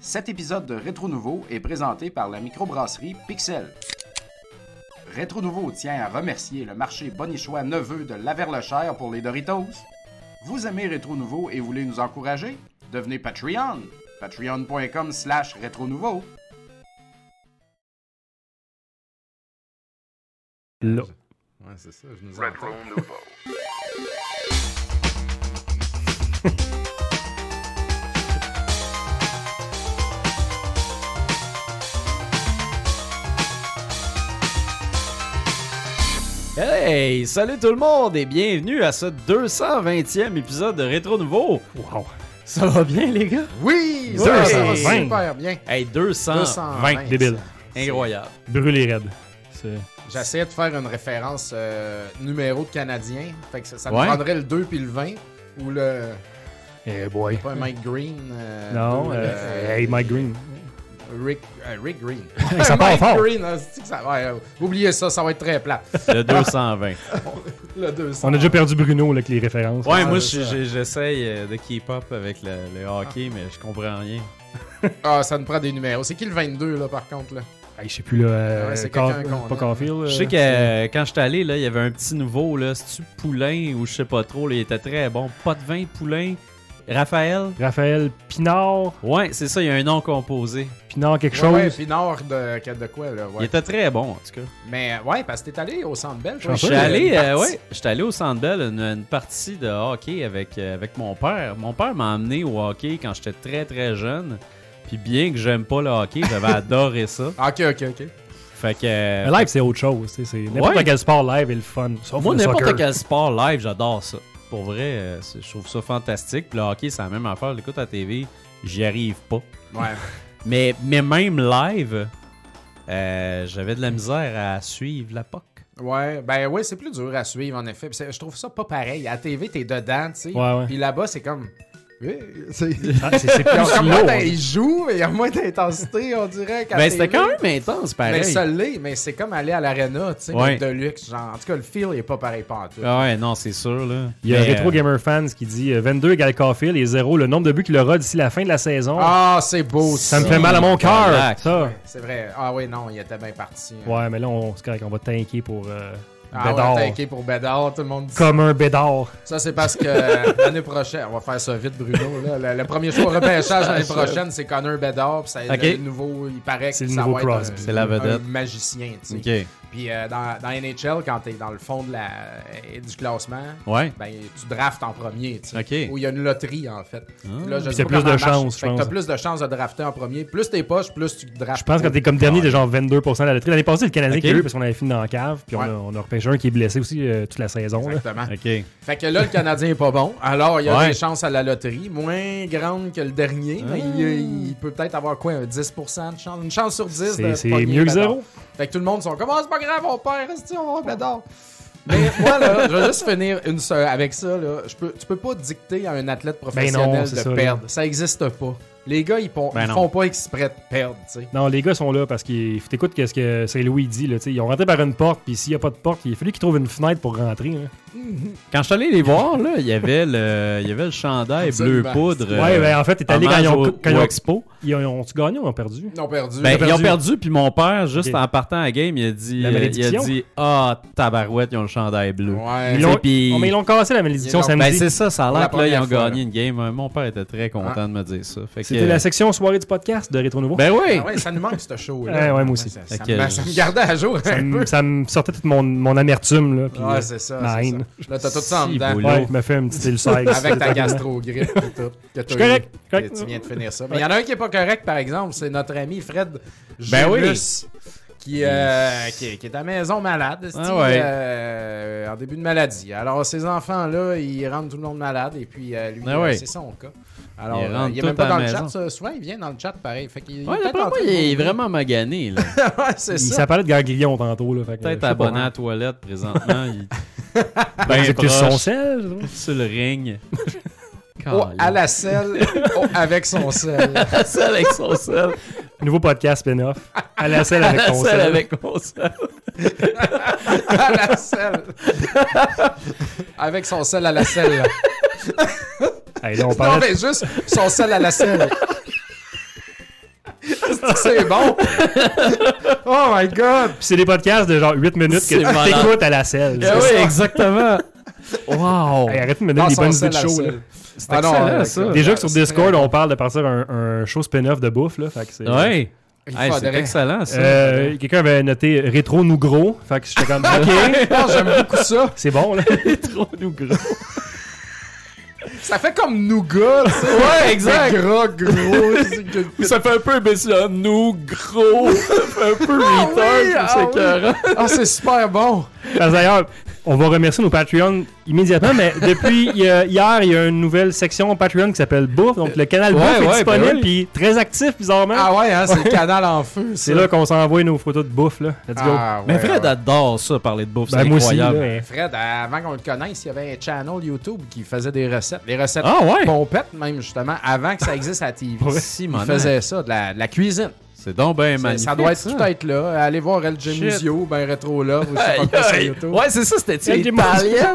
Cet épisode de Rétro Nouveau est présenté par la microbrasserie Pixel. Rétro Nouveau tient à remercier le marché Bonichois Neveu de Laverlechère pour les Doritos. Vous aimez Rétro Nouveau et voulez nous encourager? Devenez Patreon. Patreon.com slash Rétro Nouveau. Là. Ouais, c'est ça, je nous Retro entends. Nouveau. Hey, salut tout le monde et bienvenue à ce 220e épisode de Rétro Nouveau. Wow. Ça va bien les gars? Oui, ça, ça va 220. super bien. Hey, 200, 220, débile. incroyable. Brûler raide. C'est- J'essayais de faire une référence euh, numéro de Canadien. Fait que ça, ça me Ouais. prendrait le 2 puis le 20. Ou le. Eh boy. Pas un Mike Green. euh, Non, ou, euh, euh, hey Mike Green. Rick, euh, Rick Green. Ça part Mike fort. Green, hein, c'est-tu que ça, ouais, euh, oubliez ça, ça va être très plat. Le 220. Le 200. On a déjà perdu Bruno là, avec les références. Ouais, moi j'ai- j'essaye euh, de keep up avec le, le hockey, mais je comprends rien. Ah, ça nous prend des numéros. C'est qui le 22 là par contre là? Hey, je sais plus là. euh, Ouais, c'est Car- quelqu'un qu'on Pas a. Caulfield. Je sais que euh, quand j'étais allé, là, il y avait un petit nouveau, là, c'est-tu Poulain ou je sais pas trop, là, il était très bon. Pas de vin, Poulain. Raphaël? Raphaël Pinard. Ouais, c'est ça, il y a un nom composé. Pinard quelque Ouais, chose. ouais, puis Nord de, de quoi là? Il était très bon, en tout cas. Mais ouais, parce que t'es allé au Centre Bell. Je suis allé, euh, partie. ouais, j'étais allé au Centre Bell, une, une partie de hockey avec, euh, avec mon père. Mon père m'a emmené au hockey quand j'étais très très jeune. Puis bien que j'aime pas le hockey, j'avais adoré ça. Ah, Ok, ok, ok. Fait que euh, Le live, c'est autre chose. tu sais, C'est n'importe Ouais. quel sport live est le fun. Sauf moi n'importe quel sport live, j'adore ça. Pour vrai, euh, je trouve ça fantastique. Puis le hockey, c'est la même affaire. L'écoute à la TV, j'y arrive pas. Ouais. Mais, mais même live, euh, j'avais de la misère à suivre la POC. Ouais, ben ouais, c'est plus dur à suivre en effet. Puis je trouve ça pas pareil. À la TV, t'es dedans, tu sais. Ouais, ouais. Puis là-bas, c'est comme. Oui, c'est. Ah, ils jouent, mais il y a moins d'intensité, on dirait. Ben, c'était quand même intense, pareil. Mais ça l'est, mais c'est comme aller à l'arena, tu sais, Ouais. de luxe. Genre, en tout cas, le feel est pas pareil pas en tout. Ah ouais, non, c'est sûr, là. Il y a Mais, Retro euh, Gamer Fans qui dit euh, 22 égale Caulfield et 0 le nombre de buts qu'il aura d'ici la fin de la saison. Ah, c'est beau, ça me fait mal à mon cœur. Ça. C'est vrai. Ah oui, non, il était bien parti. Ouais, mais là, on, c'est correct, on va tanker pour euh, Ah Bédard. ouais, tanké pour Bédard, tout le monde dit Comme un bédard. Ça, c'est parce que euh, l'année prochaine, on va faire ça vite, Bruno. Là. Le, le premier choix repêchage l'année prochaine, c'est Connor Bedard. Puis ça, Ok. le nouveau, il paraît que ça va être un- un magicien. tu sais. Puis euh, dans, dans NHL, quand t'es dans le fond de la, euh, du classement, Ouais. ben, tu draftes en premier. tu sais. Ou il y a une loterie, en fait. Puis là, je Puis sais t'as pas plus de chances, je pense. T'as plus de chances de drafter en premier. Plus t'es poches, plus tu draftes. Je pense que quand t'es comme dernier de genre 22% de la loterie. L'année passée, le Canadien Ok. qui a eu parce qu'on avait fini dans la cave. Puis on, a, on a repêché un qui est blessé aussi euh, toute la saison. là. Exactement. Ok. Fait que là, le Canadien est pas bon. Alors, il y a des chances à la loterie. Moins grandes que le dernier. Mais Ah. il, il peut peut-être avoir quoi, un 10% de chance. Une chance sur 10 de C'est mieux que zéro. Fait que tout le monde sont comme, Ah, c'est pas grave, on perd, restez, on va Bédard. Mais moi, là, je vais juste finir une seule- avec ça. Là. Je peux, tu peux pas dicter à un athlète professionnel Ben non, c'est de ça, là. perdre. Ça existe pas. Les gars, ils, font- Ben ils non. font pas exprès de perdre, tu sais. Non, les gars sont là parce qu'ils. faut T'écoutes ce que Saint-Louis dit. Là, tu sais, ils ont rentré par une porte. Puis s'il n'y a pas de porte, il a fallu qu'ils trouvent une fenêtre pour rentrer. là. Quand je suis allé les voir, là, il y avait le, il y avait le chandail bleu poudre. Ouais, ben en fait, t'es allé quand ils ont, quand ils au ont- Expo. ils ont, ont-tu gagné ou ont perdu? Ils ont perdu. Ben, Ils ont ils ont perdu. perdu, puis mon père, juste en partant à la game, il a dit, euh, il a malédiction? dit, ah, tabarouette, ils ont le chandail bleu. Ouais. Ils oh, mais ils l'ont cassé la malédiction samedi. Ben, c'est ça, ça a l'air la que là, ils ont gagné une game. Euh, Mon père était très content de me dire ça. Fait C'était euh, la section soirée du podcast de Rétro Nouveau. Ben oui! Ah ouais, ça nous manque, ce show-là. Ouais, ouais, moi aussi. Ça, Fait ça que me, je- ça me gardait à jour ça, un me, peu. ça me sortait toute mon, mon amertume. Là, puis, Ouais, euh, c'est ça. ma haine. ça. Là, t'as tout ça en Si, dedans. Ouais, je me fais un petit ulcère. Avec ta gastro-grippe et tout. que t'as Je suis correct, eu. correct. Tu viens de finir ça. Mais il y en a un qui est pas correct, par exemple. C'est notre ami Fred Ben oui. Qui, euh, qui, est- qui est à la maison malade, Ah ouais. euh, en début de maladie. Alors, ces enfants-là, ils rendent tout le monde malade, et puis euh, lui, Ah euh, ouais. c'est son cas. Alors, Ils euh, il est tout même pas à dans le chat. maison. Souvent, il vient dans le chat, pareil. Fait qu'il, il Ouais, est moi, il est vraiment magané. là. ouais, c'est Il ça. s'appelait de Garguillon tantôt. là, fait que, Peut-être abonné à la toilette présentement. il... Ben, c'est son sel. sur le ring. Oh, à la selle, oh, avec son sel. la selle avec son sel. Nouveau podcast spin-off. À la selle avec selle sel. avec mon sel. à la selle. avec son sel à la selle. Hey, là, on Non, parlait mais juste son sel à la selle. c'est bon! oh my god! Puis c'est des podcasts de genre 8 minutes que malade. t'écoutes à la selle. Ah oui, exactement. Wow. Hey, arrête de me donner des bonnes idées de show. C'est Ah non, excellent, euh, ça. Déjà que sur Discord, on parle de partir un, un show spin-off de bouffe. Là, fait que c'est, Ouais. Il Hey, c'est excellent, ça. Euh, Quelqu'un avait noté rétro nous gros. Fait que j'étais comme, ok, Non, j'aime beaucoup ça. c'est bon. Là. trop nous gros. Ça fait comme nougat, tu sais. Ouais, exact. Gras, gros. Ça fait un peu imbécile. hein, Nous, gros. Ça fait un peu Ah oui, retard. ah c'est oui. Ah, c'est super bon. D'ailleurs, on va remercier nos Patreons immédiatement, mais depuis hier, il y a une nouvelle section Patreon qui s'appelle Bouffe. Donc le canal Ouais, Bouffe est ouais, disponible, ben oui. puis très actif, bizarrement. Ah ouais, hein, c'est le canal en feu. c'est là qu'on s'envoie nos photos de bouffe. Là. Let's go. Ah, ouais, Mais Fred ouais. adore ça, parler de bouffe. Ben, c'est aussi. incroyable. là, mais- Fred, avant qu'on le connaisse, il y avait un channel YouTube qui faisait des recettes. Des recettes Ah ouais? pompettes, même, justement, avant que ça existe à la TV. Ouais. Il faisait ça, de la, de la cuisine. C'est donc bien Ça- magnifique. ça doit être ça. tout être là. Allez voir El. Gemusio, ben Retro Love, ou je sais pas quoi sur Aïe, aïe. YouTube. Ouais, c'est ça, c'était El italien.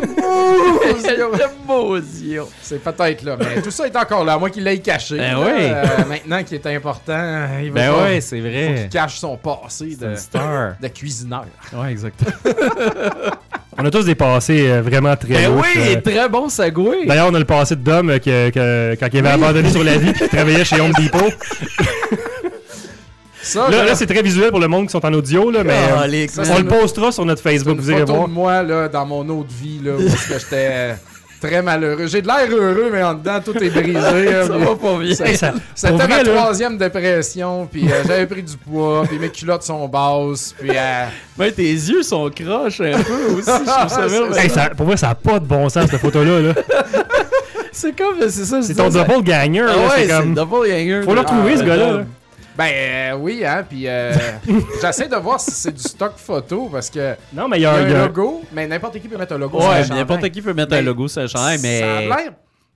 Gemusio. C'est peut-être là, mais tout ça est encore là, à moins qu'il l'ait caché. Ben là. oui. Euh, maintenant qu'il est important, il va Ben pas- ouais, c'est faut vrai. qu'il cache son passé de, star. de cuisineur. Ouais, exactement. On a tous des passés euh, vraiment très Ben louches, oui, euh. très bon sagoué. D'ailleurs, on a le passé de Dom euh, que, que- quand il avait abandonné sur la vie puis qu'il travaillait chez Home Depot. Ça, Là, là c'est très visuel pour le monde qui sont en audio, là, mais euh, on le postera sur notre Facebook, vous irez photo voir. de moi là, dans mon autre vie, là, parce que j'étais euh, très malheureux. J'ai de l'air heureux, mais en dedans, tout est brisé. Ça va pas bien. Ça- Hey, ça- C'était ma troisième dépression, puis euh, j'avais pris du poids, puis mes culottes sont basses, puis euh, Mais tes yeux sont croches un peu aussi, je trouve ça C'est- merveilleux. Hey, ça- pour moi, ça n'a pas de bon sens, cette photo-là. Là. C'est comme, c'est ça, C'est ton double ganger. Ah ouais, c'est comme... le double hanger. Faut le retrouver, Ah, ce gars-là. Ben euh, oui, hein, puis euh, j'essaie de voir si c'est du stock photo, parce que Non, mais il y a, un a- logo, mais n'importe qui peut mettre un logo sur Ouais, chandail. n'importe qui peut mettre un Mais logo sur le chandail, Ça a mais l'air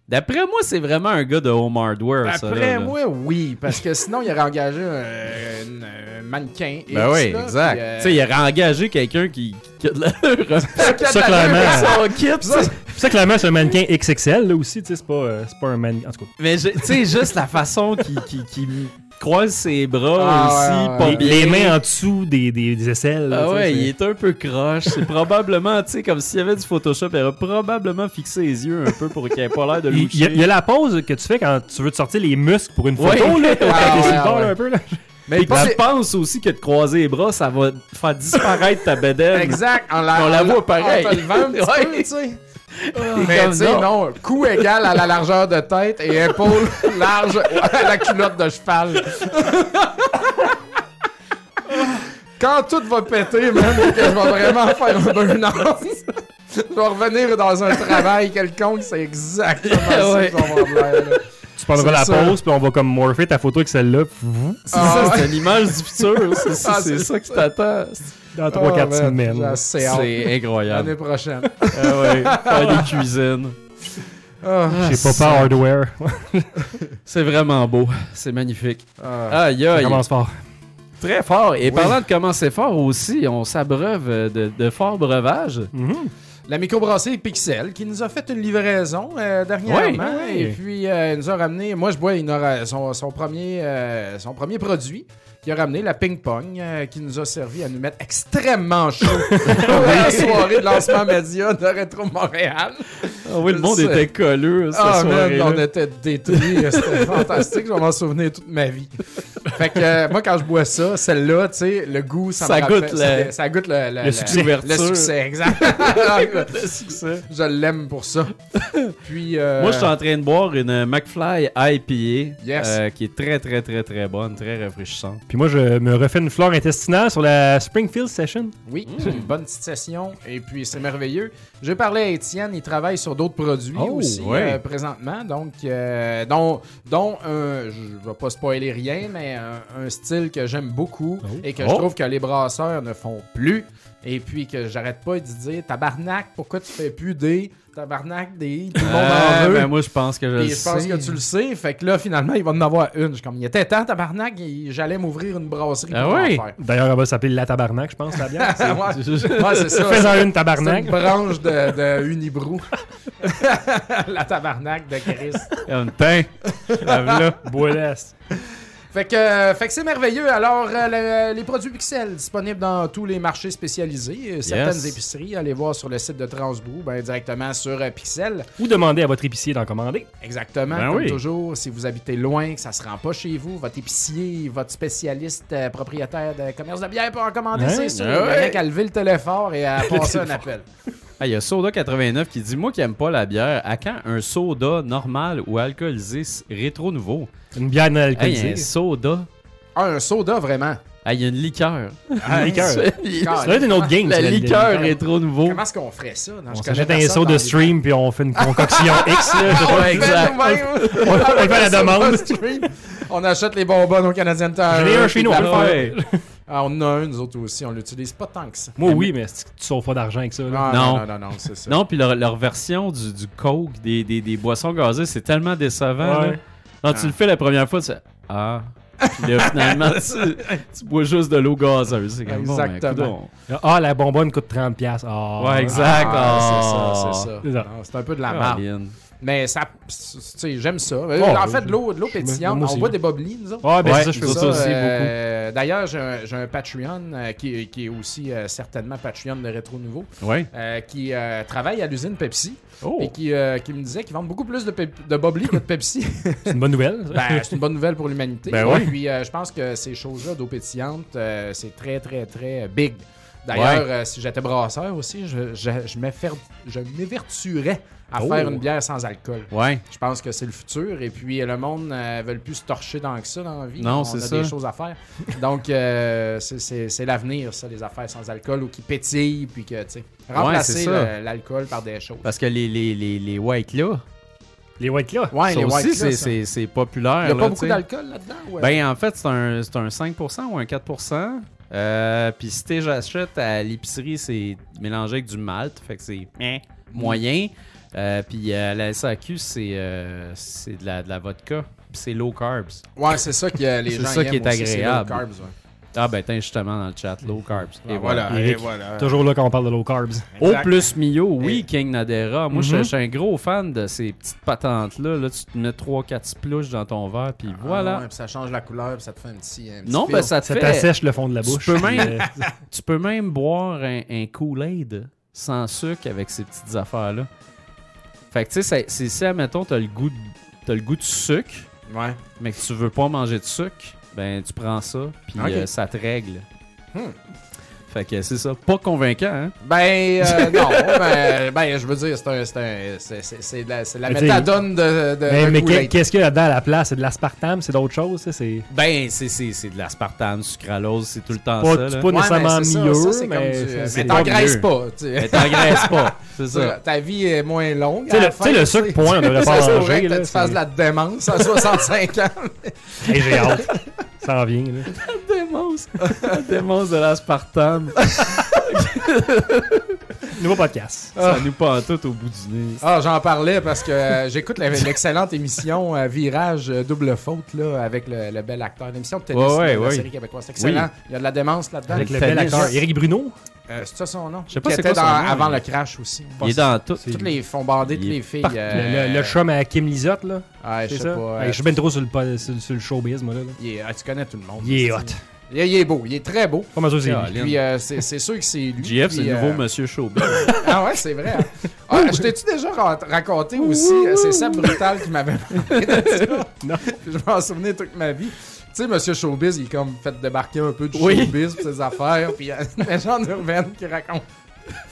d'après moi, c'est vraiment un gars de home hardware, ça. Après là, là. moi, oui, parce que sinon, il aurait engagé un, mannequin. Ben X, oui, là, exact. euh, Tu sais, il aurait engagé quelqu'un qui, qui a de l'allure. Ça, clairement. Ça, clairement, c'est un mannequin XXL là, aussi. tu sais, C'est pas, euh, c'est pas un mannequin. En tout cas, Mais tu sais, juste la façon qu'il qui, qui croise ses bras Ah, aussi, ouais, pas ouais. les, mains en dessous des, des, des aisselles. là, Ah ouais, il est un peu croche. C'est probablement, tu sais, comme s'il y avait du Photoshop, il aurait probablement fixé les yeux un peu pour qu'il ait pas l'air de Il il y, a, il y loucher. a la pose que tu fais quand tu veux te sortir les muscles pour une photo. Ouais. Là, Ah, là, un peu. Là. Mais Et pas tu penses aussi que de croiser les bras, ça va faire disparaître ta bedaine. Exact, en la, On la voit pareil. Te un petit Ouais. peu, tu sais. Et Mais tu sais, non. cou égal à la largeur de tête et épaule large à la culotte de cheval. Quand tout va péter, et que je vais vraiment faire un burn-out, je vais revenir dans un travail quelconque, c'est exactement ça Ouais. que je vais Tu prendras la ça. pause, puis on va comme morpher ta photo avec celle-là C'est Ah, ça, ouais. c'est l'image du futur. C'est ça, Ah, c'est ça qui t'attend. dans 3-4 Ah, semaines. j'ai. C'est L'année incroyable. prochaine. Ah ouais, faire des cuisines. Ah, Chez Papa Hardware. C'est vraiment beau. C'est magnifique. ah. Aïe, Ça aïe. commence fort. Très fort. Et Oui. parlant de commencer fort aussi, on s'abreuve de, de fort breuvage. Mhm. La microbrasserie Pixel qui nous a fait une livraison euh, dernièrement ouais. et puis euh, elle nous a ramené moi je bois une son, son premier euh, son premier produit qui a ramené la ping pong euh, qui nous a servi à nous mettre extrêmement chaud la soirée de lancement média de Retro Montréal. Ah oui, le monde était colleux cette Ah man, on était détruits, c'était fantastique, je vais m'en souvenir toute ma vie. Fait que euh, moi quand je bois ça, celle-là, tu sais, le goût ça, Ça me goûte le- ça, ça goût le, le, le succès. le succès, exact. Le succès. Je l'aime pour ça. Puis. euh, Moi, je suis en train de boire une McFly IPA Yes. euh, qui est très, très, très, très bonne, très rafraîchissante. Puis moi, je me refais une flore intestinale sur la Springfield Session. Oui, une bonne petite session. Et puis, c'est merveilleux. J'ai parlé à Étienne. Il travaille sur d'autres produits Oh, aussi ouais. euh, présentement. Donc, euh, dont, dont un, je vais pas spoiler rien, mais un, un style que j'aime beaucoup et que je Oh. trouve que les brasseurs ne font plus. Et puis que j'arrête pas de dire Tabarnak, pourquoi tu fais plus des Tabarnak, des. Tout le monde Euh, en veut. ben, moi, je pense que je Puis le je pense sais. que tu le sais. Fait que là, finalement, il va en avoir une. Je comme, il était temps, tabarnak, et j'allais m'ouvrir une brasserie Ah pour oui? en faire. D'ailleurs, elle va s'appeler La Tabarnak, je pense, la bière. ouais, ouais, c'est ça. Fais-en une C'est tabarnak. une branche de, de Unibrou. la tabarnak de Chris. Comme, Tiens, lave-la. Fait que, euh, fait que c'est merveilleux. Alors, euh, le- les produits Pixel disponibles dans tous les marchés spécialisés, euh, certaines Yes. épiceries. Allez voir sur le site de Transbrou, ben, directement sur Pixel. Ou demandez à votre épicier d'en commander. Exactement, Ben comme oui. toujours. Si vous habitez loin, que ça se rend pas chez vous, votre épicier, votre spécialiste euh, propriétaire de commerce de bière peut en commander, c'est sûr. Ah Il y a lever le téléphone et à passer un appel. Ah, Il y a Soda89 qui dit Moi qui aime pas la bière, à quand un soda normal ou alcoolisé rétro nouveau? Une bière non Hey, alcoolisée. un soda. Ah, un soda, vraiment. Ah, il y a une liqueur. Ah, liqueur. C'est- Ça va être une autre game. La liqueur rétro nouveau. Comment est-ce qu'on ferait ça? Non, On s'achète un saut de stream puis on fait une concoction X. Là, je sais Ah pas. ouais, exact. On, fait la demande. on achète les bonbons aux Canadiens J'en ai un chez nous, on peut le Ah. Ah, on en a un, nous autres aussi. On l'utilise pas tant que ça. Moi, oui, mais tu sauves pas d'argent avec ça. là? Ah, Non. non, non, non, non, c'est ça. Non, puis leur, leur version du, du Coke, des, des, des boissons gazées, c'est tellement décevant. Ouais. là. Non, tu le fais la première fois, tu fais Ah. Puis là, finalement, tu, tu bois juste de l'eau gazeuse. C'est comme, ben, Exactement. Ah, la bonbonne coûte 30$. piastres. Ah. Ouais, exact. Ah, Ah. c'est ça, c'est ça. C'est un peu de la merde. Mais ça, tu sais, j'aime ça. Oh, en fait, de l'eau, pétillante, on boit des boblies, nous autres. Ouais, ben Ouais, ça, je fais ça. aussi, euh, D'ailleurs, j'ai un, Patreon euh, qui, qui est aussi euh, certainement Patreon de Rétro Nouveau, Ouais. qui travaille à l'usine Pepsi Oh. et qui, qui me disait qu'ils vendent beaucoup plus de, de Bobli que de Pepsi. C'est une bonne nouvelle. Ben, c'est une bonne nouvelle pour l'humanité. Ben ouais. Puis, je pense que ces choses-là d'eau pétillante, c'est très, très, très big. D'ailleurs, si j'étais brasseur aussi, je, je, je m'évertuerais à Oh. faire une bière sans alcool. Ouais. Je pense que c'est le futur. Et puis, euh, le monde ne veut plus se torcher dans que ça dans la vie. Non, On c'est a ça. des choses à faire. Donc, euh, c'est- l'avenir, ça, les affaires sans alcool ou qui pétillent. Puis que, tu sais, remplacer l'alcool par des choses. Parce que les, les, les, les white là, Les white là. Ouais, ça les aussi, white c'est- c'est c'est populaire. Il n'y a pas beaucoup d'alcool là-dedans? ouais? Ben, en fait, c'est un, c'est un 5% ou un 4%. Euh, Puis si t'es j'achète à l'épicerie, c'est mélangé avec du malt. Fait que c'est moyen. Euh, Puis à la SAQ, c'est euh, c'est de la, de la vodka. Puis c'est low carbs. Ouais, c'est ça que les C'est gens ça qui aiment est aussi, c'est low agréable. carbs, ouais. Ah ben, t'es justement dans le chat, low carbs. Et voilà. Eric. et voilà. Toujours là quand on parle de low carbs. Au Exact. plus Mio, oui, Et- King Nadera. Moi, je Mhm. je suis un gros fan de ces petites patentes-là. Là, tu te mets 3-4 splouches dans ton verre, puis Ah, voilà. ouais, puis ça change la couleur, puis ça te fait un petit. un petit non, feel. ben ça te Ça fait... t'assèche le fond de la Tu bouche. peux même- Euh, Tu peux même boire un, un Kool-Aid sans sucre avec ces petites affaires-là. Fait que tu sais, c'est- si, admettons, t'as le goût de, t'as le goût de sucre, Ouais. mais que tu veux pas manger de sucre, ben tu prends ça, puis euh, ça te règle. Hmm. Fait que c'est ça. Pas convaincant, hein? Ben, euh, non, ben, ben, je veux dire, c'est un, c'est un, c'est, c'est, c'est de la, la Mais méthadone de, de, mais mais qu'est-ce qu'il y a là-dedans à la place? C'est de l'aspartame, c'est d'autres choses. ça, C'est Ben, c'est, c'est, c'est de l'aspartame, sucralose, c'est tout le temps pas, ça. c'est pas Ouais, nécessairement mais c'est ça, mieux, ça, c'est mais mais t'engraisses mieux. pas. tu Mais sais. t'engraisses pas, c'est ça. Ta vie est moins longue. Tu sais, le- sucre point, on devrait pas manger, tu fasses de la démence à 65 ans. Hey, j'ai hâte. Ça en vient. Là. Démence. Démence de l'aspartame. Nouveau podcast. Ça nous pas tout au bout du nez. Ah, j'en parlais parce que euh, j'écoute la- l'excellente émission euh, Virage euh, Double Faute là, avec le, le bel acteur. L'émission de tennis Ouais, ouais, de la ouais. série québécoise. C'est excellent. Il y a de la démence là-dedans. Avec le tennis. bel acteur Éric Bruno. Euh, c'est ça son nom? Je sais pas Qui c'est était quoi son dans- nom, avant mais- le crash aussi. Il est dans tout. Toutes les font bander toutes Il est les filles. partout. euh, Le, le chum à Kim Lizotte, là. Ouais, je C'est sais ça? pas. euh, Hey, je suis bien trop sur le, po- sur, sur le showbiz, moi, là. là. il est- ah, tu connais tout le monde. Il est hot. Il est, il est beau. Il est très beau. Pas mal sûr que c'est lui. Caroline. Puis euh, c'est c'est sûr que c'est lui. GF, c'est Puis, le nouveau euh, Monsieur Showbiz. Ah ouais, c'est vrai. hein. Ah, je t'ai-tu déjà ra- raconté aussi, euh, c'est Seb Brutal qui m'avait parlé de ça? Non. Je m'en souvenais toute ma vie. Tu sais, Monsieur Showbiz, il est comme fait débarquer un peu du Oui. showbiz pour ses affaires. Puis il y a une légende urbaine qui raconte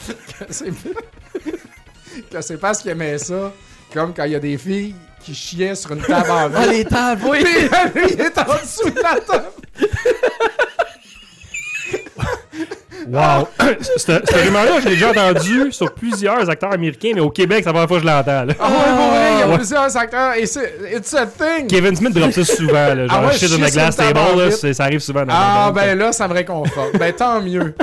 que c'est que c'est parce qu'il aimait ça. Comme quand il y a des filles qui chiaient sur une table en ville. les tables, oui! Puis lui, il est en dessous de la table. Wow! Cette rumeur-là, je l'ai déjà entendu sur plusieurs acteurs américains, mais au Québec, c'est la première fois que je l'entends. Ah ouais, vrai, il y a plusieurs acteurs. Et c'est it's a thing. Kevin Smith drop ça souvent. Là, genre, Ah shit on the glass table ça arrive souvent dans Ah, ben là, ça me réconforte. ben tant mieux.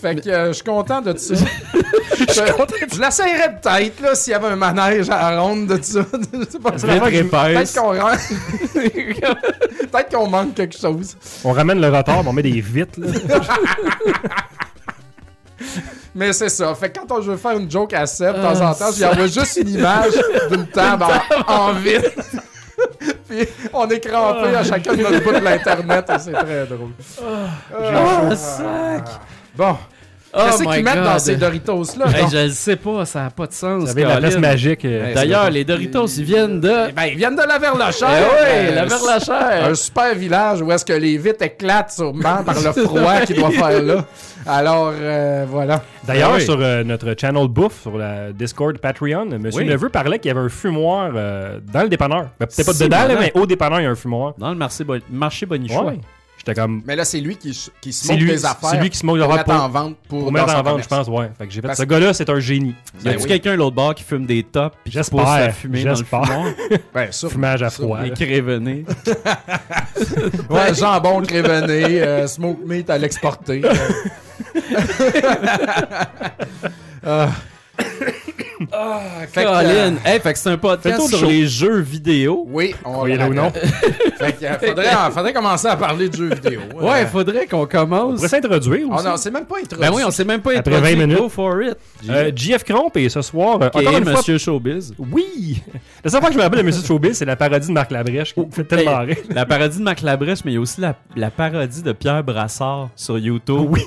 Fait que euh, je suis content de ça. je l'essayerais peut-être, là, s'il y avait un manège à la ronde de ça. Peut-être qu'on rend- Peut-être qu'on manque quelque chose. On ramène le retard, mais on met des vitres. Là. Mais c'est ça. Fait que quand on veut faire une joke à Seb, de temps en temps, je lui envoie juste une image d'une table en, en vitre. Puis on est crampés à chacun de notre bout de l'Internet. et C'est très drôle. Ah, sac! Bon. Oh Qu'est-ce qu'ils mettent dans ces Doritos-là? Hey, je le sais pas, ça n'a pas de sens. Vous avez la place magique. euh, D'ailleurs, les Doritos, ils viennent de. Ben, ils viennent de la Verlochère. Eh oui, Euh, la Verlachère. Un super village où est-ce que les vitres éclatent sûrement par le froid qu'il doit faire là. Alors, euh, voilà. D'ailleurs, Ah oui. sur euh, notre channel Bouffe, sur la Discord Patreon, M. Oui. Neveu parlait qu'il y avait un fumoir euh, dans le dépanneur. Ben, Peut-être pas dedans, là, malin. mais au dépanneur, il y a un fumoir. Dans le marché, Bo- marché Bonichois. Ouais. J'étais comme. Mais là, c'est lui qui, qui se lui, des affaires c'est lui qui se moque de pour pour, mettre en vente pour, pour mettre en vente, je pense, ouais. Fait que j'ai fait, Parce ce gars-là, c'est un génie. Y Ben a-tu oui. quelqu'un à l'autre bord qui fume des tops puis qui J'espère, pousse la fumée dans le fumoir? Ben. Fumage à froid. Les crévenés. Ouais, jambon crévené, euh, smoke meat à l'exporter. Ah. Ah, fait que, euh, Colin! Hey, fait que c'est un podcast sur les jeux vidéo. oui, on Voyez-le ou non. Fait que, euh, faudrait, faudrait commencer à parler de jeux vidéo. Ouais, Euh, faudrait qu'on On commence. pourrait s'introduire oh aussi. non, c'est même pas introduit. Ben oui, on s'est même pas Après introduit. 20 minutes. Go for it. Euh, JF Cromp, et ce soir, euh, Ok, encore une fois, Monsieur Showbiz. oui! La seule fois que je me rappelle de Monsieur Showbiz, c'est la parodie de Marc Labrèche qui me fait tellement Hey, rire. La parodie de Mac Labrèche, mais il y a aussi la, la parodie de Pierre Brassard sur YouTube. Oui.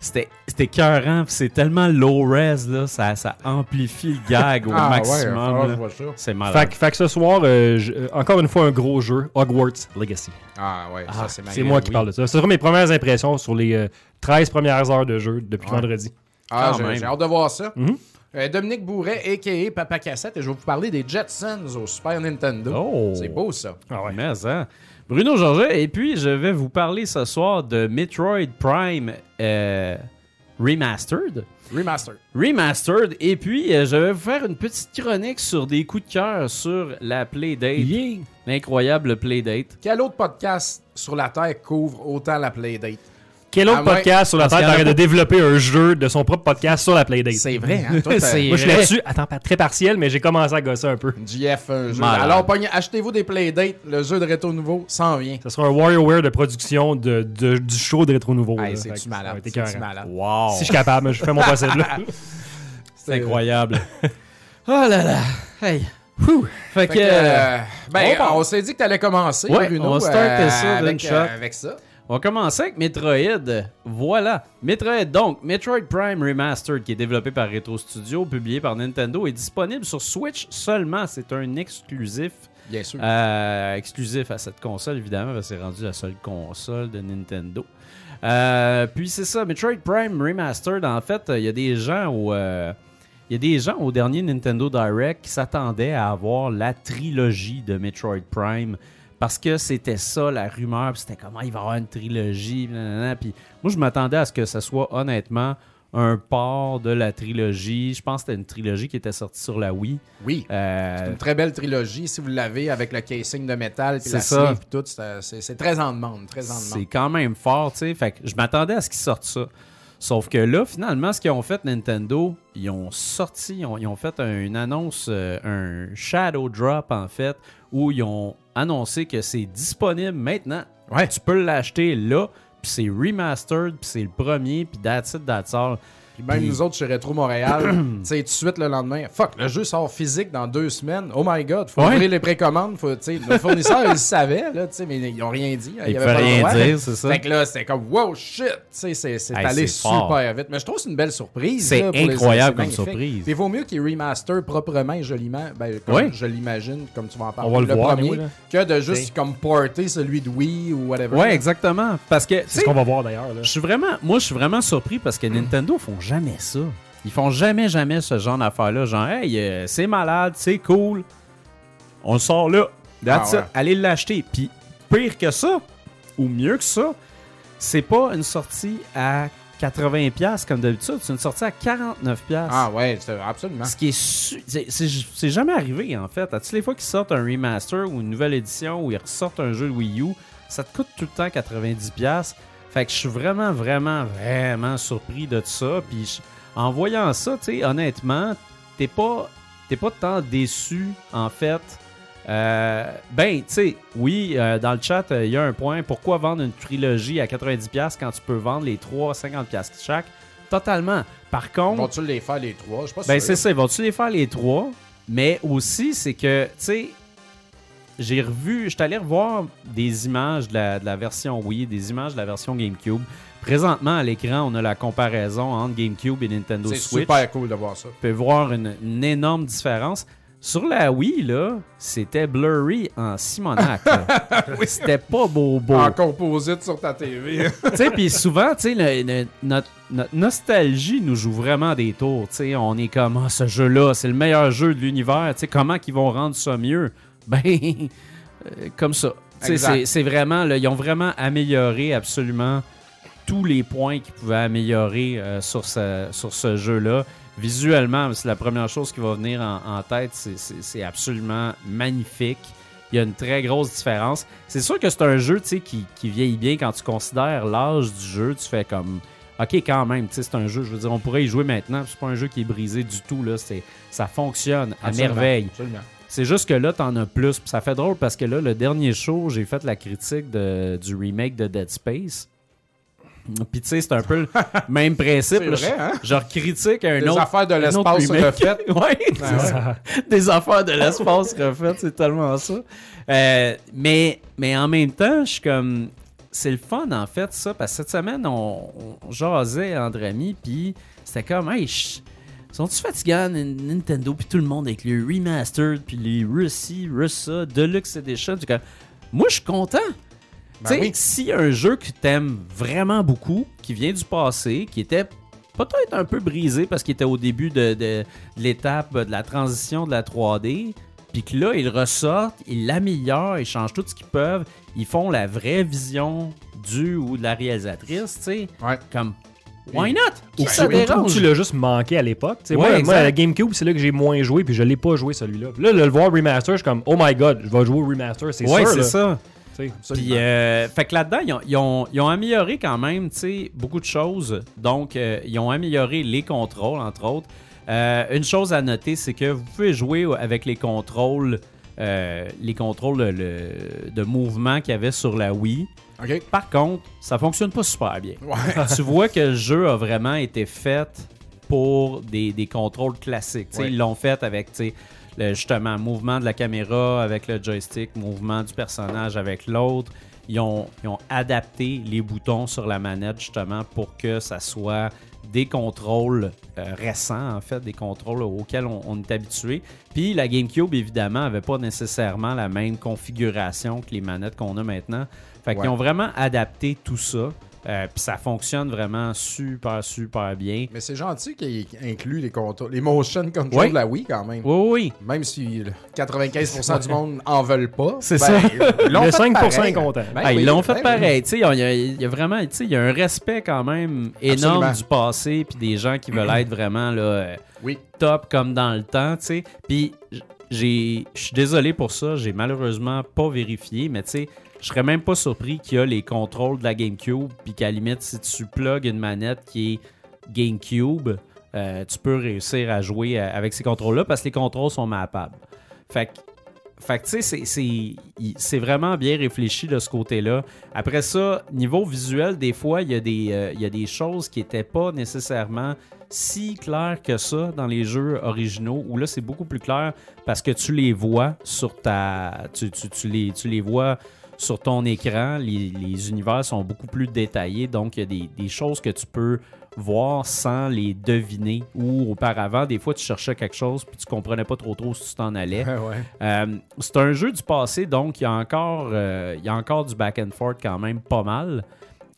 C'était écœurant, puis c'est tellement low res, là, ça, ça amplifie le gag au ah, maximum. Ouais, ça. C'est malade. Fait, que- fait que ce soir, euh, je- euh, encore une fois, un gros jeu, Hogwarts Legacy. Ah ouais, ça c'est C'est malin. moi qui parle de ça. Ce sera mes premières impressions sur les euh, 13 premières heures de jeu depuis Ouais. vendredi. Ah, j'ai- hâte de voir ça. Mhm. Euh, Dominique Bourret, a.k.a. Papa Cassette, et je vais vous parler des Jetsons au Super Nintendo. Oh. C'est beau, ça. Ah ouais. Mais, hein. Bruno Georget, et puis je vais vous parler ce soir de Metroid Prime euh, Remastered. Remaster. Remastered, et puis euh, je vais vous faire une petite chronique sur des coups de cœur sur la Playdate. Yeah. L'incroyable Playdate. Quel autre podcast sur la Terre couvre autant la Playdate? Quel autre Ah ouais. podcast sur la Parce Terre qu'il y en a arrête de développer un jeu de son propre podcast sur la Playdate? C'est vrai, hein? Toi, Moi, je suis vrai. là-dessus, attends, pas très partiel, mais j'ai commencé à gosser un peu. JF, un jeu. Malade. Alors, achetez-vous des Playdates. Le jeu de Réto Nouveau s'en vient. Ce sera un WarioWare de production de, de- du show de Rétro Nouveau. Hey, c'est-tu malade? Wow! Si je suis capable, je fais mon possible. là. C'est incroyable. oh là là! Hey! Whew. Fait, Fait que. euh, ben, on- on, s'est dit que t'allais commencer, Ouais, Bruno, on va starter euh, ça d'une avec, shot. euh, avec ça. On va commencer avec Metroid. Voilà. Metroid, donc, Metroid Prime Remastered, qui est développé par Retro Studio, publié par Nintendo, est disponible sur Switch seulement. C'est un exclusif. Bien sûr. Euh, exclusif à cette console, évidemment, parce que c'est rendu la seule console de Nintendo. Euh, puis c'est ça, Metroid Prime Remastered, en fait, il y a des gens au. euh, il y a des gens au dernier Nintendo Direct qui s'attendaient à avoir la trilogie de Metroid Prime parce que c'était ça la rumeur, c'était comment il va y avoir une trilogie, blablabla. puis moi je m'attendais à ce que ça soit honnêtement un part de la trilogie. Je pense que c'était une trilogie qui était sortie sur la Wii. Oui. Euh, C'est une très belle trilogie, si vous l'avez, avec le casing de métal, puis C'est la ça. sleeve, puis tout. c'est- très en demande, très en C'est quand même fort, tu sais. Fait que je m'attendais à ce qu'ils sortent ça. Sauf que là, finalement, ce qu'ils ont fait Nintendo, ils ont sorti, ils ont, ils ont fait un- une annonce, euh, un shadow drop en fait, où ils ont annoncé que c'est disponible maintenant. Ouais. Tu peux l'acheter là, puis c'est remastered, puis c'est le premier, puis that's it, that's all. Puis même nous autres chez Retro Montréal, tu sais, tout de suite le lendemain, fuck, le jeu sort physique dans deux semaines. Oh my god, faut Ouais. ouvrir les précommandes. Faut, tu sais, le fournisseur, il le savait, là, tu sais, mais ils n'ont rien dit. là, Ils le rien droit. dire, c'est ça. Fait que là, c'était comme, wow, shit, c'est Hey, allé fort. super vite. Mais je trouve que c'est une belle surprise. C'est là, pour les- incroyable comme surprise. Il vaut mieux qu'il remaster proprement et joliment, ben, comme je l'imagine, comme tu vas en parler, On va le voir, premier, oui, que de juste comme porter celui de Wii ou whatever. Ouais, exactement. Parce que, C'est ce qu'on va voir d'ailleurs. là. Je suis vraiment, moi, je suis vraiment surpris parce que Nintendo font jamais ça. Ils font jamais, jamais ce genre d'affaires-là. Genre, hey, euh, c'est malade, c'est cool. On le sort là. That's Ah ouais. it. Allez l'acheter. Puis, pire que ça, ou mieux que ça, c'est pas une sortie à 80$ comme d'habitude. C'est une sortie à 49$. Ah ouais, c'est- absolument. Ce qui est, su- c'est jamais arrivé en fait. À toutes les fois qu'ils sortent un remaster ou une nouvelle édition ou ils ressortent un jeu de Wii U, ça te coûte tout le temps 90$. Fait que je suis vraiment, vraiment, vraiment surpris de ça. Puis je- en voyant ça, tu sais, honnêtement, t'es pas, t'es pas tant déçu en fait. Euh, ben, tu sais, oui, euh, dans le chat, il y a un point. Pourquoi vendre une trilogie à 90$ quand tu peux vendre les 3 à 50$ chaque? Totalement. Par contre, Vont-tu les faire les trois? Je sais pas ben c'est ça, vont-tu les faire les trois? Mais aussi, c'est que, tu sais, j'ai revu, j'étais allé revoir des images de la, de la version Wii, des images de la version GameCube. Présentement, à l'écran, on a la comparaison entre GameCube et Nintendo C'est Switch. super cool de voir ça. On peut voir une, une énorme différence. Sur la Wii, là, c'était blurry en Simonac. C'était pas beau beau. En composite sur ta TV. Tu sais, puis souvent, tu sais, le- le- notre, notre nostalgie nous joue vraiment des tours. Tu sais, on est comme, Ah, ce jeu-là, c'est le meilleur jeu de l'univers. Tu sais, comment qu'ils vont rendre ça mieux? Ben, euh, comme ça. C'est- vraiment, là, ils ont vraiment amélioré absolument tous les points qu'ils pouvaient améliorer euh, sur ce, sur ce jeu-là. Visuellement, c'est la première chose qui va venir en, en tête. C'est- absolument magnifique. Il y a une très grosse différence. C'est sûr que c'est un jeu qui, qui vieillit bien quand tu considères l'âge du jeu. Tu fais comme. Ok, quand même, c'est un jeu. Je veux dire, on pourrait y jouer maintenant. C'est pas un jeu qui est brisé du tout. Là. Ça fonctionne à Absolument, merveille. Absolument. C'est juste que là, t'en as plus. Puis ça fait drôle parce que là, le dernier show, j'ai fait la critique de- du remake de Dead Space. Puis tu sais, c'est un peu le même principe. Là. vrai, hein? Je, je critique un Des autre. affaires de un autre l'espace refaites. ouais, ça. Des affaires de l'espace refaites, c'est tellement ça. Euh, mais, mais en même temps, je suis comme. C'est le fun, en fait, ça, parce que cette semaine, on, on jasait entre amis, puis c'était comme, hey, ch- sont-tu fatigants, Nintendo, puis tout le monde avec les remastered, puis les Russie, Russa, Deluxe Edition? C'est comme, moi, je suis content. Ben oui. y a un jeu que t'aimes vraiment beaucoup, qui vient du passé, qui était peut-être un peu brisé parce qu'il était au début de, de- de l'étape de la transition de la 3D, puis que là, ils ressortent, ils l'améliorent, ils changent tout ce qu'ils peuvent, ils font la vraie vision du ou de la réalisatrice, tu sais, Ouais. comme, why not? Qui Ou ça dérange? tu l'as juste manqué à l'époque. Ouais, moi, moi, la GameCube, c'est là que j'ai moins joué, puis je l'ai pas joué celui-là. Là, le, voir remaster, je suis comme, oh my god, je vais jouer au remaster, c'est Ouais, sûr. c'est ça. Puis, euh, fait que là-dedans, ils ont, ils ont- ils ont amélioré quand même, tu sais, beaucoup de choses. Donc, euh, ils ont amélioré les contrôles, entre autres. Euh, une chose à noter, c'est que vous pouvez jouer avec les contrôles, les contrôles de, le- de mouvement qu'il y avait sur la Wii. Par contre, ça fonctionne pas super bien. Ouais. tu vois que le jeu a vraiment été fait pour des, des contrôles classiques. Ouais. Ils l'ont fait avec le, justement mouvement de la caméra avec le joystick, mouvement du personnage avec l'autre. Ils ont, ils ont adapté les boutons sur la manette justement pour que ça soit des contrôles euh, récents, en fait, des contrôles auxquels on, on est habitué. Puis la GameCube, évidemment, avait pas nécessairement la même configuration que les manettes qu'on a maintenant. Fait qu'ils Ouais. ont vraiment adapté tout ça. Euh, Puis ça fonctionne vraiment super, super bien. Mais c'est gentil qu'il inclut les les motion controls Ouais. de la Wii quand même. Oui, oui. Même si le 95% du monde en veulent pas. C'est ben, ça. ils l'ont Le fait 5% pareil. est content. Ben ils oui, l'ont fait pareil. Il y, a- il y a vraiment tu sais, il y a un respect quand même énorme Absolument. du passé, puis des gens qui veulent être vraiment là, euh, Oui. top comme dans le temps. tu sais. Puis j'ai- je suis désolé pour ça, j'ai malheureusement pas vérifié, mais tu sais, je serais même pas surpris qu'il y a les contrôles de la GameCube, puis qu'à limite, si tu plugues une manette qui est GameCube, euh, tu peux réussir à jouer euh, avec ces contrôles-là parce que les contrôles sont mappables. Fait que tu sais, c'est- vraiment bien réfléchi de ce côté-là. Après ça, niveau visuel, des fois, il y, a des, euh, y a des choses qui n'étaient pas nécessairement si claires que ça dans les jeux originaux, où là, c'est beaucoup plus clair parce que tu les vois sur ta... Tu- tu les, tu les vois sur ton écran. Les, les univers sont beaucoup plus détaillés, donc il y a des, des choses que tu peux voir sans les deviner. Ou auparavant, des fois, tu cherchais quelque chose puis tu comprenais pas trop trop si tu t'en allais. Ouais, ouais. Euh, c'est un jeu du passé, donc il y a encore, euh, il y a encore du back and forth quand même pas mal.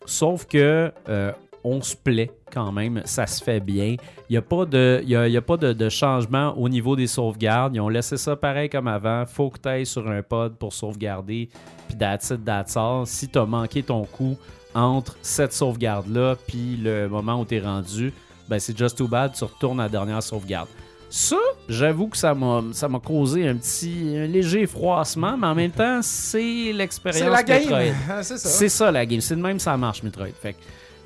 Sauf que euh, on se plaît quand même, ça se fait bien. Il n'y a pas, de, il y a, il y a pas de, de changement au niveau des sauvegardes. Ils ont laissé ça pareil comme avant. Faut que tu ailles sur un pod pour sauvegarder. Puis that's it, that's all. Si tu as manqué ton coup entre cette sauvegarde-là puis le moment où tu es rendu, ben c'est just too bad, tu retournes à la dernière sauvegarde. Ça, j'avoue que ça m'a ça m'a causé un petit un léger froissement, mais en même temps, c'est l'expérience C'est la game. Metroid. Ah, C'est ça. C'est ça la game, c'est de même ça marche Metroid. Fait, que-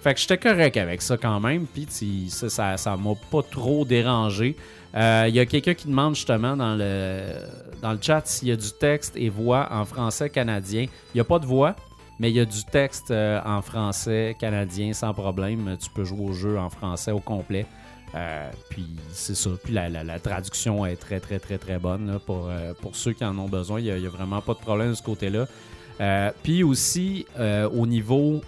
fait que j'étais correct avec ça quand même, puis ça m'a pas trop dérangé. Euh, Il y a quelqu'un qui demande justement dans le dans le chat s'il y a du texte et voix en français canadien. Il n'y a pas de voix, mais il y a du texte euh, en français canadien sans problème. Tu peux jouer au jeu en français au complet. Euh, puis c'est ça. Puis la, la- traduction est très, très, très, très bonne pour, euh, pour ceux qui en ont besoin. Il n'y a, vraiment pas de problème de ce côté-là. Euh, puis aussi, euh, au niveau,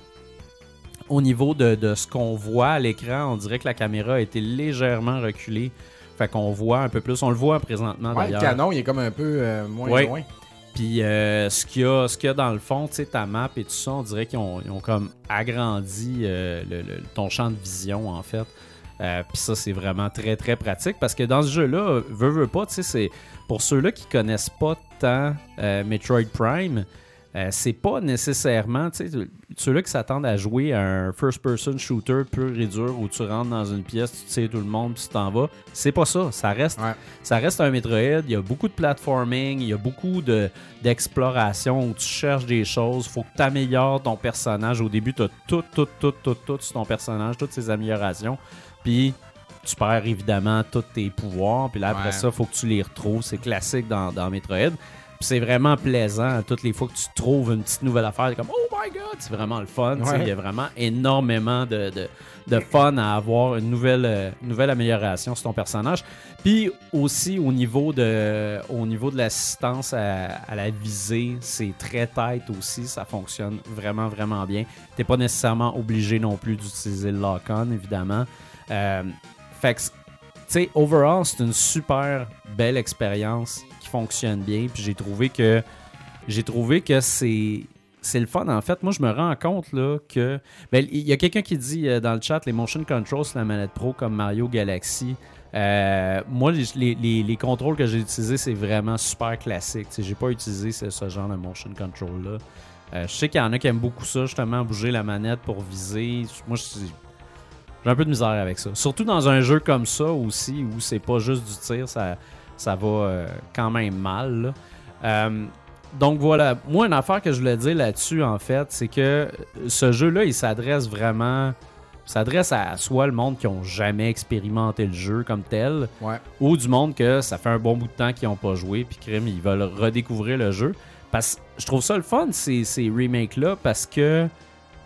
au niveau de, de ce qu'on voit à l'écran, on dirait que la caméra a été légèrement reculée. Fait qu'on voit un peu plus. On le voit présentement Ouais, le canon, il est comme un peu euh, moins Ouais. loin. Puis euh, ce qu'il y, a- ce qu'il y a dans le fond, tu sais, ta map et tout ça, on dirait qu'ils ont, ils ont comme agrandi euh, le- le- ton champ de vision, en fait. Euh, Puis ça, c'est vraiment très, très pratique parce que dans ce jeu-là, veux, veux pas, tu sais, c'est pour ceux-là qui connaissent pas tant Metroid Prime, euh, c'est pas nécessairement, tu sais, ceux-là qui s'attendent à jouer à un first-person shooter pur et dur où tu rentres dans une pièce, tu sais tout le monde, puis tu t'en vas. C'est pas ça. Ça reste, Ouais. ça reste un Metroid. Il y a beaucoup de platforming, il y a beaucoup de, d'exploration où tu cherches des choses. faut que tu améliores ton personnage. Au début, tu as tout, tout, tout, tout, tout sur ton personnage, toutes ces améliorations. Puis tu perds évidemment tous tes pouvoirs. Puis là, après Ouais. ça, faut que tu les retrouves. C'est classique dans, dans Metroid. C'est vraiment plaisant. Toutes les fois que tu trouves une petite nouvelle affaire, comme Oh my god, c'est vraiment le fun. Ouais. Il y a vraiment énormément de, de, de fun à avoir une nouvelle, euh, nouvelle amélioration sur ton personnage. Puis aussi au niveau de, au niveau de l'assistance à, à la visée, c'est très tight aussi. Ça fonctionne vraiment, vraiment bien. T'es pas nécessairement obligé non plus d'utiliser le lock-on, évidemment. Euh, fait que, tu sais, overall, c'est une super belle expérience fonctionne bien. Puis j'ai trouvé que j'ai trouvé que c'est c'est le fun en fait. Moi, je me rends compte là que ben, il y a quelqu'un qui dit euh, dans le chat les motion controls sur la manette pro comme Mario Galaxy. Euh, moi, les, les- les- les contrôles que j'ai utilisés, c'est vraiment super classique. J'ai pas utilisé ce, genre de motion control là. Euh, je sais qu'il y en a qui aiment beaucoup ça, justement, bouger la manette pour viser. Moi, j'ai un peu de misère avec ça. Surtout dans un jeu comme ça aussi, où c'est pas juste du tir, ça, ça va euh, quand même mal. Euh, donc voilà, moi une affaire que je voulais dire là-dessus en fait, c'est que ce jeu-là, il s'adresse vraiment, s'adresse à soit le monde qui ont jamais expérimenté le jeu comme tel, Ouais. ou du monde que ça fait un bon bout de temps qu'ils n'ont pas joué, puis crime, ils veulent redécouvrir le jeu. Parce que je trouve ça le fun, ces, ces remakes-là, parce que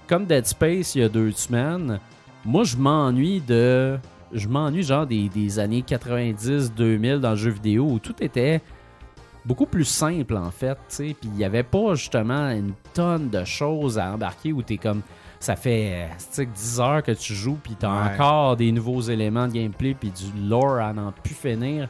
comme Dead Space il y a deux semaines, moi je m'ennuie de. Je m'ennuie genre des, des années 90-2000 dans le jeu vidéo où tout était beaucoup plus simple en fait, tu sais. Puis il n'y avait pas justement une tonne de choses à embarquer où t'es comme. Ça fait euh, tu sais, 10 heures que tu joues, puis t'as Ouais. encore des nouveaux éléments de gameplay, puis du lore à n'en plus finir.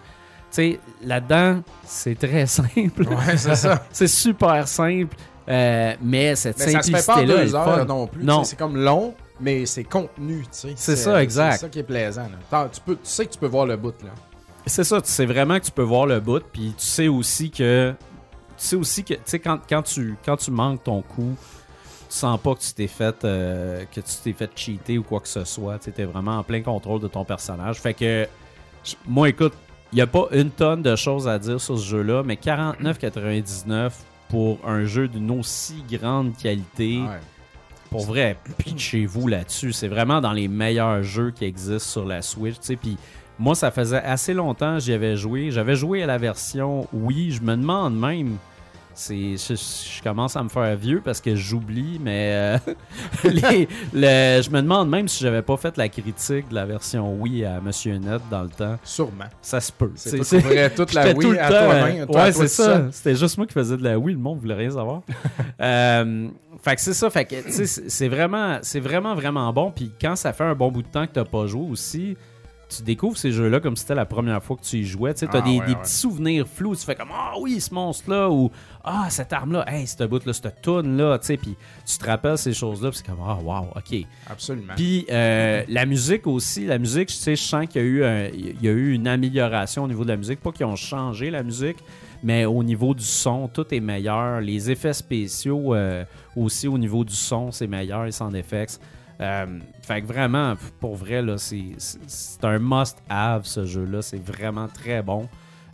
Tu sais, là-dedans, c'est très simple. Ouais, c'est ça. c'est super simple, euh, mais cette Mais ça se fait pas en deux heures non plus. Non. tu C'est comme long, mais c'est contenu. tu sais. C'est ça, exact. C'est ça qui est plaisant. là. Tu, peux, tu sais que tu peux voir le bout. là. C'est ça, tu sais vraiment que tu peux voir le bout, puis tu sais aussi que. Tu sais aussi que, tu sais, quand, quand, tu, quand tu manques ton coup, tu sens pas que tu t'es fait euh, que tu t'es fait cheater ou quoi que ce soit. Tu es vraiment en plein contrôle de ton personnage. Fait que, moi, écoute, il n'y a pas une tonne de choses à dire sur ce jeu-là, mais 49,99 pour un jeu d'une aussi grande qualité. Ouais. Pour vrai, pitchez-vous là-dessus. C'est vraiment dans les meilleurs jeux qui existent sur la Switch. Puis moi, ça faisait assez longtemps que j'y avais joué. J'avais joué à la version Wii. Je me demande même. C'est, je, je commence à me faire vieux parce que j'oublie, mais euh, les- le- je me demande même si j'avais pas fait la critique de la version Wii à Monsieur Net dans le temps. Sûrement. Ça se peut. C'est ouvrais toute la J'étais tout Wii le à temps, toi-même. toi- ouais, toi c'est ça. C'était juste moi qui faisais de la Wii. Le monde voulait rien savoir. Euh, fait que c'est ça. Fait que, c'est vraiment, c'est vraiment, vraiment bon. Puis quand ça fait un bon bout de temps que t'as pas joué aussi, tu découvres ces jeux-là comme si c'était la première fois que tu y jouais. Tu sais, t'as Ah, des, ouais, des ouais. petits souvenirs flous. Tu fais comme Ah oui, ce monstre-là. Ou Ah, cette arme-là. Hey, cette bout-là, cette toune-là. Tu sais, puis tu te rappelles ces choses-là. Puis c'est comme Ah, wow, OK. Absolument. Puis euh, la musique aussi, la musique, tu sais, je sens qu'il y a eu un- il y a eu une amélioration au niveau de la musique, pas qu'ils ont changé la musique, mais au niveau du son, tout est meilleur. Les effets spéciaux euh, aussi au niveau du son, c'est meilleur, les sound effects. Euh, fait que vraiment, pour vrai, là, c'est un must-have ce jeu-là. C'est vraiment très bon.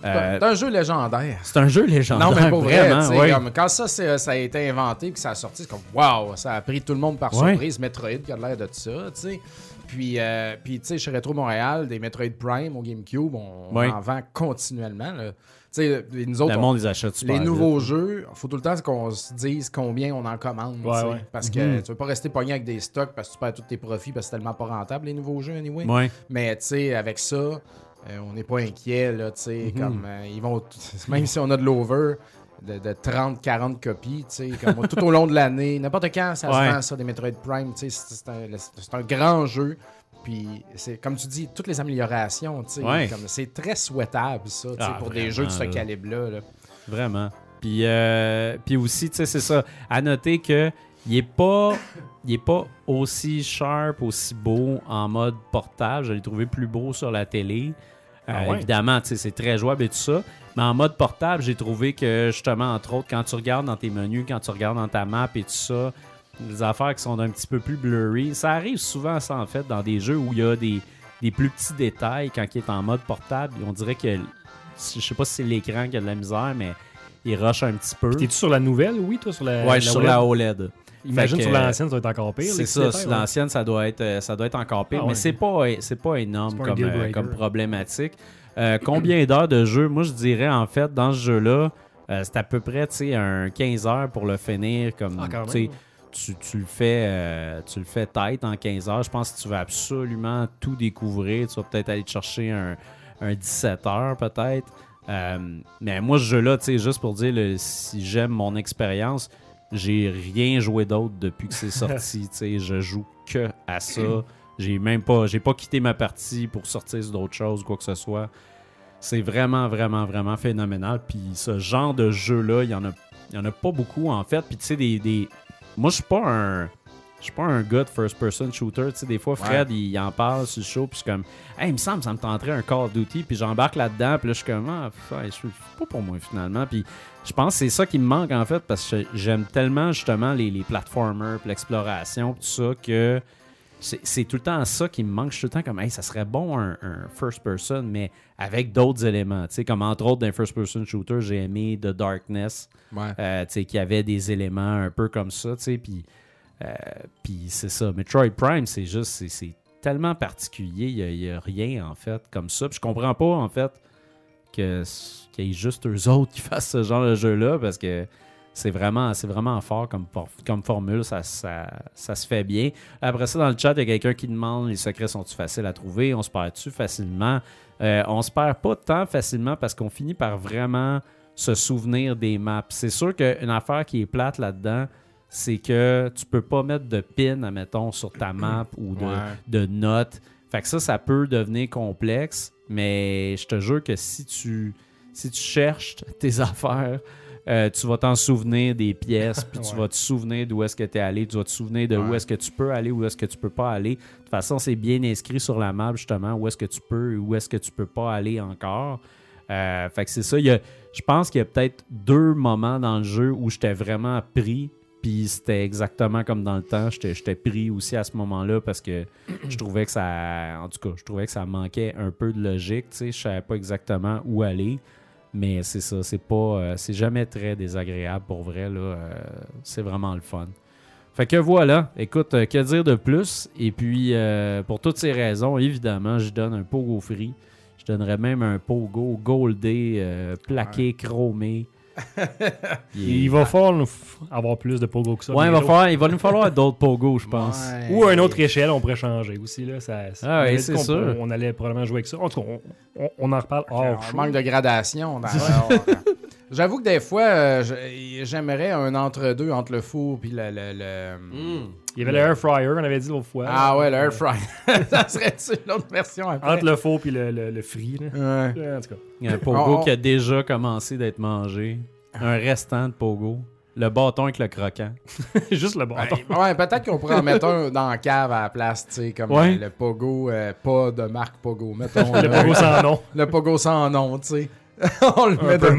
Euh, C'est un jeu légendaire. c'est un jeu légendaire. Non, mais pour vrai, vraiment, ouais. comme quand ça, ça a été inventé et que ça a sorti, c'est comme waouh, ça a pris tout le monde par surprise. Metroid qui a l'air de ça, tu sais. Puis, euh, puis tu sais, chez Retro Montréal, des Metroid Prime au GameCube, on, en vend continuellement. là. Sais, nous autres, Le on- monde les achète super les vite. nouveaux jeux, faut tout le temps qu'on se dise combien on en commande. Ouais, ouais. Parce que tu veux pas rester pogné avec des stocks parce que tu perds tous tes profits parce que c'est tellement pas rentable les nouveaux jeux anyway. Ouais. Mais tu sais, avec ça, euh, on n'est pas inquiet, là, tu sais, comme euh, ils vont, même si on a de l'over, de, de 30, 40 copies, tu sais, comme tout au long de l'année, n'importe quand ça Ouais. se vend, ça, des Metroid Prime, tu sais, c'est c'est un, c'est un grand jeu. Puis, c'est comme tu dis, toutes les améliorations, tu sais, Ouais. comme c'est très souhaitable, ça, tu sais, Ah, pour des jeux de ce calibre-là. là. Vraiment. Puis, euh, puis aussi, tu sais, c'est ça. À noter que il est pas, il est pas aussi sharp, aussi beau en mode portable. Je l'ai trouvé plus beau sur la télé. Euh, Ah ouais? Évidemment, c'est très jouable et tout ça. Mais en mode portable, j'ai trouvé que justement, entre autres, quand tu regardes dans tes menus, quand tu regardes dans ta map et tout ça, les affaires qui sont un petit peu plus blurry, ça arrive souvent, ça, en fait, dans des jeux où il y a des, des plus petits détails quand il est en mode portable. On dirait que, je sais pas si c'est l'écran qui a de la misère, mais il rush un petit peu. T'es-tu sur la nouvelle, oui, toi, sur la. Ouais, sur la OLED. Imagine Fait sur que, l'ancienne, ça va être encore pire. C'est ça, sur ouais. l'ancienne, ça doit être ça doit être encore pire, Ah mais ouais. c'est pas c'est pas énorme pas comme, euh, comme problématique. Euh, combien d'heures de jeu? Moi, je dirais en fait dans ce jeu-là, euh, c'est à peu près tu sais un 15 heures pour le finir comme Ah, tu le fais euh, tu le fais tête en 15 heures. Je pense que tu vas absolument tout découvrir. Tu vas peut-être aller te chercher un, un 17 heures peut-être. Euh, mais moi, ce jeu-là, tu sais, juste pour dire, le- si j'aime mon expérience, j'ai rien joué d'autre depuis que c'est sorti. tu sais, je joue que à ça. J'ai même pas, j'ai pas quitté ma partie pour sortir sur d'autres choses quoi que ce soit. C'est vraiment, vraiment, vraiment phénoménal. Puis ce genre de jeu-là, il y en a, il y en a pas beaucoup en fait. Puis tu sais, des, des- moi je suis pas un, je suis pas un gars de first-person shooter. Tu sais, des fois Fred il, en parle sur le show, puis je suis comme, hey, il me semble, ça me tenterait un Call of Duty, puis j'embarque là-dedans, puis là je suis comme, ah, suis pas pour moi finalement. Puis je pense que c'est ça qui me manque en fait, parce que j'aime tellement justement les, les platformers, puis l'exploration, puis tout ça que c'est tout le temps ça qui me manque. Je suis tout le temps comme, hey, ça serait bon un, un first person, mais avec d'autres éléments. Tu sais, comme entre autres, d'un first person shooter, j'ai aimé The Darkness, Ouais. euh, tu sais, qui avait des éléments un peu comme ça, tu sais, puis euh, puis c'est ça. Metroid Prime, c'est juste, c'est- tellement particulier, il n'y a, rien en fait comme ça. Puis je comprends pas en fait que qu'il y ait juste eux autres qui fassent ce genre de jeu-là parce que c'est vraiment, c'est vraiment fort comme, comme formule, ça, ça, ça se fait bien. Après ça, dans le chat, il y a quelqu'un qui demande les secrets sont-ils faciles à trouver? On se perd-tu facilement? Euh, On se perd pas tant facilement parce qu'on finit par vraiment se souvenir des maps. C'est sûr qu'une affaire qui est plate là-dedans, c'est que tu peux pas mettre de pin, admettons, sur ta map ou de, Ouais. de notes. Fait que ça, ça peut devenir complexe, mais je te jure que si tu, si tu cherches tes affaires, euh, tu vas t'en souvenir des pièces, puis tu Ouais. vas te souvenir d'où est-ce que tu es allé, tu vas te souvenir de où est-ce que tu peux aller, où est-ce que tu peux pas aller. De toute façon, c'est bien inscrit sur la map, justement, où est-ce que tu peux et où est-ce que tu peux pas aller encore. Euh, fait que c'est ça. Il y a- je pense qu'il y a peut-être deux moments dans le jeu où j'étais vraiment pris. Puis c'était exactement comme dans le temps. J'étais j'étais pris aussi à ce moment-là parce que je trouvais que ça. En tout cas, je trouvais que ça manquait un peu de logique. Tu sais, je savais pas exactement où aller. Mais c'est ça. C'est pas. euh, c'est jamais très désagréable pour vrai. Là. Euh, c'est vraiment le fun. Fait que voilà, écoute, euh, que dire de plus? Et puis, pour toutes ces raisons, évidemment, je donne un Pogo free. Je donnerais même un Pogo goldé, plaqué, chromé. Il va falloir nous avoir plus de pogo que ça. Ouais, il va, falloir, il va nous falloir d'autres Pogo, je pense. Ouais. Ou à une autre échelle, on pourrait changer aussi. Là, ça, Ah ouais, c'est sûr. On allait probablement jouer avec ça. En tout cas, on, on- on en reparle hors On show. manque de gradation. dans- J'avoue que des fois, euh, j'aimerais un entre-deux entre le four puis le. le- le- Il y avait le air fryer, on avait dit l'autre fois. Ah ouais, le air fry. ça serait-tu l'autre version après? Entre le faux et le, le, le free. Là. Ouais. En tout cas. Il y a un Pogo On- qui a déjà commencé d'être mangé. Un restant de Pogo. Le bâton avec le croquant. Juste le bâton. Ouais, ouais, peut-être qu'on pourrait en mettre un dans la cave à la place, tu sais, comme Ouais. le Pogo, euh, pas de marque Pogo, mettons. le pogo sans nom. le Pogo sans nom, tu sais. On le Un met peu un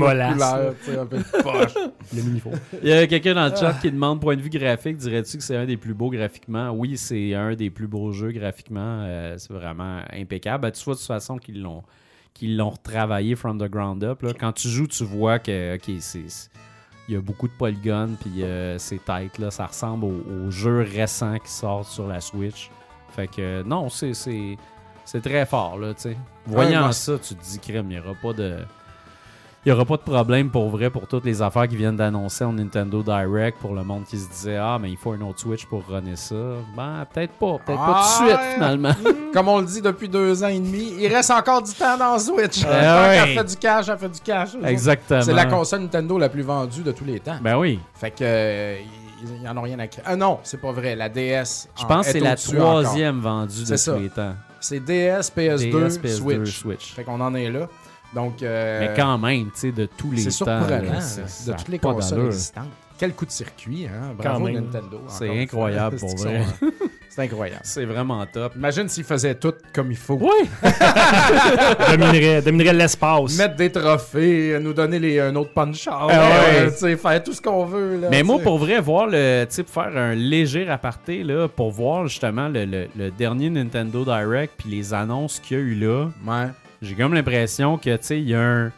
poche. Le mini-faux. Il y a quelqu'un dans le chat qui demande point de vue graphique, dirais-tu que c'est un des plus beaux graphiquement? Oui, c'est un des plus beaux jeux graphiquement. Euh, c'est vraiment impeccable. Ben, tu vois de toute façon qu'ils l'ont qu'ils l'ont retravaillé from the ground up. là. Quand tu joues, tu vois que ok, il y a beaucoup de polygones puis euh, c'est tight là, ça ressemble au, au jeu récent qui sort sur la Switch. Fait que non, c'est c'est c'est très fort là, tu sais. Voyant moi, ça, tu te dis crème, il n'y aura pas de il n'y aura pas de problème pour vrai pour toutes les affaires qui viennent d'annoncer en Nintendo Direct pour le monde qui se disait Ah, mais il faut un autre Switch pour runner ça. Ben, peut-être pas. Peut-être pas Ah, tout de suite, finalement. Comme on le dit depuis deux ans et demi, il reste encore du temps dans Switch. Tant ouais. qu'elle fait du cash, elle fait du cash. Exactement. C'est la console Nintendo la plus vendue de tous les temps. Ben oui. Fait que euh, ils, ils en ont rien à créer. Ah non, c'est pas vrai. La DS. Je en- pense que est c'est la encore. troisième vendue de tous ça. les temps. C'est DS, PS2, DS, PS2, Switch. Switch. Fait qu'on en est là. Donc, euh, Mais quand même, tu sais, de tous les c'est temps. surprenant là, hein, c'est- ça de toutes les consoles existantes. Quel coup de circuit, hein? Bravo même. Nintendo. C'est incroyable, fois. pour C'est vrai. sont- C'est incroyable. C'est vraiment top. Imagine s'ils faisaient tout comme il faut. Oui! dominerait, dominerait l'espace. Mettre des trophées, nous donner les, un autre punch-out, Ah ouais. euh, tu sais, faire tout ce qu'on veut. Là, Mais moi, pour vrai, voir le. Pour faire un léger aparté, là, pour voir justement le, le- le dernier Nintendo Direct puis les annonces qu'il y a eu là, Ouais. J'ai comme l'impression que, tu sais, il y a un.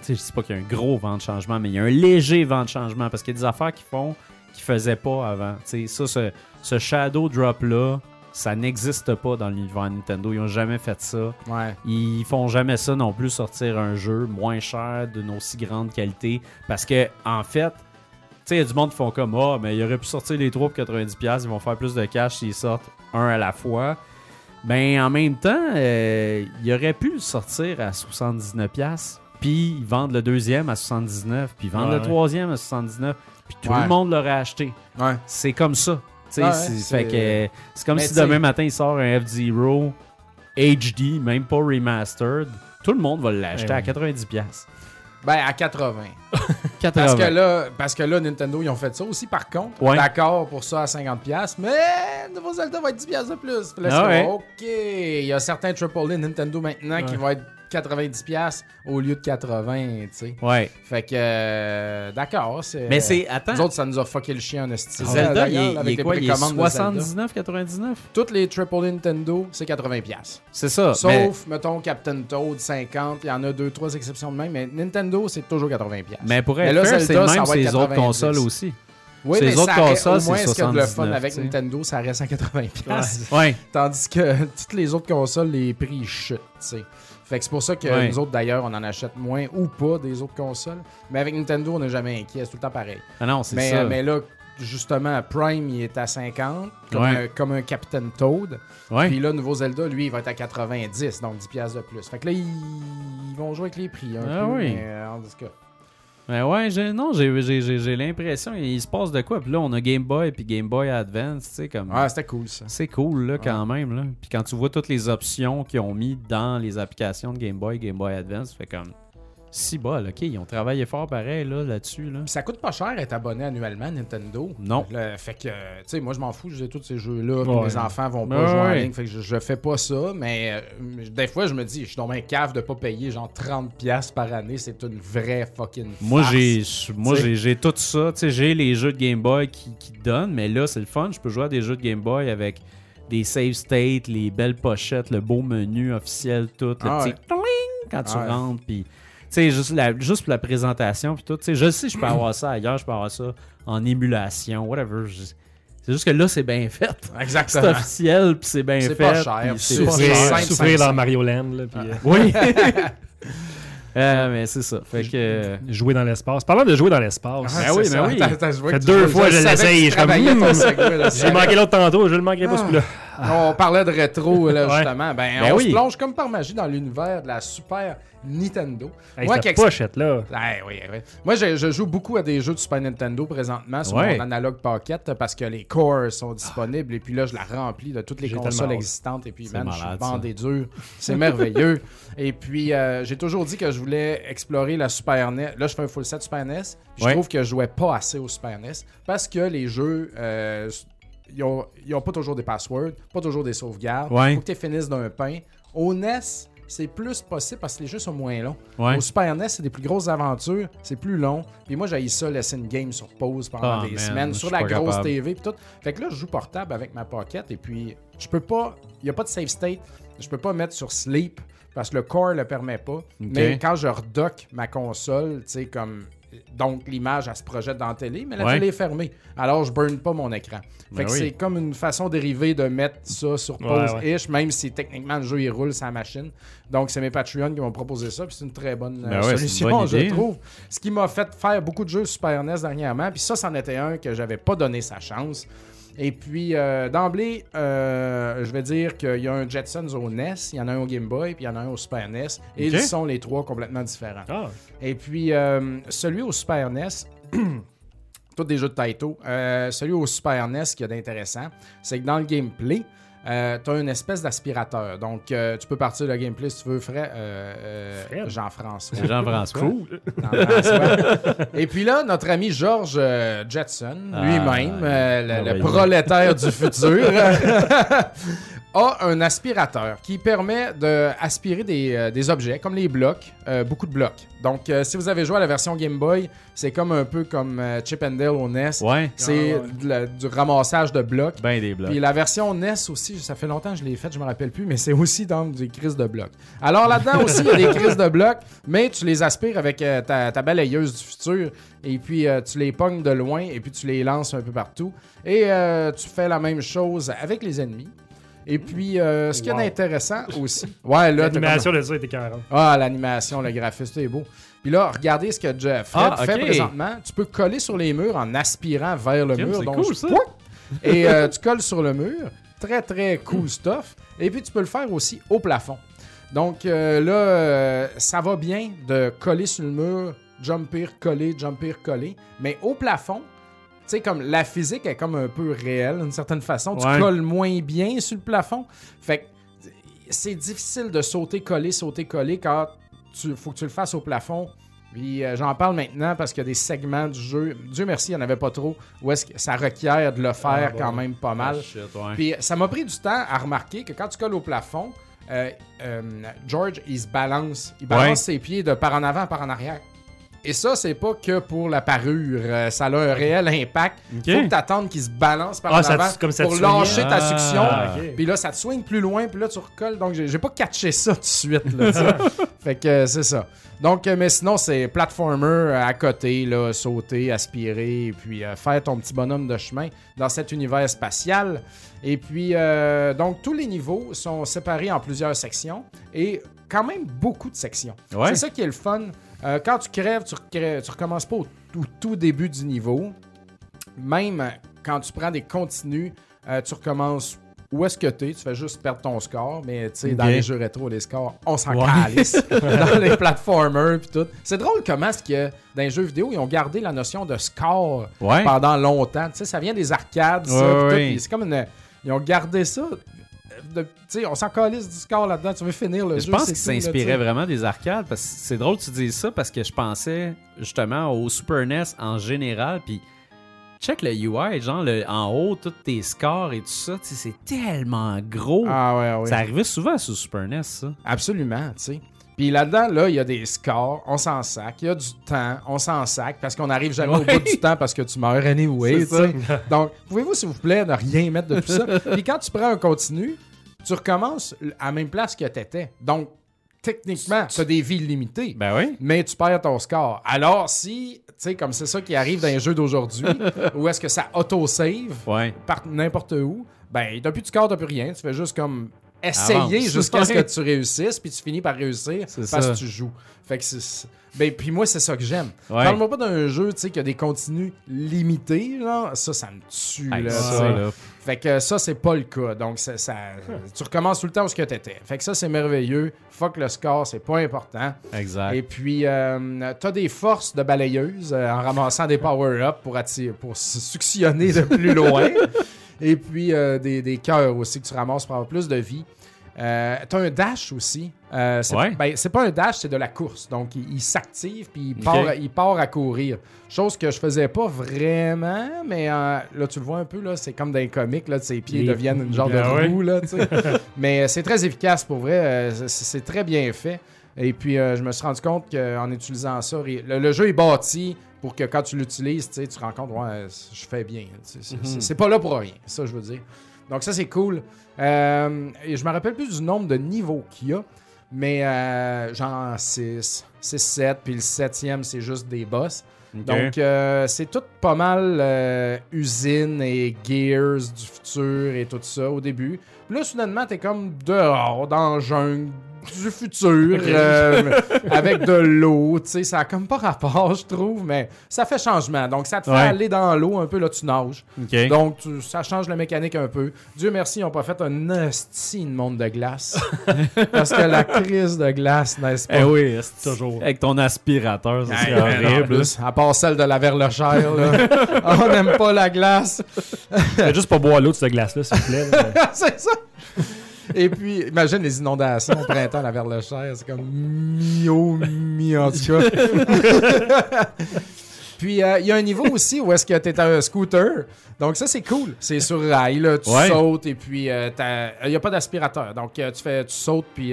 Tu sais, je dis pas qu'il y a un gros vent de changement, mais il y a un léger vent de changement parce qu'il y a des affaires qu'ils font qu'ils faisaient pas avant. Tu sais, ça, ce, ce Shadow Drop-là, ça n'existe pas dans l'univers Nintendo. Ils ont jamais fait ça. Ouais. Ils font jamais ça non plus, sortir un jeu moins cher, d'une aussi grande qualité. Parce que, en fait, tu sais, il y a du monde qui font comme Ah, mais il aurait pu sortir les trois pour 90$, ils vont faire plus de cash s'ils sortent un à la fois. Ben, en même temps, euh, il aurait pu le sortir à 79$, puis vendent le deuxième à 79$, puis Ouais. le troisième à 79$, puis tout Ouais. le monde l'aurait acheté. Ouais. C'est comme ça. Ouais, c'est, euh, comme Mais si demain matin il sort un F-Zero HD, même pas remastered. Tout le monde va l'acheter à ouais. 90$. Ben, à 80. 80. Parce que, là, parce que là, Nintendo, ils ont fait ça aussi, par contre. Ouais. D'accord pour ça à 50$, mais le nouveau Zelda va être 10$ de plus. Là, Ah ouais. OK, il y a certains AAA Nintendo maintenant qui vont être 90$ au lieu de 80$, tu sais. Ouais. Fait que, euh, d'accord, c'est... Mais c'est. Attends. Nous autres, ça nous a fucké le chien en esti. Zelda, il est, il avec est les quoi Il est précommandes de Zelda. 79,99 Toutes les AAA Nintendo, c'est 80$. C'est ça. Sauf, mais, mettons, Captain Toad, 50$. Il y en a deux, trois exceptions de même. Mais Nintendo, c'est toujours 80$. mais pour Mais être là, fair, c'est même ces autres 90. consoles aussi. Oui, Ces mais autres ça reste- consoles, au moins, c'est ce qu'il y a de le fun 79, avec. Nintendo, ça reste à 80$. Ouais. Tandis que toutes les autres consoles, les prix chutent, tu sais. Fait que c'est pour ça que Ouais. nous autres, d'ailleurs, on en achète moins ou pas des autres consoles. Mais avec Nintendo, on n'est jamais inquiet. C'est tout le temps pareil. Ah non, c'est Mais, ça. mais là, justement, Prime, il est à 50, comme, Ouais. un, comme un Captain Toad. ouais. Puis là, nouveau Zelda, lui, il va être à 90, donc 10$ piastres de plus. Fait que là, ils, ils vont jouer avec les prix un Ah peu. oui. mais, en tout cas. Mais ouais, j'ai, non, j'ai, j'ai, j'ai, j'ai l'impression il se passe de quoi? Puis là, on a Game Boy puis Game Boy Advance, tu sais, comme... Ouais, c'était cool, ça. C'est cool, là, quand même. Là. Puis quand tu vois toutes les options qu'ils ont mis dans les applications de Game Boy, Game Boy Advance, ça fait comme... Si bol, OK, ils ont travaillé fort pareil, là, là-dessus, là. Puis ça coûte pas cher être abonné annuellement à Nintendo. Non. Le- fait que, tu sais, moi, je m'en fous, j'ai tous ces jeux-là, puis Ouais. mes enfants vont pas Ouais, jouer en ligne, fait que je, je fais pas ça, mais euh, des fois, je me dis, je suis dans un cave de pas payer genre 30$ piastres par année, c'est une vraie fucking Moi, farce. j'ai moi Tu sais. j'ai, j'ai tout ça. Tu sais, j'ai les jeux de Game Boy qui, qui donnent, mais là, c'est le fun. Je peux jouer à des jeux de Game Boy avec des save states, les belles pochettes, le beau menu officiel, tout, le Ah petit ouais. cling quand tu Ouais. rentres, puis... Tu sais, juste, la- juste pour la présentation, puis tout. Tu sais, je sais, je peux avoir ça ailleurs, je peux avoir ça en émulation, whatever. je- C'est juste que là, c'est bien fait. C'est Exactement. officiel, puis c'est bien fait. C'est pas cher, c'est c'est pas souffrir, dans Mario Land. Là, euh, Oui. Euh, mais c'est ça. Fait que. euh, jouer dans l'espace. Parlant de jouer dans l'espace, Ben oui, c'est ben ça. oui. Fait que deux fois, je l'essaye, hmm. j'ai c'est- manqué l'autre tantôt, je le manquerai pas Ah. celui-là. On parlait de rétro, là, Ouais. justement. Ben, Ben on oui. se plonge comme par magie dans l'univers de la Super Nintendo. Hey, Moi, cette pochette là. Oui, oui. Moi, je, je joue beaucoup à des jeux de Super Nintendo présentement sur Ouais. mon Analog Pocket parce que les cores sont disponibles et puis là, je la remplis de toutes les consoles existantes et puis, man, je suis bandé dur. C'est merveilleux. Et puis, euh, j'ai toujours dit que je voulais explorer la Super NES. Là, je fais un full set Super NES. puis Ouais. Je trouve que je jouais pas assez au Super NES parce que les jeux... euh, ils ont, ils ont pas toujours des passwords, pas toujours des sauvegardes. Ouais. Faut que tu finisses d'un pain. Au NES, c'est plus possible parce que les jeux sont moins longs. Ouais. Au Super NES, c'est des plus grosses aventures, c'est plus long. Puis moi, j'ai ça laisser une game sur pause pendant Ah, des man, semaines sur la grosse capable. TV puis tout. Fait que là, je joue portable avec ma pocket et puis je peux pas, il y a pas de save state, je peux pas mettre sur sleep parce que le core le permet pas. Mais quand je redock ma console, tu sais comme Donc, l'image, elle se projette dans la télé, mais la Ouais. télé est fermée. Alors, je burn pas mon écran. Fait Ben que oui. c'est comme une façon dérivée de mettre ça sur Ouais, pause-ish, même si techniquement le jeu il roule sa machine. Donc, c'est mes Patreons qui m'ont proposé ça, puis c'est une très bonne Ben une solution, bonne je trouve. Ce qui m'a fait faire beaucoup de jeux Super NES dernièrement, puis ça, c'en était un que j'avais pas donné sa chance. Et puis, euh, d'emblée, euh, je vais dire qu'il y a un Jetsons au NES, il y en a un au Game Boy, puis il y en a un au Super NES. Et ils sont les trois complètement différents. Ah, Et puis, euh, celui au Super NES, tous des jeux de Taito, celui au Super NES, y a d'intéressant, c'est que dans le gameplay, euh, tu as une espèce d'aspirateur. Donc, euh, tu peux partir le gameplay si tu veux, Fred, euh, euh, Fred? Jean-François. C'est Jean-François. cool. Jean-François. Et puis là, notre ami Georges euh, Jetson, Ah, lui-même, euh, le, ah le prolétaire du futur, a un aspirateur qui permet d'aspirer des, euh, des objets, comme les blocs, euh, beaucoup de blocs. Donc, euh, si vous avez joué à la version Game Boy, c'est comme un peu comme euh, Chip and Dale au NES. Ouais, C'est Ah ouais. du ramassage de blocs. ben des blocs. Puis la version NES aussi, ça fait longtemps que je l'ai faite, je me rappelle plus, mais c'est aussi dans des crises de blocs. Alors là-dedans aussi, il y a des crises de blocs, mais tu les aspires avec euh, ta, ta balayeuse du futur, et puis euh, tu les pognes de loin, et puis tu les lances un peu partout. Et euh, tu fais la même chose avec les ennemis. Et puis, euh, ce qu'il y a Wow. d'intéressant aussi. Ouais, là, L'animation de ça était 40. ah, l'animation, le graphisme, c'est beau. Puis là, regardez ce que Jeff Fred Ah, fait présentement. Tu peux coller sur les murs en aspirant vers le mur. c'est Donc, cool, ça. Et euh, tu colles sur le mur. Très, très cool stuff. Et puis, tu peux le faire aussi au plafond. Donc euh, là, euh, ça va bien de coller sur le mur, jumper, coller, jumper, coller. Mais au plafond, sais, comme la physique est comme un peu réelle d'une certaine façon. Tu Ouais. colles moins bien sur le plafond. Fait que c'est difficile de sauter, coller, sauter, coller quand tu faut que tu le fasses au plafond. Puis euh, j'en parle maintenant parce qu'il y a des segments du jeu, Dieu merci, il n'y en avait pas trop, où est-ce que ça requiert de le faire Ah, bon. quand même pas mal. Ah, shit, ouais. Puis ça m'a pris du temps à remarquer que quand tu colles au plafond, euh, euh, George, il se balance. Il balance Ouais. ses pieds de par en avant, par en arrière. Et ça, c'est pas que pour la parure. euh, ça a un réel impact. Ok. Faut que tu attendes qu'il se balance par Ah, en ça te- avant comme ça te pour swingait. lâcher ta Ah, succion. ok. Puis là, ça te swing plus loin, puis là, tu recolles. Donc, j'ai pas catché ça tout de suite. Là, fait que euh, c'est ça. Donc, euh, mais sinon, c'est platformer à côté, là, sauter, aspirer, puis faire ton petit bonhomme de chemin dans cet univers spatial. Et puis, donc, tous les niveaux sont séparés en plusieurs sections et quand même beaucoup de sections. Ouais. C'est ça qui est le fun. Euh, quand tu crèves, tu, recommences pas au tout, tout début du niveau. Même euh, quand tu prends des continues, euh, tu recommences où est-ce que tu es. Tu fais juste perdre ton score. Mais tu sais, dans les jeux rétro, les scores, on s'en Ouais. calisse. dans les platformers puis tout. C'est drôle comment est-ce que dans les jeux vidéo, ils ont gardé la notion de score Ouais. pendant longtemps. Tu sais, ça vient des arcades. Ouais, C'est comme une... Ils ont gardé ça. Sais, on s'en calisse du score là-dedans. Tu veux finir le Je jeu. pense c'est qu'il s'inspirait vraiment des arcades parce que c'est drôle que tu dises ça parce que je pensais justement au Super NES en général puis check le UI genre le- en haut tous tes scores et tout ça c'est tellement gros Ah ouais, ouais. ça arrivait souvent sur Super NES ça Absolument, tu sais. Puis là-dedans, là, il y a des scores, on s'en sac. Il y a du temps, on s'en sac parce qu'on n'arrive jamais au bout du temps parce que tu meurs anyway. Donc, pouvez-vous, s'il vous plaît, ne rien mettre de tout ça? Puis quand tu prends un continu, tu recommences à la même place que tu étais. Donc, techniquement, tu as des vies limitées. ben oui mais tu perds ton score. Alors, si, tu sais, comme c'est ça qui arrive dans les jeux d'aujourd'hui, où est-ce que ça auto-save ouais par n'importe où, ben, t'as plus de score, t'as plus rien. Tu fais juste comme essayer Avance. jusqu'à ce que tu réussisses, puis tu finis par réussir parce ça. que tu joues. Fait que c'est. Ben, puis moi, c'est ça que j'aime. Ouais. Parle-moi pas d'un jeu, tu sais, qui a des contenus limités, là. Ça, ça me tue, là. ça, là. Fait que ça, c'est pas le cas. Donc, ça, ça- tu recommences tout le temps où ce que t'étais. Fait que ça, c'est merveilleux. Fuck le score, c'est pas important. exact Et puis, euh, t'as des forces de balayeuse euh, en ramassant des power-ups pour, attirer- pour se suctionner de plus loin. Et puis, euh, des, des cœurs aussi que tu ramasses pour avoir plus de vie. Euh, t'as un dash aussi. Euh, c'est, Ouais. ben, c'est pas un dash, c'est de la course. Donc, il, il s'active puis il, part, il part à courir. Chose que je faisais pas vraiment, mais euh, là, tu le vois un peu, là, c'est comme dans les comics, là, ses pieds Les- deviennent une genre de ouais. roue, là, mais c'est très efficace pour vrai. c'est, très bien fait. Et puis, je me suis rendu compte qu'en utilisant ça, le, le jeu est bâti pour que quand tu l'utilises, tu te rends compte, ouais, je fais bien. sais, C'est, pas là pour rien, ça, je veux dire. Donc, ça, c'est cool. Euh, et je me rappelle plus du nombre de niveaux qu'il y a, mais euh, genre 6, 6-7, puis le septième, c'est juste des boss. Donc, euh, c'est tout pas mal usine et gears du futur et tout ça au début. Puis là, soudainement, t'es comme dehors, dans la jungle du futur, euh, avec de l'eau. Tu sais, ça a comme pas rapport, je trouve, mais ça fait changement. Donc, ça te fait Ouais. aller dans l'eau un peu, là, tu nages. Donc, tu- ça change la mécanique un peu. Dieu merci, ils n'ont pas fait un hostie de monde de glace. Parce que la crise de glace, n'est-ce pas? Eh oui, c'est toujours. Avec ton aspirateur, ça Hey, serait non, en horrible. à part celle de la verlechère, là. on n'aime pas la glace. Juste pas boire l'eau de cette glace-là, s'il vous plaît. c'est ça. Et puis, imagine les inondations au printemps à la verlechère. C'est comme mi-eau, mi en tout cas. Puis, euh, il y a un niveau aussi où est-ce que tu es un scooter. Donc, ça, c'est cool. C'est sur rail, là. Tu Ouais. sautes et puis, euh, il n'y a pas d'aspirateur. Donc, euh, tu, fais, tu sautes puis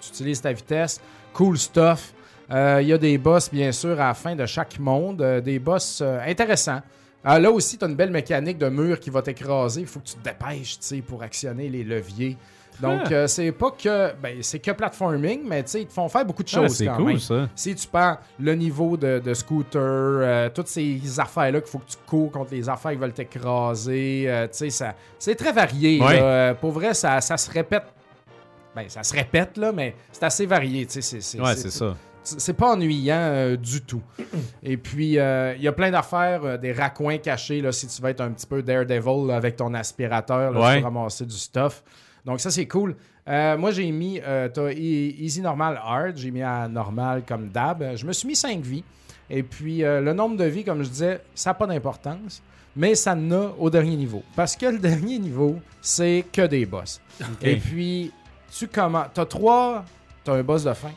tu utilises ta vitesse. Cool stuff. Il y a des boss, bien sûr, à la fin de chaque monde. des boss intéressants. Ah, là aussi, tu as une belle mécanique de mur qui va t'écraser. Il faut que tu te dépêches pour actionner les leviers. Donc, Ah. euh, c'est pas que. Ben, c'est que platforming, mais tu sais, ils te font faire beaucoup de Ah, choses c'est quand cool, même. ça. Si tu prends le niveau de, de scooter, euh, toutes ces affaires-là qu'il faut que tu cours contre les affaires qui veulent t'écraser, euh, tu sais, ça, c'est très varié. Ouais. là. Pour vrai, ça, ça se répète. Ben, ça se répète, là, mais c'est assez varié. tu sais, Ouais, c'est- ça. c'est pas ennuyant euh, du tout. Et puis, euh, il y a plein d'affaires, euh, des raccoins cachés, là, si tu veux être un petit peu Daredevil là, avec ton aspirateur, là, Ouais. tu peux ramasser du stuff. Donc, ça, c'est cool. Euh, moi, j'ai mis, euh, t'as e- Easy Normal Hard, j'ai mis à Normal comme Dab. Je me suis mis 5 vies. Et puis, euh, le nombre de vies, comme je disais, ça n'a pas d'importance, mais ça en a au dernier niveau. Parce que le dernier niveau, c'est que des boss. Et puis, tu commences. Tu as trois. Tu as un boss de fin.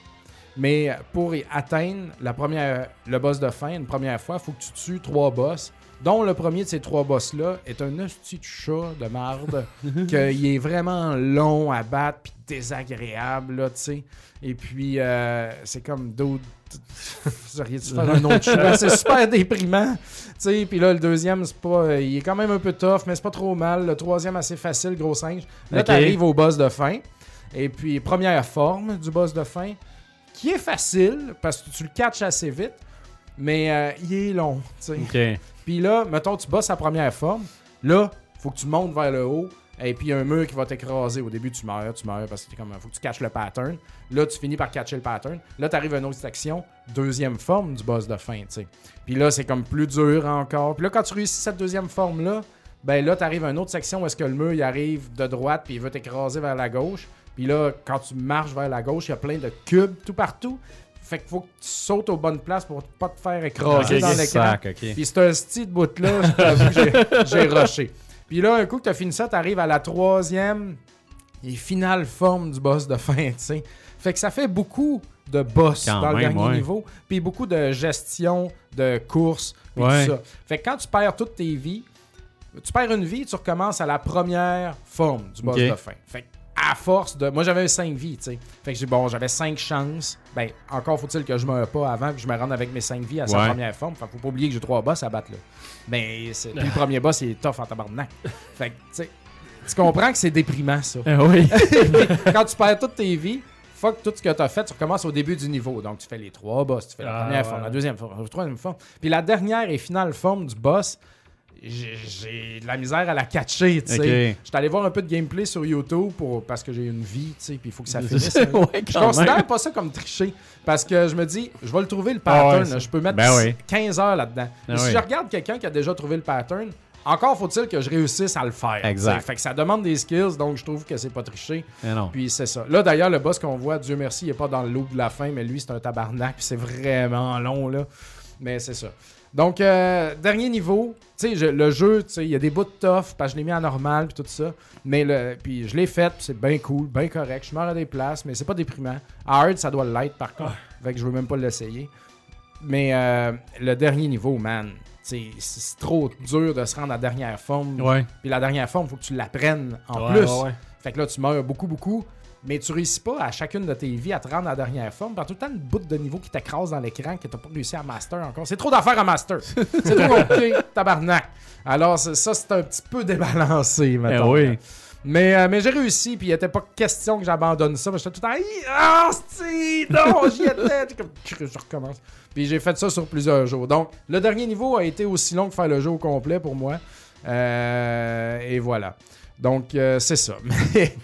Mais pour y atteindre la première, le boss de fin une première fois, il faut que tu tues trois boss. Dont le premier de ces trois boss-là est un petit chat de marde. qu'il est vraiment long à battre puis désagréable, là, tu sais. Et puis, euh, c'est comme d'autres. Vous auriez-tu faire un autre choix? C'est super déprimant. Tu sais, puis là, le deuxième, c'est pas. euh, il est quand même un peu tough, mais c'est pas trop mal. Le troisième, assez facile, gros singe. Là, Ok. t'arrives au boss de fin. Et puis, première forme du boss de fin, qui est facile parce que tu le catches assez vite, mais euh, il est long, tu sais. Puis là, mettons, tu bosses sa première forme. Là, faut que tu montes vers le haut. Et puis, il y a un mur qui va t'écraser. Au début, tu meurs, tu meurs parce que comme. Faut que tu catches le pattern. Là, tu finis par catcher le pattern. Là, tu arrives à une autre section, deuxième forme du boss de fin, tu sais. Puis là, c'est comme plus dur encore. Puis là, quand tu réussis cette deuxième forme-là, ben là, tu arrives à une autre section où est-ce que le mur, il arrive de droite, puis il veut t'écraser vers la gauche. Puis là, quand tu marches vers la gauche, il y a plein de cubes tout partout. Fait qu'il faut que tu sautes aux bonnes places pour pas te faire écraser dans l'écran. Sac, OK. Puis c'est un style de bout-là, je j'ai- rushé. Puis là, un coup que t'as fini ça, t'arrives à la troisième et finale forme du boss de fin, tu sais. Fait que ça fait beaucoup de boss Quand dans le dernier ouais. niveau, puis beaucoup de gestion de course, puis Ouais. tout ça. Fait que quand tu perds toutes tes vies, tu perds une vie, tu recommences à la première forme du boss de fin. Fait que à force de. Moi, j'avais 5 vies, tu sais. Fait que j'ai bon, j'avais 5 chances. Ben, encore faut-il que je meure pas avant que je me rende avec mes 5 vies à sa Ouais. première forme. Fait que faut pas oublier que j'ai 3 boss à battre, là. Mais c'est- puis le premier boss, il est tough en tabarnak. Fait que, tu sais, tu comprends que c'est déprimant, ça. Ah oui. Quand tu perds toutes tes vies, fuck tout ce que tu as fait, tu recommences au début du niveau. Donc, tu fais les trois boss. Tu fais la Ah, première ouais. forme, la deuxième forme, la troisième forme. Puis la dernière et finale forme du boss, j'ai- de la misère à la catcher, tu sais. Ok. J'étais allé voir un peu de gameplay sur YouTube pour, parce que j'ai une vie, tu sais, puis il faut que ça finisse. ouais, Je considère même. pas ça comme tricher parce que je me dis, je vais le trouver le Ah pattern. ouais, là. je peux mettre Ben oui. 15 heures là-dedans. Ah si oui. je regarde quelqu'un qui a déjà trouvé le pattern, encore faut-il que je réussisse à le faire. Exact. t'sais. Fait que ça demande des skills, donc je trouve que c'est pas non. Puis c'est ça. Là d'ailleurs, le boss qu'on voit, Dieu merci, il est pas dans le lot de la fin, mais lui c'est un tabarnak, c'est vraiment long là. Mais c'est ça. Donc, euh, dernier niveau, tu sais, le jeu, tu sais, il y a des bouts de tough, parce que je l'ai mis en normal, puis tout ça. Mais le, puis je l'ai fait, c'est bien cool, bien correct. Je meurs à des places, mais c'est pas déprimant. Hard, ça doit l'être par contre. Fait que je veux même pas l'essayer. Mais euh, le dernier niveau, man, c'est trop dur de se rendre à la dernière forme. Ouais. Puis la dernière forme, faut que tu l'apprennes en Ouais, plus. ouais. Fait que là, tu meurs beaucoup, beaucoup. Mais tu réussis pas à chacune de tes vies à te rendre à la dernière forme. Par tout le temps, une bout de niveau qui t'écrase dans l'écran que t'as pas réussi à master encore. C'est trop d'affaires à master. c'est trop compliqué, tabarnak. Alors, ça, c'est un petit peu débalancé, Eh maintenant. oui. Mais, euh, mais j'ai réussi, puis il était pas question que j'abandonne ça. mais J'étais tout le temps, ah, si, non, j'y étais. Comme, je recommence. Puis j'ai fait ça sur plusieurs jours. Donc, le dernier niveau a été aussi long que faire le jeu au complet pour moi. Euh, et voilà. Donc, euh, c'est ça. Mais,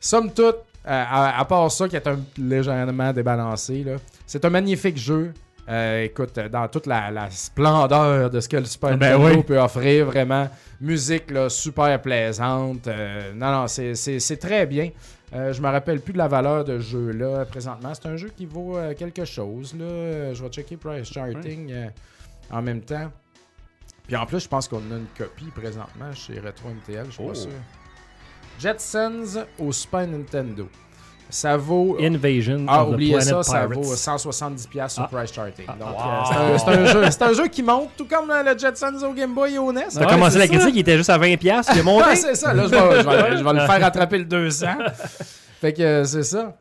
somme toute, à, à part ça, qui est un légèrement débalancé, là, c'est un magnifique jeu. Euh, écoute, dans toute la, la splendeur de ce que le Super Ben Nintendo oui. peut offrir, vraiment. Musique là, super plaisante. Euh, non, non, c'est- très bien. Euh, je me rappelle plus de la valeur de ce jeu-là présentement. C'est un jeu qui vaut euh, quelque chose. Là. Euh, Je vais checker Price Charting euh, en même temps. Puis en plus, je pense qu'on a une copie présentement chez Retro MTL, je suis Oh. pas sûr. Jetsons au Super Nintendo. Ça vaut. Invasion Ah, oubliez ça, ça Pirates. vaut 170$ sur Ah. Price Charting. Ah, Donc, wow. euh, c'est un- c'est un, jeu- c'est un jeu qui monte, tout comme le, le Jetsons au Game Boy et au NES. T'as commencé la critique, il était juste à 20$, il est monté. Ah, c'est ça. Là, je vais, je vais- je vais le faire attraper le 200. fait que euh, c'est ça.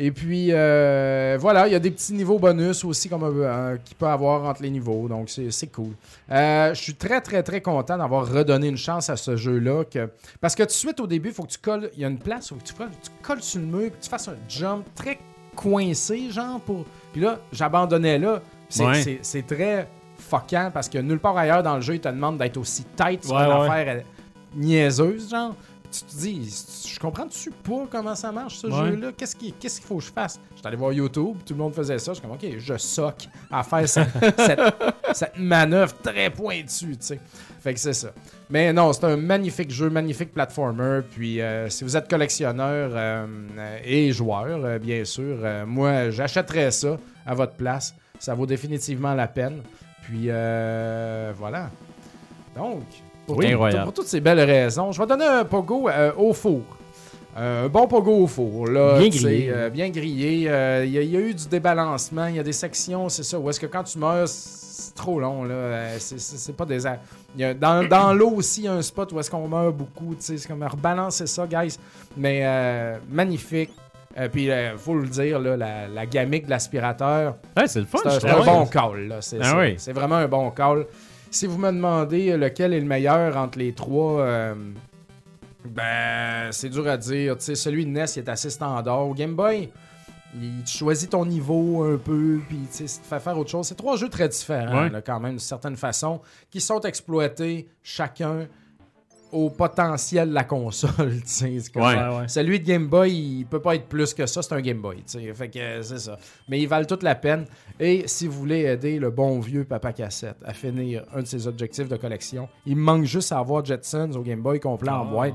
Et puis, euh, voilà, il y a des petits niveaux bonus aussi comme euh, qu'il peut avoir entre les niveaux. Donc, c'est c'est cool. Euh, je suis très, très, très content d'avoir redonné une chance à ce jeu-là. que- Parce que tout de suite, au début, il faut que tu colles. Il y a une place où tu, colles- tu colles sur le mur, que tu fasses un jump très coincé, genre. pour. Puis là, j'abandonnais là. C'est- Ouais. c'est c'est très fuckant parce que nulle part ailleurs dans le jeu, il te demande d'être aussi tight sur Ouais, une ouais. affaire euh, niaiseuse, genre. Tu te dis, je comprends-tu pas comment ça marche ce Ouais. jeu-là? Qu'est-ce qu'il qu'est-ce qu'il faut que je fasse? J'étais allé voir YouTube, tout le monde faisait ça. Je suis comme, ok, je soque à faire cette, cette, cette manœuvre très pointue, tu sais. Fait que c'est ça. Mais non, c'est un magnifique jeu, magnifique platformer. Puis euh, si vous êtes collectionneur euh, et joueur, euh, bien sûr, euh, moi, j'achèterais ça à votre place. Ça vaut définitivement la peine. Puis euh, voilà. Donc, pour, Oui, tout- pour toutes ces belles raisons, je vais donner un pogo euh, au four. Euh, un bon pogo au four. Là, Bien grillé. euh, bien grillé. Il y, a- il y a eu du débalancement. Il y a des sections, c'est ça, où est-ce que quand tu meurs, c'est trop long. là. C'est- pas des... y a- dans dans l'eau aussi, il y a un spot où est-ce qu'on meurt beaucoup. tu sais, C'est comme rebalancer ça, guys. Mais magnifique. Euh, puis, il faut le dire, là, la, la gamique de l'aspirateur, Ouais, c'est le fun. c'est un, bon call. C'est Ah oui. c'est vraiment un bon call. Si vous me demandez lequel est le meilleur entre les trois, euh, ben, c'est dur à dire. Tu sais, celui de NES, il est assez standard. Au Game Boy, il tu choisis ton niveau un peu, puis tu sais, ça te fait faire autre chose. C'est trois jeux très différents, Ouais. là, quand même, d'une certaine façon, qui sont exploités chacun au potentiel de la console. comme- Ouais. Ouais. celui de Game Boy, il peut pas être plus que ça, c'est un Game Boy. tu sais. Fait que euh, c'est ça. Mais ils valent toute la peine. Et si vous voulez aider le bon vieux Papa Cassette à finir un de ses objectifs de collection, il me manque juste à avoir Jetsons au Game Boy complet en boîte.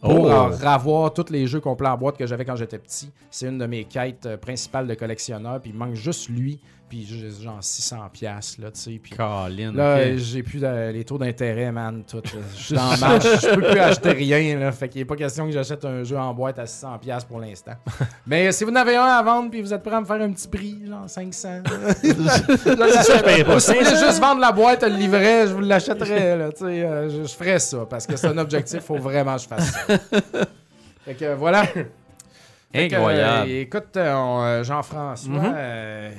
Pour Oh. en revoir tous les jeux complets en boîte que j'avais quand j'étais petit. C'est une de mes quêtes euh, principales de collectionneur. Puis il me manque juste lui. Puis j'ai genre 600$, piastres, là, tu sais. Puis Colin, Là, euh, j'ai plus de- les taux d'intérêt, man, tout. là. Je suis dans marche, je peux plus acheter rien, là. Fait qu'il n'est pas question que j'achète un jeu en boîte à 600$ piastres pour l'instant. Mais si vous en avez un à vendre puis vous êtes prêt à me faire un petit prix, genre 500$, Ça, je paye pas. si vous voulez juste vendre la boîte, le livret, je vous l'achèterais, là. Tu sais, euh, je, je ferais ça parce que c'est un objectif, faut vraiment que je fasse ça. Fait que voilà. Fait que, Incroyable. euh, écoute, euh, euh, Jean-François, Mhm. euh,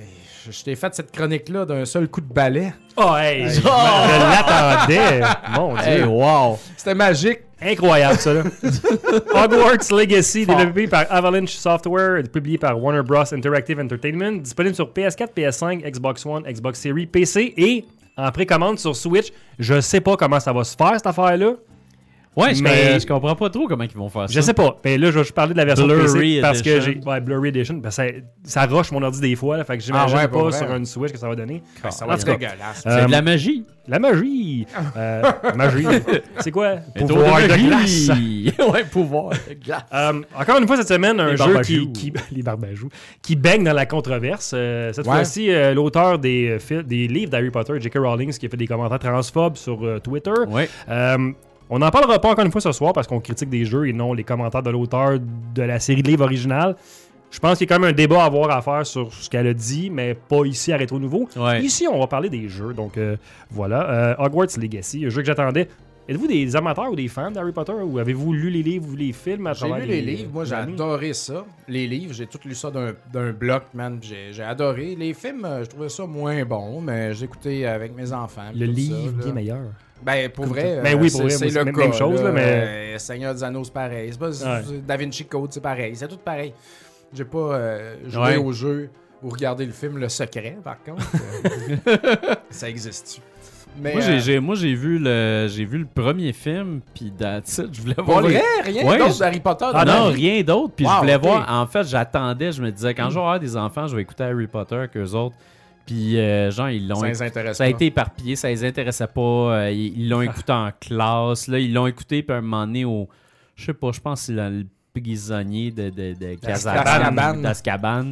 je, je t'ai fait cette chronique-là d'un seul coup de balai. Oh, hey, je, je l'attendais. Mon Dieu. Hey, wow. C'était magique. Incroyable, ça, là. Hogwarts Legacy, développé par Avalanche Software, publié par Warner Bros. Interactive Entertainment, disponible sur PS4, PS5, Xbox One, Xbox Series, PC et en précommande sur Switch. Je sais pas comment ça va se faire, cette affaire-là. Ouais, je, Mais- je comprends pas trop comment ils vont faire ça. Je sais pas. Mais là, je vais juste parler de la version Blurry PC parce que j'ai. Ouais, Blurry Edition. Ben, ça, ça rush mon ordi des fois, là, fait que j'imagine Ah ouais, pas vrai. sur une Switch que ça va donner. Ça va être dégueulasse. C'est Euh, de la magie. La magie. Euh, magie. C'est quoi? Pouvoir de glace. magie. ouais, pouvoir de glace. Euh, encore une fois cette semaine, un Les jeu qui, qui les barbajous, qui baigne dans la controverse. Euh, cette Ouais. fois-ci, euh, l'auteur des, euh, livres d'Harry Potter, J.K. Rowling, qui a fait des commentaires transphobes sur euh, Twitter. Ouais. On n'en parlera pas encore une fois ce soir parce qu'on critique des jeux et non les commentaires de l'auteur de la série de livres originale. Je pense qu'il y a quand même un débat à avoir à faire sur ce qu'elle a dit, mais pas ici à Rétro Nouveau. Ouais. Ici, on va parler des jeux. Donc euh, voilà, Euh, Hogwarts Legacy, un jeu que j'attendais. Êtes-vous des amateurs ou des fans d'Harry Potter ou avez-vous lu les livres ou les films à J'ai travers lu les livres, moi j'ai adoré ça. Les livres, j'ai tout lu ça d'un bloc, man. J'ai adoré. Les films, euh, je trouvais ça moins bon, mais j'ai écouté avec mes enfants. Le livre ça, bien meilleur. Ben, pour vrai, Ben euh, oui, pour c'est- vrai, c'est moi, le c'est cas. même chose, là, mais- Euh, Seigneur des Anneaux, c'est pareil. C'est pas Ouais. Da Vinci Code, c'est pareil. C'est tout pareil. J'ai pas euh, joué Ouais. au jeu ou regardé le film Le Secret, par contre. Ça existe. Mais, Moi, j'ai- euh, j'ai moi, j'ai vu, le- j'ai vu le premier film, puis that's it, je voulais Pour voir les- vrai, rien Ouais, d'autre d'Harry Potter. Ah non, vie? rien d'autre. Puis Wow, je voulais ok. voir. En fait, j'attendais. Je me disais, quand je vais avoir des enfants, je vais écouter Harry Potter avec eux autres. Puis, euh, genre, ils l'ont Ça écouté. les intéresse Ça a pas. été éparpillé, ça les intéressait pas. euh, ils l'ont écouté en classe. Là, ils l'ont écouté, puis à un moment donné, au. Je sais pas, je pense que c'est le prisonnier de, de, de. Kazaban, d'Azkaban.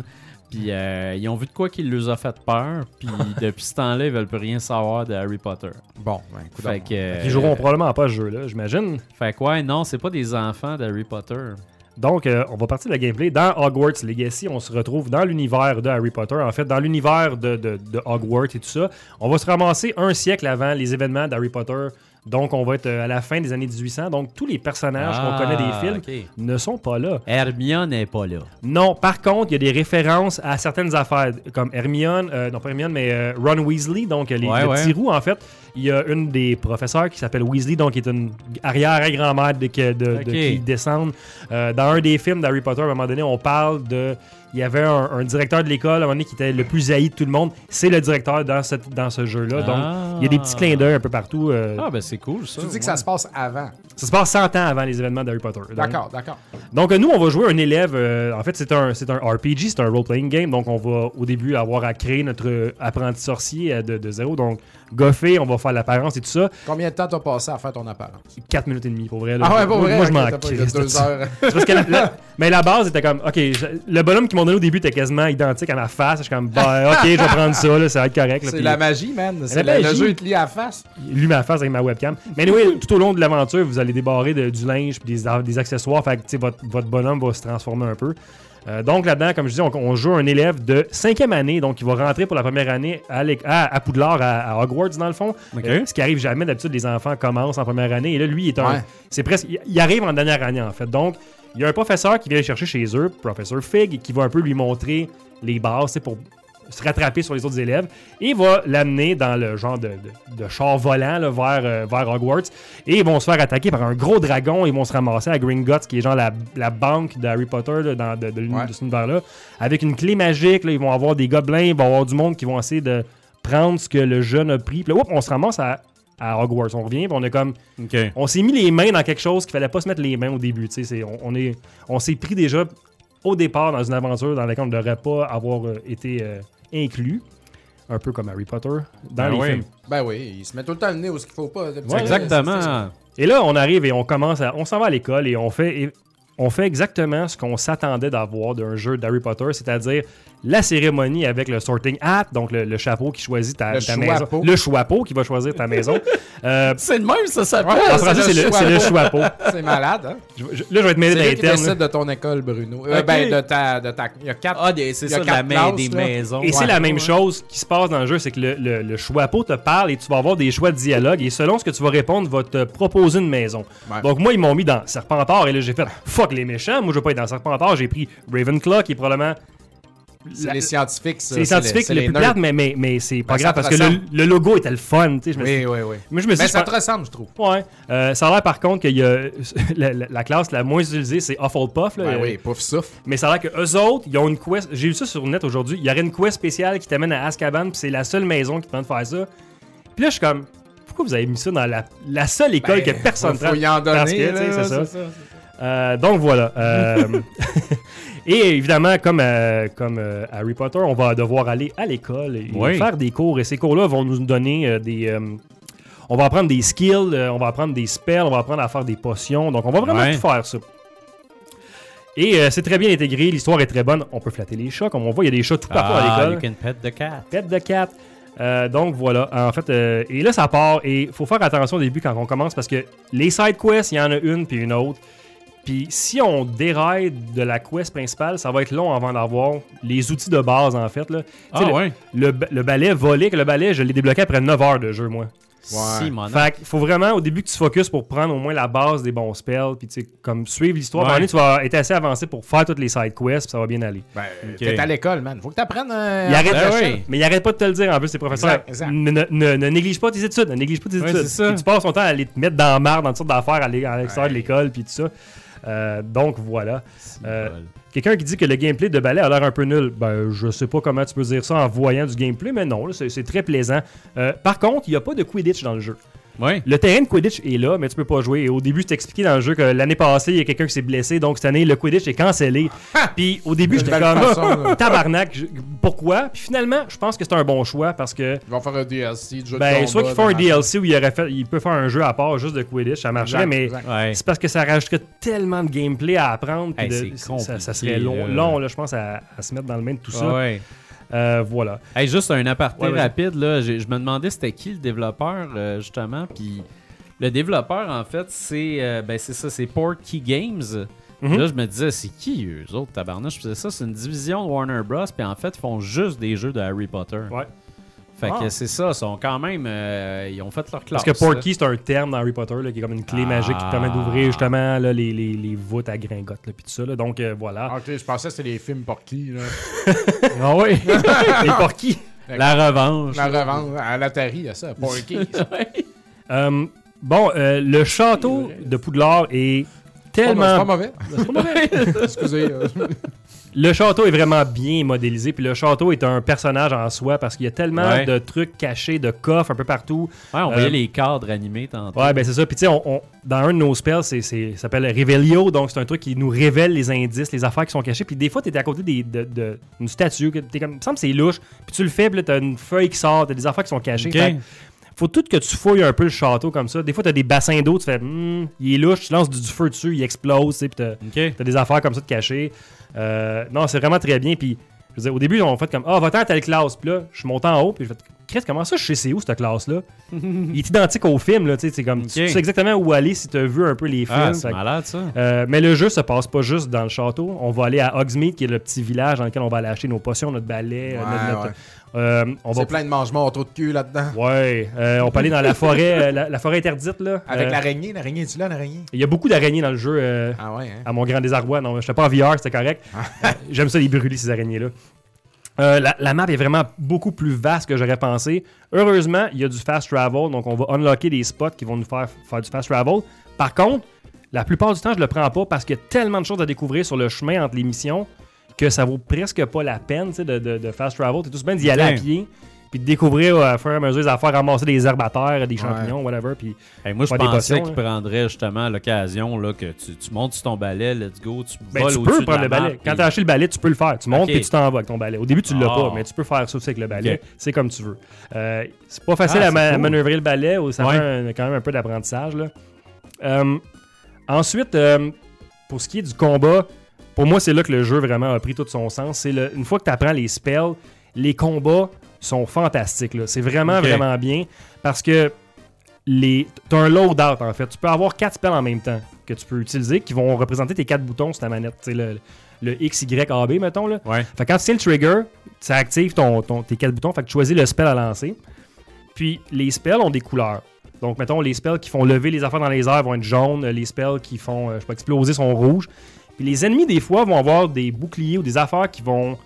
Puis euh, ils ont vu de quoi qu'il leur a fait peur. Puis depuis ce temps-là, ils veulent plus rien savoir de Harry Potter. Bon, ben, écoute Fait donc. que. euh, Ils joueront probablement pas ce jeu-là, j'imagine. Fait que ouais, non, c'est pas des enfants d'Harry Potter. Donc, euh, on va partir de la gameplay. Dans Hogwarts Legacy, on se retrouve dans l'univers de Harry Potter. En fait, dans l'univers de, de- de Hogwarts et tout ça. On va se ramasser un siècle avant les événements d'Harry Potter. Donc, on va être euh, à la fin des années 1800. Donc, tous les personnages qu'on connaît des films Ah, ok. ne sont pas là. Hermione n'est pas là. Non, par contre, il y a des références à certaines affaires, comme Hermione, euh, non pas Hermione, mais euh, Ron Weasley, donc les, Ouais, le ouais. petit roux, en fait. Il y a une des professeurs qui s'appelle Weasley, donc qui est une arrière-grand-mère de, de, de- Ok. qui descendent. Euh, dans un des films d'Harry Potter, à un moment donné, on parle de... Il y avait un, un directeur de l'école, à un moment donné, qui était le plus haï de tout le monde. C'est le directeur dans, cette, dans ce jeu-là. Donc, il y a des petits clins d'œil un peu partout. euh, Ah, ben c'est cool ça. Tu dis que ouais. ça se passe avant. Ça se passe 100 ans avant les événements d'Harry Potter. D'accord, d'accord. donc, euh, nous, on va jouer un élève. euh, en fait, c'est un, c'est un RPG, c'est un role-playing game. Donc, on va au début avoir à créer notre apprenti sorcier euh, de, de zéro. Donc, goffer, on va faire l'apparence et tout ça. Combien de temps t'as passé à faire ton apparence? 4 minutes et demie pour vrai. là. Ah ouais, pas moi, vrai? moi, je m'en crisse parce que la- la- mais la base était comme, ok, je- le bonhomme qu'ils m'ont donné au début était quasiment identique à ma face. Je suis comme, bah, ok, je vais prendre ça, là, ça va être correct. C'est la magie, man. C'est la le, le magie. jeu, il te lit à la face. lui ma face avec ma webcam. Mais anyway, tout au long de l'aventure, vous allez débarrer de- du linge puis des, des accessoires. Fait que tu sais, votre, votre bonhomme va se transformer un peu. Euh, donc là-dedans, comme je dis, on, on joue un élève de cinquième année, donc il va rentrer pour la première année à, à, à Poudlard, à, à Hogwarts dans le fond. Euh, ce qui arrive jamais d'habitude, les enfants commencent en première année et là, lui, il est un, Ouais. c'est presque, il, il arrive en dernière année en fait. Donc, il y a un professeur qui vient le chercher chez eux, professeur Fig, qui va un peu lui montrer les bases, pour se rattraper sur les autres élèves et va l'amener dans le genre de, de- de char volant là, vers, euh, vers Hogwarts et ils vont se faire attaquer par un gros dragon ils vont se ramasser à Gringotts qui est genre la, la banque d'Harry Potter là, dans, de, de l'uni- Ouais. de cet univers là avec une clé magique là, ils vont avoir des gobelins il va y avoir du monde qui vont essayer de prendre ce que le jeune a pris puis là, on se ramasse à, à Hogwarts on revient puis on est comme on s'est mis les mains dans quelque chose qu'il fallait pas se mettre les mains au début. On, on est, on s'est pris déjà au départ dans une aventure dans laquelle on ne devrait pas avoir euh, été euh, inclus. Un peu comme Harry Potter dans Ben les oui. films. Ben oui, il se met tout le temps le nez où ce qu'il faut pas. Ouais, Exactement. Et là, on arrive et on commence à. On s'en va à l'école et on fait. et on fait exactement ce qu'on s'attendait d'avoir d'un jeu d'Harry Potter, c'est-à-dire la cérémonie avec le sorting hat, donc le, le chapeau qui choisit ta, Le ta maison. Le chouapeau qui va choisir ta maison. Euh, C'est le même, ça s'appelle. Ouais, en français, c'est le, c'est chouapeau. C'est malade, hein? Je- je- là, je vais te mêler C'est dans les termes. là. de ton école, Bruno. Euh. Ben, de ta, de ta... Il y a quatre... Ah, des- c'est Il y a ça, la quatre main, classes, des là. maisons. Et c'est Ouais. la même Ouais. chose qui se passe dans le jeu, c'est que le, le, le chouapeau te parle et tu vas avoir des choix de dialogue et selon ce que tu vas répondre, va te proposer une maison. Ouais. Donc moi, ils m'ont mis dans Serpentard et là j'ai fait fuck les méchants, moi je veux pas être dans Serpentard, j'ai pris Ravenclaw qui est probablement C'est les scientifiques, ça. c'est les scientifiques c'est le les plus mais, mais, mais c'est pas Ben, grave parce que le, logo était le fun. tu sais, Je me suis- Oui, oui, oui. Moi, je me suis dit, ça te ressemble, je trouve. Ouais. Euh, ça a l'air par contre qu'il y a la, la- la classe la moins utilisée, c'est Hufflepuff. Là, Ben Euh, oui, pouf souffle. Mais ça a l'air que eux autres, ils ont une quest. J'ai vu ça sur le net aujourd'hui. Il y aurait une quest spéciale qui t'amène à Azkaban, puis c'est la seule maison qui te de faire ça. Puis là, je suis comme, pourquoi vous avez mis ça dans la, la seule école que personne Ben, faut prend y en Parce donner, que, c'est ça. Euh, donc voilà. Euh, et évidemment, comme, euh, comme euh, Harry Potter, on va devoir aller à l'école et Oui. faire des cours. Et ces cours-là vont nous donner euh, des. on va apprendre des skills, on va apprendre des spells, on va apprendre à faire des potions. Donc on va vraiment Ouais. tout faire ça. Et c'est très bien intégré, l'histoire est très bonne. On peut flatter les chats, comme on voit, il y a des chats tout partout à Ah, l'école. you can pet the cat. Pet de cat. Euh, donc voilà, en fait, euh, et là ça part, et faut faire attention au début quand on commence parce que les side quests, il y en a une puis une autre. Puis si on déraille de la quest principale, ça va être long avant d'avoir les outils de base en fait. Là. Tu sais, Ah le, ouais. le, ba- le balai volé, que le balai, je l'ai débloqué après 9 heures de jeu, moi. Si, mon Fait qu'il faut vraiment au début que tu focuses pour prendre au moins la base des bons spells, puis tu sais, comme suivre l'histoire. Ouais. Tu vas être assez avancé pour faire toutes les side quests, puis ça va bien aller. Ben, Ok. t'es à l'école, man. Faut que t'apprennes. euh, Il arrête, ben oui. Mais il arrête pas de te le dire en plus, tes professeurs. Exact, exact. Ne, ne- ne- ne néglige pas tes études, ne néglige pas tes Ouais, études. c'est ça. Puis tu passes ton temps à aller te mettre dans la marre, dans toutes sortes d'affaires à l'extérieur de Ouais. l'école, puis tout ça. Euh, donc voilà. Euh. Quelqu'un qui dit que le gameplay de ballet a l'air un peu nul, ben je sais pas comment tu peux dire ça en voyant du gameplay, mais non, c'est très plaisant. Euh, par contre, il n'y a pas de Quidditch dans le jeu. Ouais. Le terrain de Quidditch est là, mais tu peux pas jouer. Et au début, je t'expliquais dans le jeu que l'année passée, il y a quelqu'un qui s'est blessé, donc cette année, le Quidditch est cancellé. Puis au début, j'étais comme façon, tabarnak. je- Pourquoi? Puis finalement, je pense que c'est un bon choix parce que Ils vont faire un DLC jeu ben, soit qu'ils font un DLC où il, aurait fait, il peut faire un jeu à part juste de Quidditch, ça marcherait, Exact, mais. Ouais. c'est parce que ça rajouterait tellement de gameplay à apprendre. Hey, de- ça, ça serait long, long là, je pense, à, à se mettre dans le main de tout ça. Ouais. Euh, voilà. Hey, juste un aparté Ouais, rapide, là. Je me demandais c'était qui le développeur, euh, justement. Puis le développeur, en fait, c'est euh, ben, c'est ça, c'est Games. Mhm. Là, je me disais, c'est qui eux autres, tabarnouche? Puis c'est ça, c'est une division de Warner Bros. Puis en fait, ils font juste des jeux de Harry Potter. Ouais. Fait que Ah. c'est ça, ils sont quand même. euh, ils ont fait leur classe. Parce que Portkey, c'est un terme dans Harry Potter là, qui est comme une clé Ah. magique qui permet d'ouvrir justement là, les, les, les voûtes à gringottes là, puis tout ça. là. Donc euh, voilà. Ah, Ok, je pensais que c'était les films Porky. Là. Ah oui! les Porky! La revanche. La revente à l'Atari, il y a ça. Porky. Euh, bon, euh, le château de Poudlard est C'est pas tellement mauvais. Excusez. Le château est vraiment bien modélisé, puis le château est un personnage en soi parce qu'il y a tellement Ouais. de trucs cachés, de coffres un peu partout. Ouais, on voyait Euh, les cadres animés tantôt. Ouais, ben c'est ça. Puis tu sais, on- on- dans un de nos spells, c'est, ça s'appelle Revelio, donc c'est un truc qui nous révèle les indices, les affaires qui sont cachées. Puis des fois, t'es à côté des, de, de- d'une statue, t'es comme, il me semble que c'est louche, puis tu le fais, puis t'as une feuille qui sort, t'as des affaires qui sont cachées. Ok. Fait que faut tout que tu fouilles un peu le château comme ça. Des fois, t'as des bassins d'eau, tu fais, Hmm, il est louche, tu lances du, du feu dessus, il explose, tu sais, puis t'as- Ok. T'as des affaires comme ça de cachées. Euh, non, c'est vraiment très bien. Puis, je veux dire, au début, on fait comme Ah, va-t'en à telle classe. Puis là, je suis monté en haut. Puis je fais Chris, comment ça, je sais c'est où cette classe-là? Il est identique au film. Là, tu sais, c'est comme, tu sais exactement où aller si tu as vu un peu les films. Ah, c'est que- malade, ça. euh, mais le jeu se passe pas juste dans le château. On va aller à Hogsmeade, qui est le petit village dans lequel on va aller acheter nos potions, notre balai. euh, Ouais, notre- notre- ouais. Euh, on va C'est plein de mangements autour de cul là-dedans. Ouais, euh, on peut aller dans la forêt, euh, la, la forêt interdite là. Avec Euh, l'araignée. L'araignée, es-tu là, l'araignée? Il y a beaucoup d'araignées dans le jeu. Ah ouais, hein? à mon grand désarroi. Non, je n'étais pas en VR, c'était correct. Euh, J'aime ça les brûler, ces araignées-là. La, la map est vraiment beaucoup plus vaste que j'aurais pensé. Heureusement, il y a du fast travel, donc on va unlocker des spots qui vont nous faire faire du fast travel. Par contre, la plupart du temps, je le prends pas parce qu'il y a tellement de choses à découvrir sur le chemin entre les missions que ça vaut presque pas la peine de, de- de fast travel. T'es tout bien d'y aller à pied, puis de découvrir euh, à fur et à mesure des affaires, ramasser des herbes à terre, des champignons, whatever. Puis Hey, moi, je pensais qu'il prendrait justement l'occasion que tu, tu montes sur ton balai, let's go, tu Ben, voles tu peux prendre le balai. Quand tu as acheté le balai, tu peux le faire. Tu montes et tu t'en vas avec ton balai. Au début, tu l'as Ah. pas, mais tu peux faire ça aussi avec le balai. C'est comme tu veux. Euh, c'est pas facile Ah, à, ma- c'est cool. manœuvrer le balai. Ça Ouais. un- quand même un peu d'apprentissage. Euh, ensuite, euh, pour ce qui est du combat, pour moi, c'est là que le jeu vraiment a pris tout son sens. C'est une fois que tu apprends les spells, les combats sont fantastiques. C'est vraiment, vraiment bien parce que les... tu as un loadout en fait. Tu peux avoir quatre spells en même temps que tu peux utiliser qui vont représenter tes quatre boutons sur ta manette. Tu sais, le, le X, Y, A, B, mettons. Là. Ouais. Fait quand tu tiens le trigger, ça active ton, ton- tes quatre boutons. Fait que tu choisis le spell à lancer. Puis les spells ont des couleurs. Donc, mettons, les spells qui font lever les affaires dans les airs vont être jaunes. Les spells qui font, euh, je sais pas, exploser sont rouges. Puis les ennemis, des fois, vont avoir des boucliers ou des affaires qui vont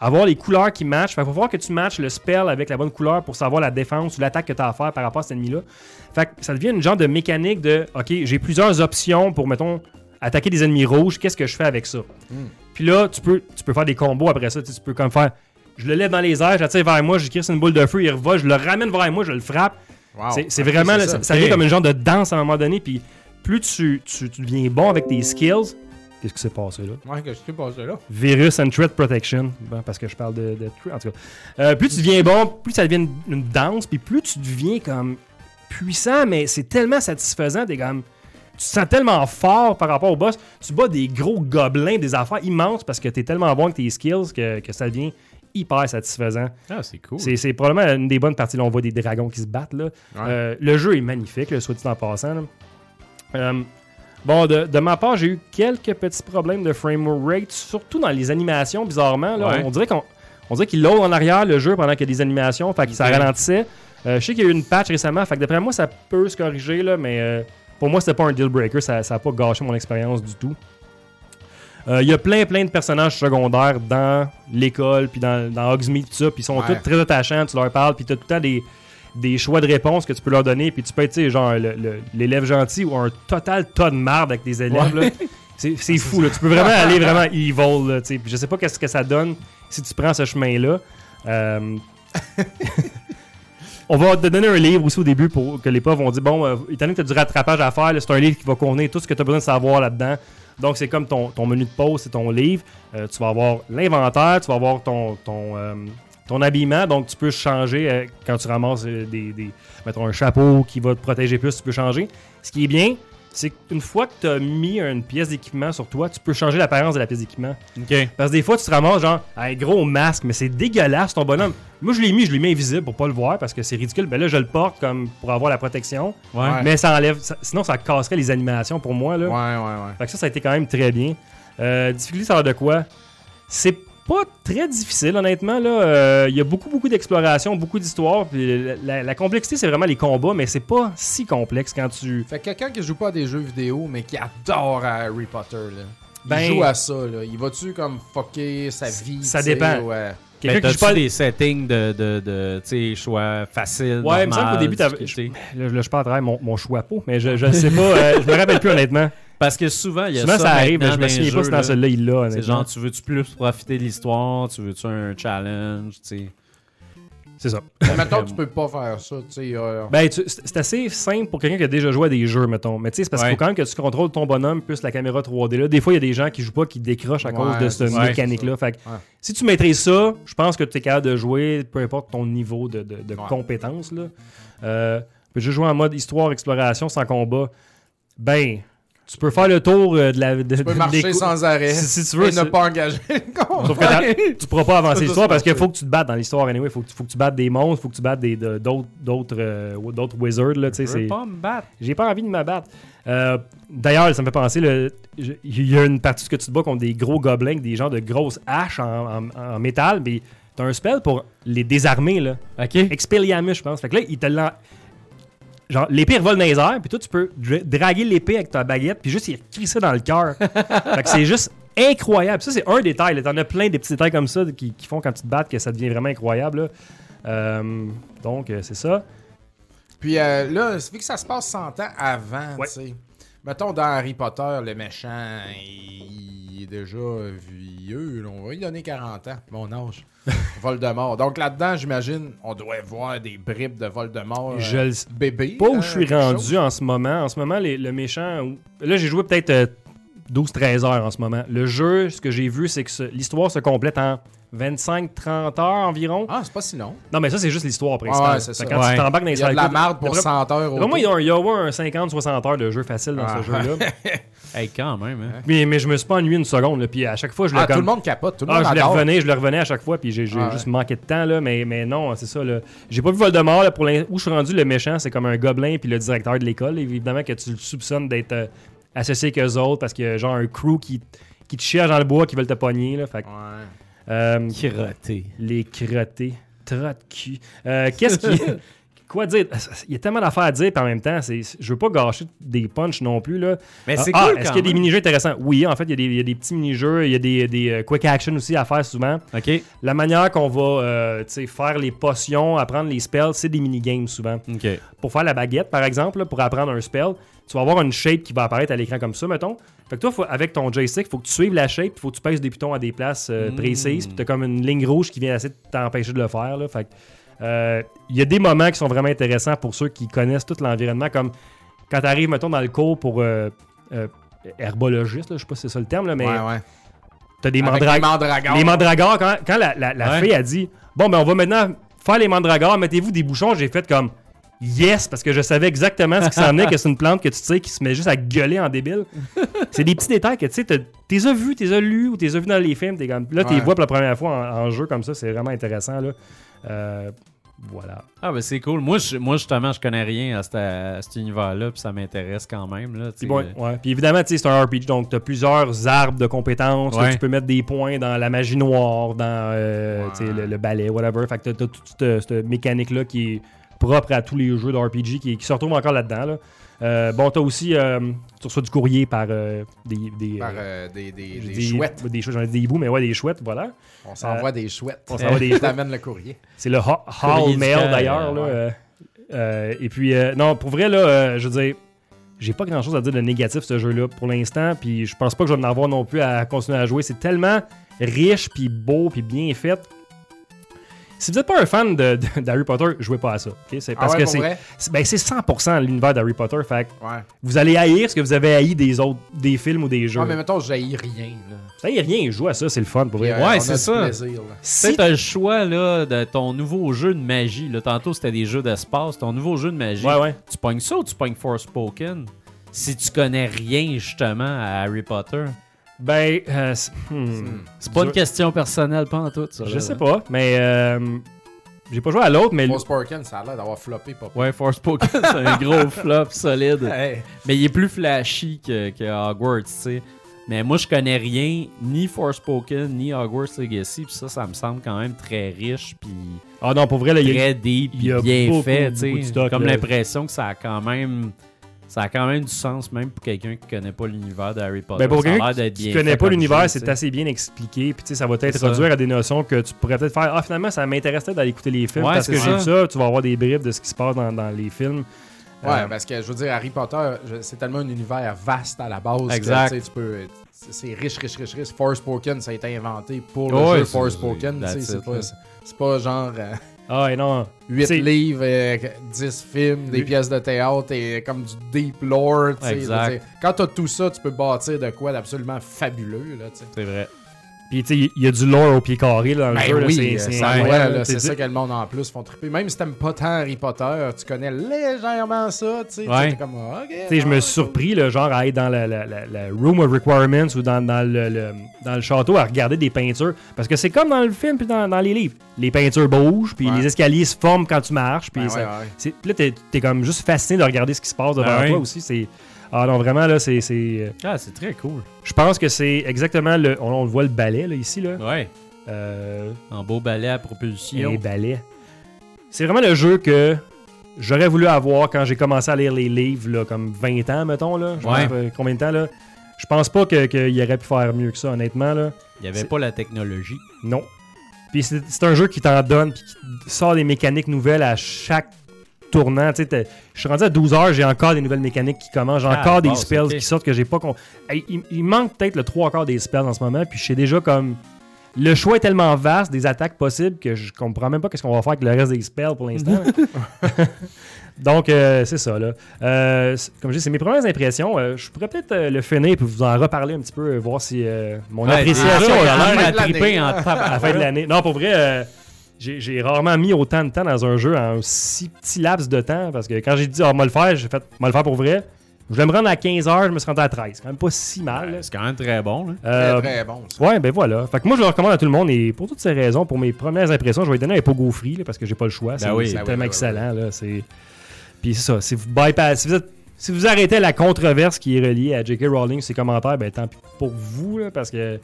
avoir les couleurs qui matchent. Fait qu'il va falloir que tu matches le spell avec la bonne couleur pour savoir la défense ou l'attaque que tu as à faire par rapport à cet ennemi-là. Fait que ça devient une genre de mécanique de OK, j'ai plusieurs options pour, mettons, attaquer des ennemis rouges. Qu'est-ce que je fais avec ça? Puis là, tu peux, tu peux faire des combos après ça. Tu sais, tu peux comme faire. Je le lève dans les airs, j'attire vers moi, j'écris une boule de feu, il revole, je le ramène vers moi, je le frappe. Wow. C'est vraiment, là, ça. ça, ça devient comme une genre de danse à un moment donné. Puis plus tu, tu, tu deviens bon avec tes skills, qu'est-ce qui s'est passé là? Ouais, que je suis passé là? Virus and Threat Protection. Bon, parce que je parle de, de threat, en tout cas. Euh, plus tu deviens bon, plus ça devient une, une danse, puis plus tu deviens comme puissant, mais c'est tellement satisfaisant, t'es comme. Tu te sens tellement fort par rapport au boss. Tu bats des gros gobelins, des affaires immenses parce que t'es tellement bon avec tes skills que, que ça devient hyper satisfaisant. Ah, c'est cool. C'est, probablement une des bonnes parties. Là, on voit des dragons qui se battent. Là. Euh, le jeu est magnifique, là, soit dit en passant. là. Euh, bon, de, de ma part, j'ai eu quelques petits problèmes de frame rate, surtout dans les animations, bizarrement. Là, Ouais. on, dirait qu'on on dirait qu'il load en arrière le jeu pendant qu'il y a des animations, fait que ça ralentissait. Euh, je sais qu'il y a eu une patch récemment, fait que d'après moi, ça peut se corriger, là, mais euh, pour moi, c'était pas un deal breaker, ça n'a pas gâché mon expérience du tout. Euh, Il y a plein, plein de personnages secondaires dans l'école, puis dans, dans Hogsmeade, tout ça, puis ils sont Ouais. tous très attachants, tu leur parles, puis tu as tout le temps des, des choix de réponses que tu peux leur donner, puis tu peux être, genre, l'élève gentil ou un total tas de marde avec des élèves, là. C'est fou, là. Tu peux vraiment aller vraiment evil, là, tu sais. Puis je sais pas qu'est-ce que ça donne si tu prends ce chemin-là. Euh, On va te donner un livre aussi au début pour que les profs vont dire bon, euh, étant donné que tu as du rattrapage à faire, c'est un livre qui va contenir tout ce que tu as besoin de savoir là-dedans. Donc, c'est comme ton, ton menu de pause, c'est ton livre. Euh, tu vas avoir l'inventaire, tu vas avoir ton, ton, euh, ton habillement. Donc, tu peux changer euh, quand tu ramasses euh, des, des. Mettons un chapeau qui va te protéger plus, tu peux changer. Ce qui est bien, c'est qu'une fois que tu as mis une pièce d'équipement sur toi, tu peux changer l'apparence de la pièce d'équipement. Ok. Parce que des fois, tu te ramasses genre, un gros masque, mais c'est dégueulasse ton bonhomme. Moi, je l'ai mis, je l'ai mis invisible pour pas le voir parce que c'est ridicule. Ben là, je le porte comme pour avoir la protection. Ouais. Ouais. Mais ça enlève, ça- sinon, ça casserait les animations pour moi. Là. Ouais, ouais, ouais. Fait que ça, ça a été quand même très bien. Euh, difficulté, ça a l'air de quoi? C'est pas très difficile, honnêtement. là. Euh, Il y a beaucoup, beaucoup d'exploration, beaucoup d'histoire. La, la- la complexité, c'est vraiment les combats, mais c'est pas si complexe quand tu. Fait que quelqu'un qui joue pas à des jeux vidéo, mais qui adore Harry Potter, là. Il Ben- joue à ça, là. Il va-tu comme fucker sa vie? ça dépend. Ouais. Quelqu'un Ben, qui joue pas. des settings de, de, de tu sais, choix faciles, Ouais, il me semble normal, qu'au début, t'avais- là, je parle à travers mon, mon choix peau, mais je, je sais pas. euh, je me rappelle plus, honnêtement. Parce que souvent, il y a Souvent, ça, ça arrive, mais je me souviens pas si dans là. celui-là, il l'a. C'est genre, tu veux-tu plus profiter de l'histoire? Tu veux-tu un challenge? tu sais? C'est ça. Mais mettons, tu peux pas faire ça, tu sais. euh, Ben, tu- c'est c'est assez simple pour quelqu'un qui a déjà joué à des jeux, mettons. Mais tu sais, c'est parce qu'il faut quand même que tu contrôles ton bonhomme plus la caméra 3D. Là. Des fois, il y a des gens qui jouent pas, qui décrochent à Ouais, cause de cette mécanique-là. Fait que Ouais. si tu maîtrises ça, je pense que tu es capable de jouer, peu importe ton niveau de, de- de Ouais. compétence. Là. Euh, puis je joue en mode histoire, exploration, sans combat. Ben, tu peux faire le tour euh, de la. De, Tu peux de- marcher des sans arrêt. Si, si tu veux, et ne pas engager. Sauf que tu pourras pas avancer l'histoire parce qu'il faut que tu te battes dans l'histoire anyway. Faut que, tu- faut que tu battes des monstres, faut que tu battes des- de- d'autres d'autres euh, d'autres wizards. Là, tu sais, Je veux c'est- pas me battre. J'ai pas envie de me battre. Euh, D'ailleurs, ça me fait penser, il y a une partie que tu te bats contre des gros gobelins, des genres de grosses haches en, en- en métal, mais t'as un spell pour les désarmer, là. OK. Expelliarmus, je pense. Fait que là, il te l'en... Genre, l'épée revole dans les airs, puis toi, tu peux dra- draguer l'épée avec ta baguette, puis juste y crisser dans le cœur. fait que c'est juste incroyable. Ça, c'est un détail. là. T'en as plein des petits détails comme ça qui, qui font quand tu te battes que ça devient vraiment incroyable. là. Euh, donc, euh, c'est ça. Puis euh, là, vu que ça se passe 100 ans avant, Ouais. tu sais. Mettons, dans Harry Potter, le méchant, il, il est déjà vieux. là. On va lui donner 40 ans, mon âge. Voldemort. Donc là-dedans, j'imagine, on doit voir des bribes de Voldemort. euh, Je le sais bébé. pas où je suis rendu chose. en ce moment. En ce moment, les- le méchant. Là, j'ai joué peut-être euh, 12-13 heures en ce moment. Le jeu, ce que j'ai vu, c'est que l'histoire se complète en 25-30 heures environ. Ah, c'est pas si long. Non, mais ça, c'est juste l'histoire Ouais, principale. c'est Fait ça. Quand Ouais. tu t'embarques dans les Il y a de la marde pour D'après- 100 heures. D'après moi, il y a un, un 50-60 heures de jeu facile dans Ah. ce jeu-là. Hey, quand même, hein. mais, mais je me suis pas ennuyé une seconde. là. Puis à chaque fois, je l'ai Ah, comme... tout le monde capote. Tout le Ah, monde je le revenais, je le revenais à chaque fois, puis j'ai Ah, juste manqué de temps, là, mais, mais non, c'est ça. J'ai pas vu Voldemort, là, pour où je suis rendu, le méchant, c'est comme un gobelin, puis le directeur de l'école. Évidemment que tu le soupçonnes d'être euh, associé avec eux autres, parce qu'il y a genre un crew qui, qui te cherche dans le bois, qui veulent te pogner. Là, fait Ouais. Euh, Crotté. les crottés, trotte cul. Euh, Qu'est-ce qui. Quoi dire? Il y a tellement d'affaires à dire, puis en même temps, c'est, je veux pas gâcher des punchs non plus. Là. Mais c'est Ah, cool ah, Est-ce qu'il y a des mini-jeux intéressants? Oui, en fait, il y, a des- il y a des petits mini-jeux, il y a des, des, euh, quick action aussi à faire souvent. OK. La manière qu'on va euh, faire les potions, apprendre les spells, c'est des mini-games souvent. OK. Pour faire la baguette, par exemple, là, pour apprendre un spell, tu vas avoir une shape qui va apparaître à l'écran comme ça, mettons. Fait que toi, faut- avec ton joystick, il faut que tu suives la shape, il faut que tu pèses des pitons à des places euh, Mm. précises, puis tu as comme une ligne rouge qui vient essayer de t'empêcher de le faire. Là. Fait que, euh, il y a des moments qui sont vraiment intéressants pour ceux qui connaissent tout l'environnement, comme quand tu arrives, mettons, dans le cours pour euh, euh, herbologiste, je sais pas si c'est ça le terme, là, mais Ouais, ouais. tu as des mandra- les mandragores. les mandragores, quand, quand la, la, la Ouais. fille a dit Bon, ben on va maintenant faire les mandragores, mettez-vous des bouchons, j'ai fait comme Yes, parce que je savais exactement ce qui s'en venait, que c'est une plante que tu sais qui se met juste à gueuler en débile. c'est des petits détails que tu sais, t'es as vus, t'es as lus ou t'es as vus dans les films. T'es comme, là, tu les Ouais. vois pour la première fois en, en jeu comme ça, c'est vraiment intéressant. Là. Euh, voilà. Ah, ben c'est cool. Moi, je- moi, justement, je connais rien à, cet- à cet univers-là, puis ça m'intéresse quand même. Là. Puis, bon, ouais. Puis évidemment, tu sais, c'est un RPG, donc tu as plusieurs arbres de compétences. là, tu peux mettre des points dans la magie noire, dans euh, Ouais. le ballet, whatever. Fait que tu as, toute cette, cette mécanique-là qui est propre à tous les jeux de RPG qui, qui se retrouvent encore là-dedans. là. Euh, bon, t'as aussi, euh, tu reçois du courrier par euh, des, des, Par des, des, des chouettes. Des chouettes, j'en ai des hiboux, mais ouais, des chouettes, voilà. On s'envoie des chouettes. on s'envoie des chouettes. T'amènes le courrier. C'est le Hall Mail d'ailleurs. ouais. et puis, euh, non, pour vrai, là, euh, je veux dire, j'ai pas grand chose à dire de négatif ce jeu-là pour l'instant. Puis je pense pas que je vais en avoir non plus à continuer à jouer. C'est tellement riche, puis beau, puis bien fait. Si vous n'êtes pas un fan de- de- d'Harry Potter, jouez pas à ça. ok? C'est Ah parce ouais, que c'est ben, c'est 100% l'univers d'Harry Potter. Fait que Ouais. vous allez haïr ce que vous avez haï des autres des films ou des jeux. Ah, mais mettons, j'haïs rien. Là. Ça y est rien, joue à ça, c'est le fun pour vrai. Euh, Ouais, c'est ça. plaisir, Si t'as le choix là, de ton nouveau jeu de magie. Là. Tantôt, c'était des jeux d'espace. Ton nouveau jeu de magie, Ouais, ouais. tu pognes ça ou tu pognes Forspoken? Si tu connais rien, justement, à Harry Potter. Ben, euh, c'est- hmm. C'est pas une question personnelle, pas en tout, ça. Je là. sais pas, mais euh, j'ai pas joué à l'autre, mais Forspoken, ça a l'air d'avoir floppé pas Ouais, Forspoken, c'est un gros flop solide. Hey. Mais il est plus flashy que, que Hogwarts, tu sais. Mais moi, je connais rien, ni Forspoken, ni Hogwarts Legacy, puis ça, ça me semble quand même très riche, puis ah non, pour vrai, là, il y a- très deep, il y a puis bien beaucoup, fait, tu sais. Comme l'impression que ça a quand même... Ça a quand même du sens, même pour quelqu'un qui connaît pas l'univers de Harry Potter. Ben pour quelqu'un qui, connaît pas l'univers, c'est assez bien expliqué. Puis tu sais, ça va t'introduire à des notions que tu pourrais peut-être faire. Ah, finalement, ça m'intéressait d'aller écouter les films Ouais, parce que j'ai vu ça. Tu vas avoir des bribes de ce qui se passe dans, dans les films. Ouais, Euh, parce que je veux dire, Harry Potter, c'est tellement un univers vaste à la base. Exact. tu peux. C'est riche, riche, riche, riche. Forspoken, ça a été inventé pour le Ouais, jeu c'est- Forspoken. pas, c'est pas genre euh, Ah, et non. 8 C'est- livres, euh, 10 films, des pièces de théâtre et comme du deep lore. tu sais, Exact. dire. Quand t'as tout ça, tu peux bâtir de quoi d'absolument fabuleux. C'est vrai. Puis tu sais, il y a du lore au pied carré là, dans le Ben jeu. là, oui, c'est- euh, c'est ça que le monde en plus font triper. Même si t'aimes pas tant Harry Potter, tu connais légèrement ça, tu sais. Ouais. Comme, ah, ok. Tu sais, je me ah, suis surpris, là, genre, à être dans la, la- la- la Room of Requirements ou dans, dans le, le- dans le château à regarder des peintures. Parce que c'est comme dans le film puis dans, dans les livres. Les peintures bougent, puis Ouais. les escaliers se forment quand tu marches. Puis Ben ouais, ouais. là, t'es es comme juste fasciné de regarder ce qui se passe devant Ben ouais. toi aussi. C'est... Ah non, vraiment, là, c'est... c'est, euh, Ah, c'est très cool. Je pense que c'est exactement le... On, on le voit le balai, là, ici, là. Ouais. Euh, En beau balai à propulsion. les balais. C'est vraiment le jeu que j'aurais voulu avoir quand j'ai commencé à lire les livres, là, comme 20 ans, mettons, là. Je Ouais. combien de temps, là. Je pense pas que- qu'il aurait pu faire mieux que ça, honnêtement, là. Il n'y avait pas la technologie. Non. Puis c'est c'est un jeu qui t'en donne, puis qui sort des mécaniques nouvelles à chaque tournant. Tu sais, t'es- je suis rendu à 12 heures, j'ai encore des nouvelles mécaniques qui commencent, j'ai Ah, encore des spells qui sortent que j'ai pas. con- Hey, il, il manque peut-être le 3 quarts des spells en ce moment, puis je sais déjà comme. Le choix est tellement vaste des attaques possibles que je comprends même pas qu'est-ce qu'on va faire avec le reste des spells pour l'instant. Donc, euh, c'est ça, là. Euh, comme je dis, c'est mes premières impressions. Euh, je pourrais peut-être euh, le finir puis vous en reparler un petit peu, voir si euh, mon Ouais, appréciation a à la l'air fin à de l'année. triper en à la fin de l'année. Non, pour vrai, euh, j'ai rarement mis autant de temps dans un jeu en si petit laps de temps parce que quand j'ai dit, ah, moi le faire, j'ai fait, moi le faire pour vrai. Je voulais me rendre à 15 heures, je me suis rendu à 13. C'est quand même pas si mal. C'est quand même très bon. Là. Euh, Très, très bon. ça. Ouais, ben voilà. Fait que moi, je le recommande à tout le monde et pour toutes ces raisons, pour mes premières impressions, je vais lui donner un pogo free là, parce que j'ai pas le choix. C'est oui. Ben oui, tellement ben oui, excellent. Là, c'est... Puis c'est ça. Si vous bypass, si vous, êtes- si vous arrêtez la controverse qui est reliée à J.K. Rowling, ses commentaires, ben tant pis pour vous, là, parce que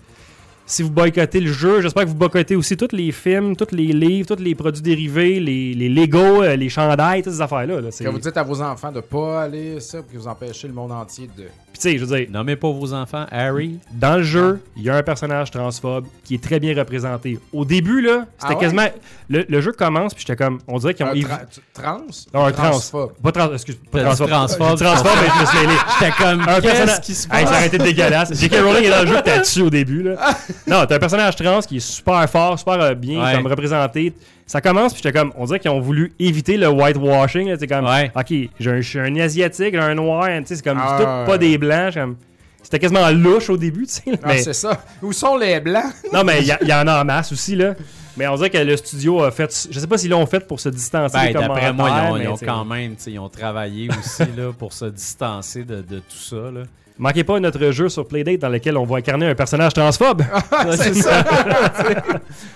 si vous boycottez le jeu, j'espère que vous boycottez aussi tous les films, tous les livres, tous les produits dérivés, les, les Lego, euh, les chandails, toutes ces affaires-là. là. Que vous dites à vos enfants de pas aller ça, pour que vous empêchez le monde entier de. Puis tu sais, je veux dire, Nommez pas vos enfants Harry. Dans le jeu, il y a un personnage transphobe qui est très bien représenté. Au début, là, c'était Ah ouais? quasiment. Le, le jeu commence, puis j'étais comme. On dirait qu'ils ont. Un tra- trans? Non, un trans. Transphobe. Pas trans. Excuse. Pas transphobe. transphobe? Transphobe, mais je me suis mêlé. J'étais comme, Un qu'est-ce personnage. qui se Hey, passe? ça aurait été dégueulasse. J.K. Rowling est dans le jeu, t'as dessus au début, là? Non, t'as un personnage trans qui est super fort, super euh, bien Ouais. comme représenté. Ça commence, puis j'étais comme. On dirait qu'ils ont voulu éviter le whitewashing. là. C'est comme. Ouais. Ok, j'ai un, je suis un asiatique, un noir, tu sais, c'est comme. Ah, tout pas des blancs. comme- C'était quasiment louche au début, tu sais. Ah, mais- c'est ça. Où sont les blancs? non, mais il y, en a en masse aussi, là. Mais on dirait que le studio a fait. Je sais pas s'ils l'ont fait pour se distancer Ben, des d'après moi, ils ont, mais ils ont t'sais, quand même, tu sais, ils ont travaillé aussi là, pour se distancer de, de tout ça. Là. Manquez pas notre jeu sur Playdate dans lequel on va incarner un personnage transphobe. c'est ça.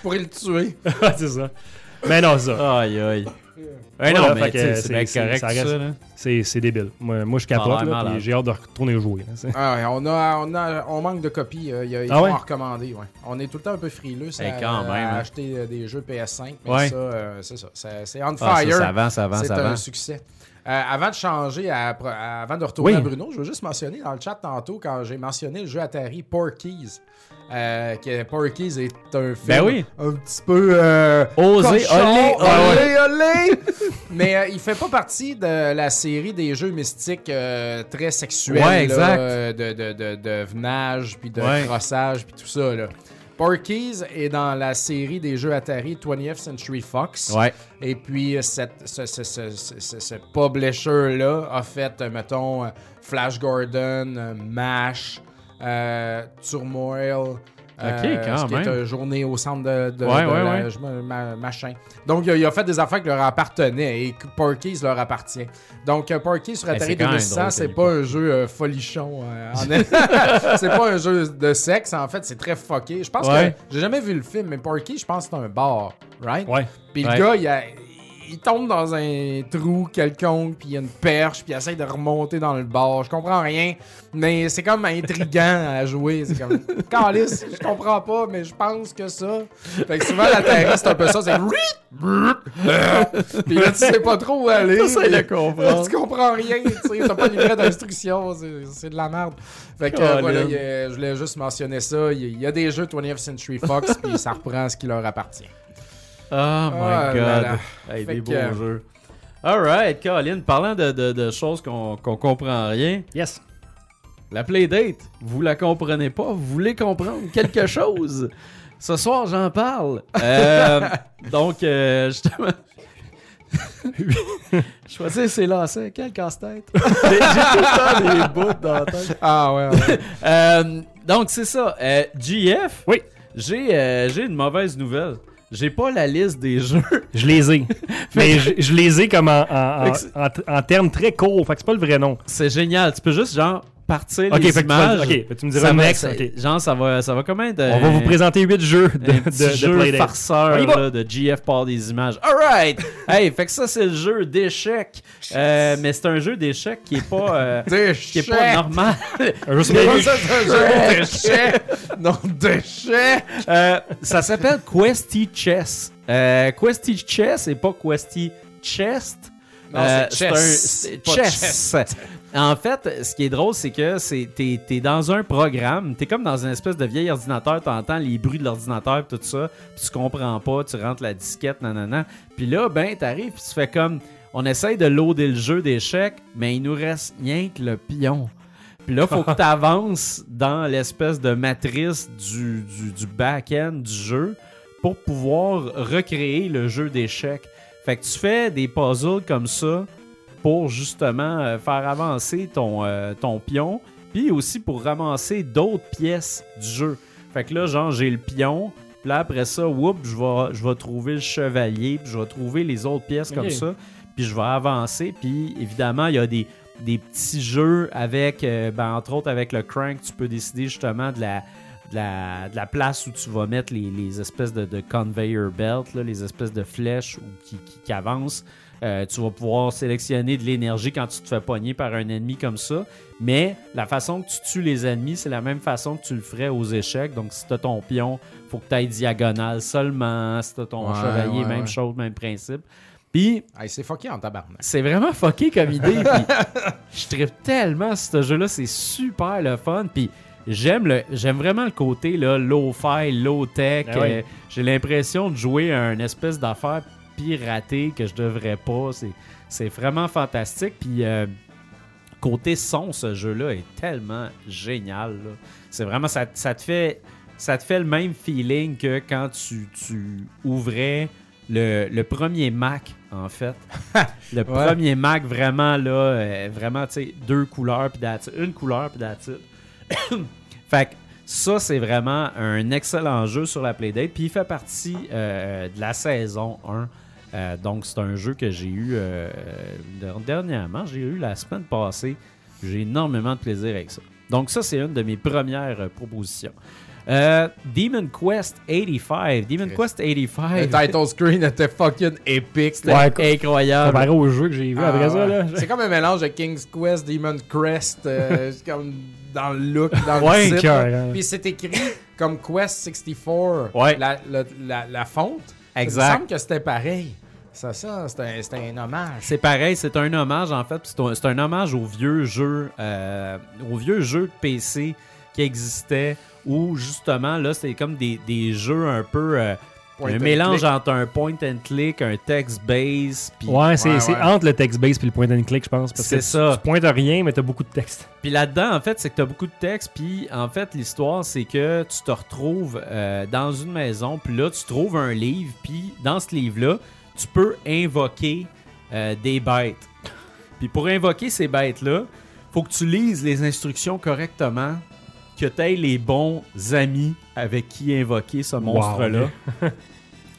Pour le tuer. c'est ça. Mais non, ça. Aïe, aïe. Ouais, non, mais c'est- bien correct ça là. C'est c'est débile. Moi, moi je capote, là, j'ai hâte de retourner jouer. Ah on, a, on, a, on manque de copies. euh, il y a, il Ah faut ouais? en recommander. Ouais. On est tout le temps un peu frileux ça, Eh, quand à, même, à hein. acheter euh, des jeux PS5. Mais Ouais. ça, euh, c'est ça. C'est on Ah, ça, fire. ça avance, ça avance, c'est un succès. Euh, avant de changer, à- à- avant de retourner Oui. à Bruno, je veux juste mentionner dans le chat tantôt quand j'ai mentionné le jeu Atari Porky's. Euh, que Porky's est un film Ben oui. un petit peu euh, Osé, olé, olé, olé. Mais euh, il fait pas partie de la série des jeux mystiques euh, très sexuels Ouais, exact. de, de, de, de venage puis de Ouais. crossage puis tout ça là. Porky's est dans la série des jeux Atari 20th Century Fox. Ouais. Et puis, euh, cette, ce, ce, ce, ce, publisher-là a fait, euh, mettons, Flash Gordon, MASH, Turmoil. Ok, quand ce qui est une journée au centre de, de- Ouais, de ouais, la- ouais. je me- ma- machin. Donc, il a, il a fait des affaires qui leur appartenaient et Porky's leur appartient. Donc, euh, Porky's sur Eh, Atari c'est quand même 2600, drôle, c'est pas un jeu euh, folichon. euh, en- c'est pas un jeu de sexe, en fait, c'est très fucké. Je pense que j'ai jamais vu le film, mais Porky, je pense que c'est un bar, right? Ouais. Puis le gars, il, a- il tombe dans un trou quelconque, puis il y a une perche, puis il essaie de remonter dans le bar. Je comprends rien, mais c'est comme intriguant à jouer. C'est comme, calice, je comprends pas, mais je pense que ça. Fait que souvent, la terre, c'est un peu ça, c'est. puis là, tu sais pas trop où aller. De puis- comprendre. Tu comprends rien, tu sais, t'as pas de livret d'instruction, c'est de la merde. Fait que euh, voilà, a- je voulais juste mentionner ça. Il y a- il y, a des jeux 20th Century Fox, puis ça reprend ce qui leur appartient. Oh my Ah god. là là. Hey, des que- beaux jeux. Alright, Colin, parlant de, de, de choses qu'on qu'on comprend rien, Yes. la Playdate, vous la comprenez pas, vous voulez comprendre quelque chose? Ce soir, j'en parle. Euh, donc, euh, justement. Choisir ses lacets, quel casse-tête. J'ai tout le temps des bouts dans la tête. Ah ouais, ouais. Euh, donc, c'est ça. Euh, GF, Oui. j'ai euh, j'ai une mauvaise nouvelle. J'ai pas la liste des jeux. Je les ai. Mais je, je les ai comme en, en, en- en termes très courts. Fait que c'est pas le vrai nom. C'est génial. Tu peux juste, genre, partir Ok, les fait que tu vas- images. ok, tu me diras Ça le va- next. Genre, ça va, ça va comme être... On va vous présenter 8 jeux de, de, de jeu. On farceur là, de GF par des images. Alright! hey, fait que ça, c'est le jeu d'échecs. Euh, mais c'est un jeu d'échecs qui est pas... euh, qui est pas normal. Un jeu d'échecs. Non, d'échecs. Euh, ça s'appelle Questy Chess. Euh, Questy Chess et pas Questy Chest. Non, Euh, c'est un- chess, chess. En fait, ce qui est drôle, c'est que c'est t'es es dans un programme, t'es comme dans une espèce de vieil ordinateur, t'entends les bruits de l'ordinateur tout ça, puis tu comprends pas, tu rentres la disquette, nanana. Puis là, ben, t'arrives pis tu fais comme, on essaye de loader le jeu d'échecs, mais il nous reste rien que le pion. Puis là, faut que tu avances dans l'espèce de matrice du, du, du back-end du jeu pour pouvoir recréer le jeu d'échecs. Fait que tu fais des puzzles comme ça pour justement euh, faire avancer ton, euh, ton pion, puis aussi pour ramasser d'autres pièces du jeu. Fait que là, genre, j'ai le pion, puis là, après ça, whoop, je vais, je vais trouver le chevalier, puis je vais trouver les autres pièces comme ça, puis je vais avancer, puis évidemment, il y a des, des petits jeux avec, euh, ben, entre autres avec le crank, tu peux décider justement de la, de la, de la place où tu vas mettre les, les espèces de, de conveyor belt, là, les espèces de flèches ou qui, qui, qui avancent. Euh, tu vas pouvoir sélectionner de l'énergie quand tu te fais pogner par un ennemi comme ça. Mais la façon que tu tues les ennemis, c'est la même façon que tu le ferais aux échecs. Donc, si tu as ton pion, faut que tu ailles diagonale seulement. Si tu as ton Ouais, chevalier, ouais, même ouais. chose, même principe. Puis, Hey, c'est fucké en tabarnak. c'est vraiment fucké comme idée. puis je tripe tellement ce jeu-là. C'est super le fun. Puis j'aime le, j'aime vraiment le côté là, low-fi, low-tech. Ah oui. Euh, J'ai l'impression de jouer à une espèce d'affaire piratée que je devrais pas. C'est, vraiment fantastique. Puis euh, côté son, ce jeu-là est tellement génial. C'est vraiment, ça, ça te fait, ça te fait le même feeling que quand tu, tu ouvrais le, le premier Mac, en fait. le premier Mac, vraiment, là, euh, vraiment, tu sais, deux couleurs, puis une couleur, puis it. fait que ça, c'est vraiment un excellent jeu sur la Playdate, puis il fait partie euh, de la saison 1. Euh, donc, c'est un jeu que j'ai eu euh, der- dernièrement, j'ai eu la semaine passée. J'ai énormément de plaisir avec ça. Donc ça, c'est une de mes premières euh, propositions. Euh, Demon Quest 85. Demon Quest Le 85. title screen était fucking épique. C'était Ouais, Incroyable. comparé au jeu que j'ai vu Ah, après ça, là. C'est comme un mélange de King's Quest, Demon euh, c'est comme dans le look, dans Ouais, le titre. hein. Puis c'est écrit comme Quest 64. Ouais. La, la, la, la fonte. Il me semble que c'était pareil. Ça, ça, c'était un, un hommage. C'est pareil, c'est un hommage en fait. C'est un, c'est un hommage aux vieux jeux, euh, aux vieux jeux de PC qui existaient où justement là c'était comme des, des jeux un peu euh, Point un and mélange click. entre un point and click, un text base, puis Ouais, c'est Ouais, c'est ouais. entre le text-based puis le point and click, je pense. Parce C'est que ça. Tu, pointes à rien, mais t'as beaucoup de texte. Puis là-dedans, en fait, c'est que tu as beaucoup de texte. Puis en fait, l'histoire, c'est que tu te retrouves euh, dans une maison. Puis là, tu trouves un livre. Puis dans ce livre-là, tu peux invoquer euh, des bêtes. Puis pour invoquer ces bêtes-là, faut que tu lises les instructions correctement. Que tu aies les bons amis avec qui invoquer ce monstre-là.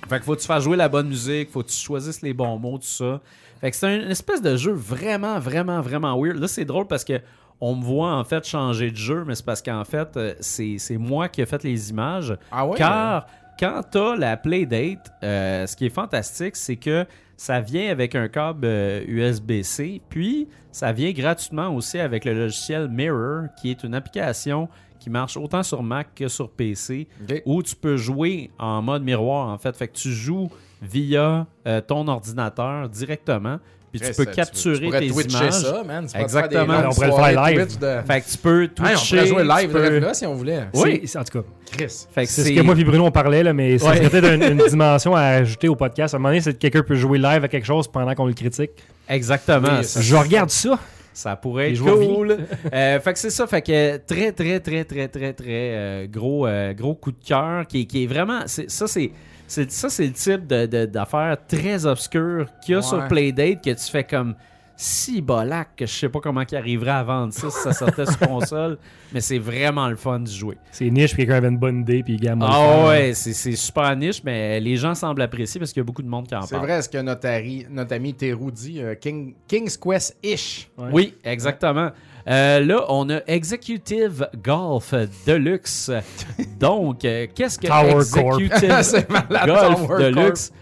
Fait qu'il faut que tu fasses jouer la bonne musique, faut que tu choisisses les bons mots, tout ça. Fait que c'est une espèce de jeu vraiment, vraiment, vraiment weird. Là, c'est drôle parce que on me voit en fait changer de jeu, mais c'est parce qu'en fait, euh, c'est moi qui ai fait les images. Ah ouais? Car quand t'as la Playdate, euh, ce qui est fantastique, c'est que ça vient avec un câble euh, USB-C, puis ça vient gratuitement aussi avec le logiciel Mirror, qui est une application qui marche autant sur Mac que sur PC, où tu peux jouer en mode miroir, en fait. Fait que tu joues via euh, ton ordinateur directement, puis tu peux tu- capturer tu tes twitcher images. ça, man. Tu pourrais te Exactement. faire des longues On pourrait le faire live. De- Fait que tu peux Hey, on twitcher. pourrait jouer live peux- là si on voulait. Oui. En tout cas, Chris. Fait que c'est ce que moi et Bruno on parlait, là, mais ça Ouais. serait peut-être une, une dimension à ajouter au podcast. À un moment donné, c'est que quelqu'un peut jouer live à quelque chose pendant qu'on le critique. Exactement. Oui, ça, Je regarde ça. Ça pourrait être cool. Euh, fait que c'est ça. Fait que très, très, très, très, très, très euh, gros, euh, gros coup de cœur qui, qui est vraiment. Ça, c'est. Ça, c'est le type de- de- d'affaires très obscures qu'il y a Ouais. sur Playdate que tu fais comme si bolac que je sais pas comment il arriverait à vendre ça si ça sortait sur console, mais c'est vraiment le fun de jouer. C'est niche, puis quelqu'un avait une bonne idée, puis il gamme. Ah ouais, c'est c'est super niche, mais les gens semblent apprécier parce qu'il y a beaucoup de monde qui en C'est parle. vrai ce que notre, ari- notre ami Terou dit. euh, King, King's Quest-ish. Ouais. Oui, exactement. Euh, là, on a Executive Golf Deluxe. Donc, euh, qu'est-ce que Tower Executive C'est Golf Tower Deluxe?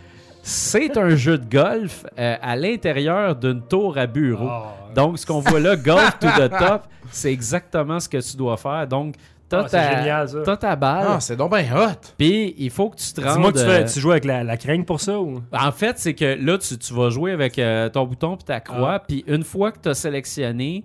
C'est un jeu de golf euh, à l'intérieur d'une tour à bureau. Ah, Donc, ce qu'on voit là, Golf to the Top, c'est exactement ce que tu dois faire. Donc, t'as Ah, c'est ta, génial, ça. t'as ta balle, Ah, c'est donc bien hot. puis il faut que tu te rendes... Dis-moi que tu, euh, fais- tu joues avec la, la crème pour ça ou? en fait, c'est que là, tu, tu vas jouer avec euh, ton bouton puis ta croix. Puis une fois que tu as sélectionné,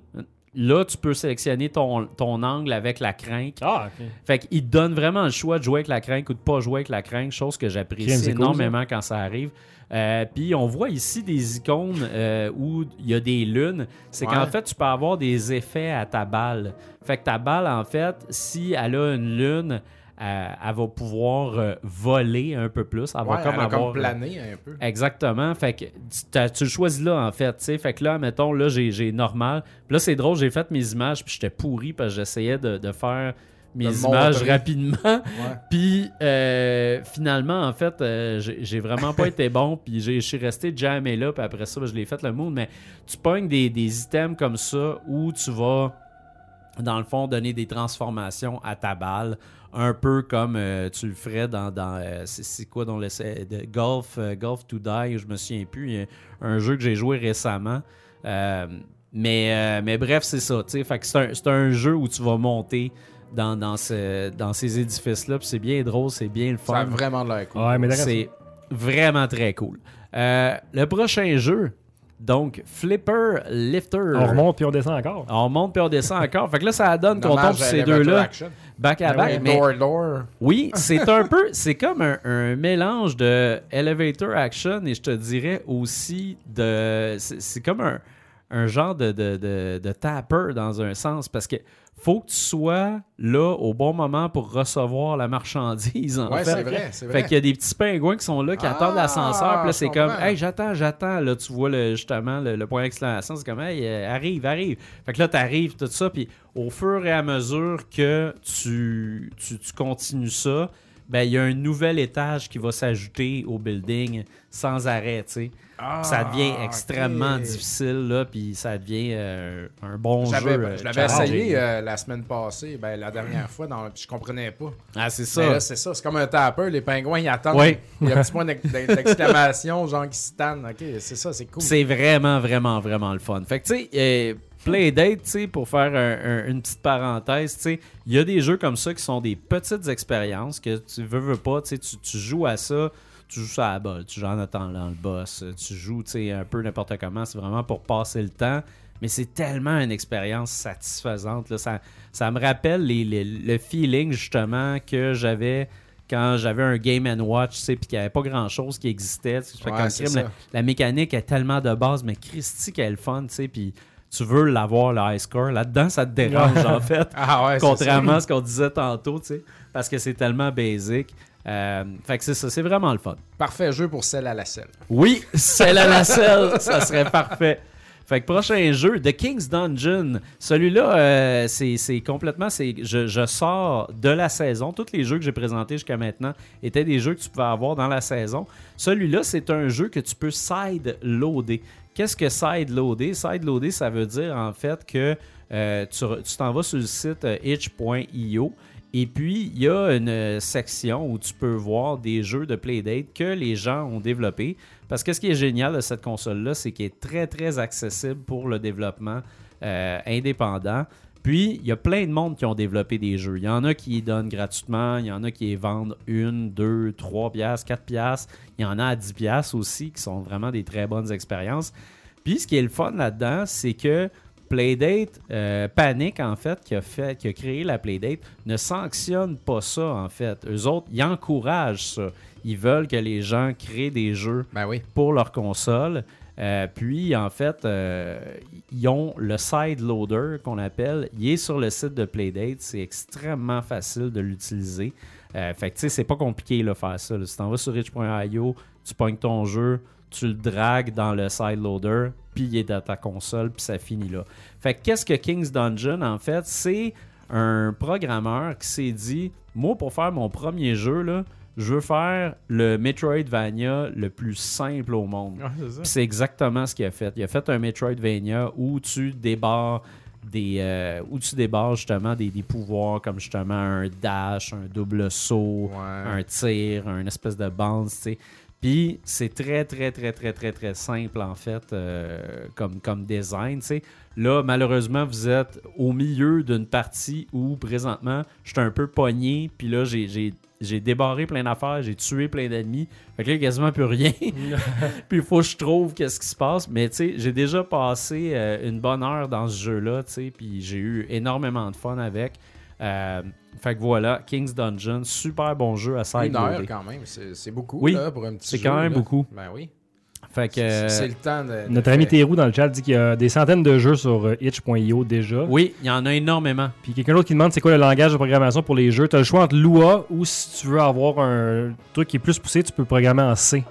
là, tu peux sélectionner ton, ton angle avec la crinque. Ah, ok. Fait qu'il te donne vraiment le choix de jouer avec la crinque ou de pas jouer avec la crinque, chose que j'apprécie cool, énormément quand ça arrive. Euh, puis on voit ici des icônes euh, où il y a des lunes. C'est Ouais. qu'en fait, tu peux avoir des effets à ta balle. Fait que ta balle, en fait, si elle a une lune, euh, elle va pouvoir euh, voler un peu plus. Elle va comme elle a avoir. comme plané un peu. Exactement. Fait que tu, le choisis là, en fait. tu sais. Fait que là, mettons, là, j'ai, normal. Puis là, c'est drôle, j'ai fait mes images, puis j'étais pourri parce que j'essayais de, de faire mes images rapidement. Ouais. Puis euh, finalement, en fait, euh, j'ai, vraiment pas été bon. Puis je suis resté jamais là. Puis après ça, ben, je l'ai fait le mood. Mais tu pognes des, des items comme ça où tu vas, dans le fond, donner des transformations à ta balle. Un peu comme euh, tu le ferais dans. dans euh, c'est, c'est quoi dans le de Golf, euh, Golf to Die, je me souviens plus. Il y a un jeu que j'ai joué récemment. Euh, mais, euh, mais bref, c'est ça. tu sais. C'est, un, c'est un jeu où tu vas monter dans, dans, ce- dans ces édifices-là. Puis c'est bien drôle, c'est bien le Ça a fun. vraiment de l'air cool. Ouais, mais derrière C'est vraiment très cool. Euh, le prochain jeu, donc Flipper Lifter. On remonte puis on descend encore. On monte puis on descend encore. Fait que là, ça donne qu'on tombe sur ces deux-là back à Ben back. mais Door, door. oui, c'est un peu, c'est comme un, un mélange de elevator action et je te dirais aussi de, c'est c'est comme un, un genre de, de, de, de tapper dans un sens parce que faut que tu sois là au bon moment pour recevoir la marchandise. En Ouais, fait. c'est vrai, c'est Fait vrai. qu'il y a des petits pingouins qui sont là, qui Ah, attendent l'ascenseur. Puis là, c'est comme, hey, j'attends, j'attends. Là, tu vois le, justement le, le point d'exclamation. C'est comme, hey, euh, arrive, arrive. Fait que là, t'arrives, tout ça. Puis au fur et à mesure que tu, tu, tu continues ça, ben, il y a un nouvel étage qui va s'ajouter au building sans arrêt, tu sais. Ah, ça devient extrêmement difficile, là, puis ça devient euh, un bon jeu. Euh, Je l'avais essayé euh, la semaine passée, ben, la dernière fois, dans, je comprenais pas. Ah, c'est Mais ça. c'est ça, c'est comme un tapper, les pingouins ils attendent. Oui. Il y a un petit point d'ex- d'exclamation, genre qui se tannent. Ok, c'est ça, c'est cool. C'est vraiment, vraiment, vraiment le fun. Fait que, tu sais, Playdate, tu sais, pour faire un- un- une petite parenthèse, tu sais, il y a des jeux comme ça qui sont des petites expériences que tu veux, veux pas, tu sais, tu- joues à ça, tu joues ça à la balle, tu joues en attendant le boss, tu joues, tu sais, un peu n'importe comment, c'est vraiment pour passer le temps. Mais c'est tellement une expérience satisfaisante. Là. Ça, ça me rappelle les- les- le feeling, justement, que j'avais quand j'avais un Game Watch, tu sais, puis qu'il n'y avait pas grand-chose qui existait. tu sais. Fait Ouais, crime, la, la mécanique est tellement de base, mais Christy qu'elle est le fun, tu sais, puis tu veux l'avoir, le high score. Là-dedans, ça te dérange, en fait. Ah ouais, Contrairement à ce qu'on disait tantôt, tu sais, parce que c'est tellement basic. Euh, fait que c'est ça, c'est vraiment le fun. Parfait jeu pour celle à la selle. Oui, c'est la nacelle, ça serait parfait. Fait que prochain jeu, The King's Dungeon. Celui-là, euh, c'est complètement. Je, je sors de la saison. Tous les jeux que j'ai présentés jusqu'à maintenant étaient des jeux que tu pouvais avoir dans la saison. Celui-là, c'est un jeu que tu peux side-loader. Qu'est-ce que side-loader? Side-loader, ça veut dire en fait que euh, tu t'en vas sur le site euh, itch.io. Et puis, il y a une section où tu peux voir des jeux de Playdate que les gens ont développés. Parce que ce qui est génial de cette console-là, c'est qu'elle est très, très accessible pour le développement euh, indépendant. Puis, il y a plein de monde qui ont développé des jeux. Il y en a qui donnent gratuitement, il y en a qui les vendent une, deux, trois piastres, quatre piastres. Il y en a à 10 piastres aussi, qui sont vraiment des très bonnes expériences. Puis, ce qui est le fun là-dedans, c'est que Playdate, euh, Panic, en fait, qui a, fait, qui a créé la Playdate, ne sanctionne pas ça, en fait. Eux autres, ils encouragent ça. Ils veulent que les gens créent des jeux Ben oui. pour leur console. Euh, puis, en fait, euh, ils ont le side loader qu'on appelle. Il est sur le site de Playdate. C'est extrêmement facile de l'utiliser. Euh, fait que, tu sais, c'est pas compliqué de faire ça. là. Si tu vas sur rich.io, tu pognes ton jeu, tu le dragues dans le side loader, puis il est dans ta console, puis ça finit là. Fait que, qu'est-ce que King's Dungeon, en fait? C'est un programmeur qui s'est dit Moi, pour faire mon premier jeu, là, je veux faire le Metroidvania le plus simple au monde. C'est exactement ce qu'il a fait. Il a fait un Metroidvania où tu débarres des euh, où tu débarres justement des, des pouvoirs comme justement un dash, un double saut, Ouais. un tir, un espèce de bounce, tu sais. Puis c'est très très très très très très simple en fait euh, comme comme design. Là malheureusement vous êtes au milieu d'une partie où présentement je suis un peu pogné, puis là j'ai j'ai débarré plein d'affaires, j'ai tué plein d'ennemis. Fait que là, il y a quasiment plus rien. puis il faut que je trouve qu'est-ce qui se passe. Mais tu sais, j'ai déjà passé euh, une bonne heure dans ce jeu-là, tu sais, puis j'ai eu énormément de fun avec. Euh, fait que voilà, King's Dungeon, super bon jeu à side Une heure quand même, c'est beaucoup Oui, là, pour un petit c'est quand même beaucoup. Ben oui. Fait que C'est- euh, C'est le temps de. de Notre ami Théroux dans le chat dit qu'il y a des centaines de jeux sur euh, itch.io déjà. oui, il y en a énormément. Puis quelqu'un d'autre qui demande c'est quoi le langage de programmation pour les jeux. Tu as le choix entre Lua ou si tu veux avoir un truc qui est plus poussé, tu peux programmer en C.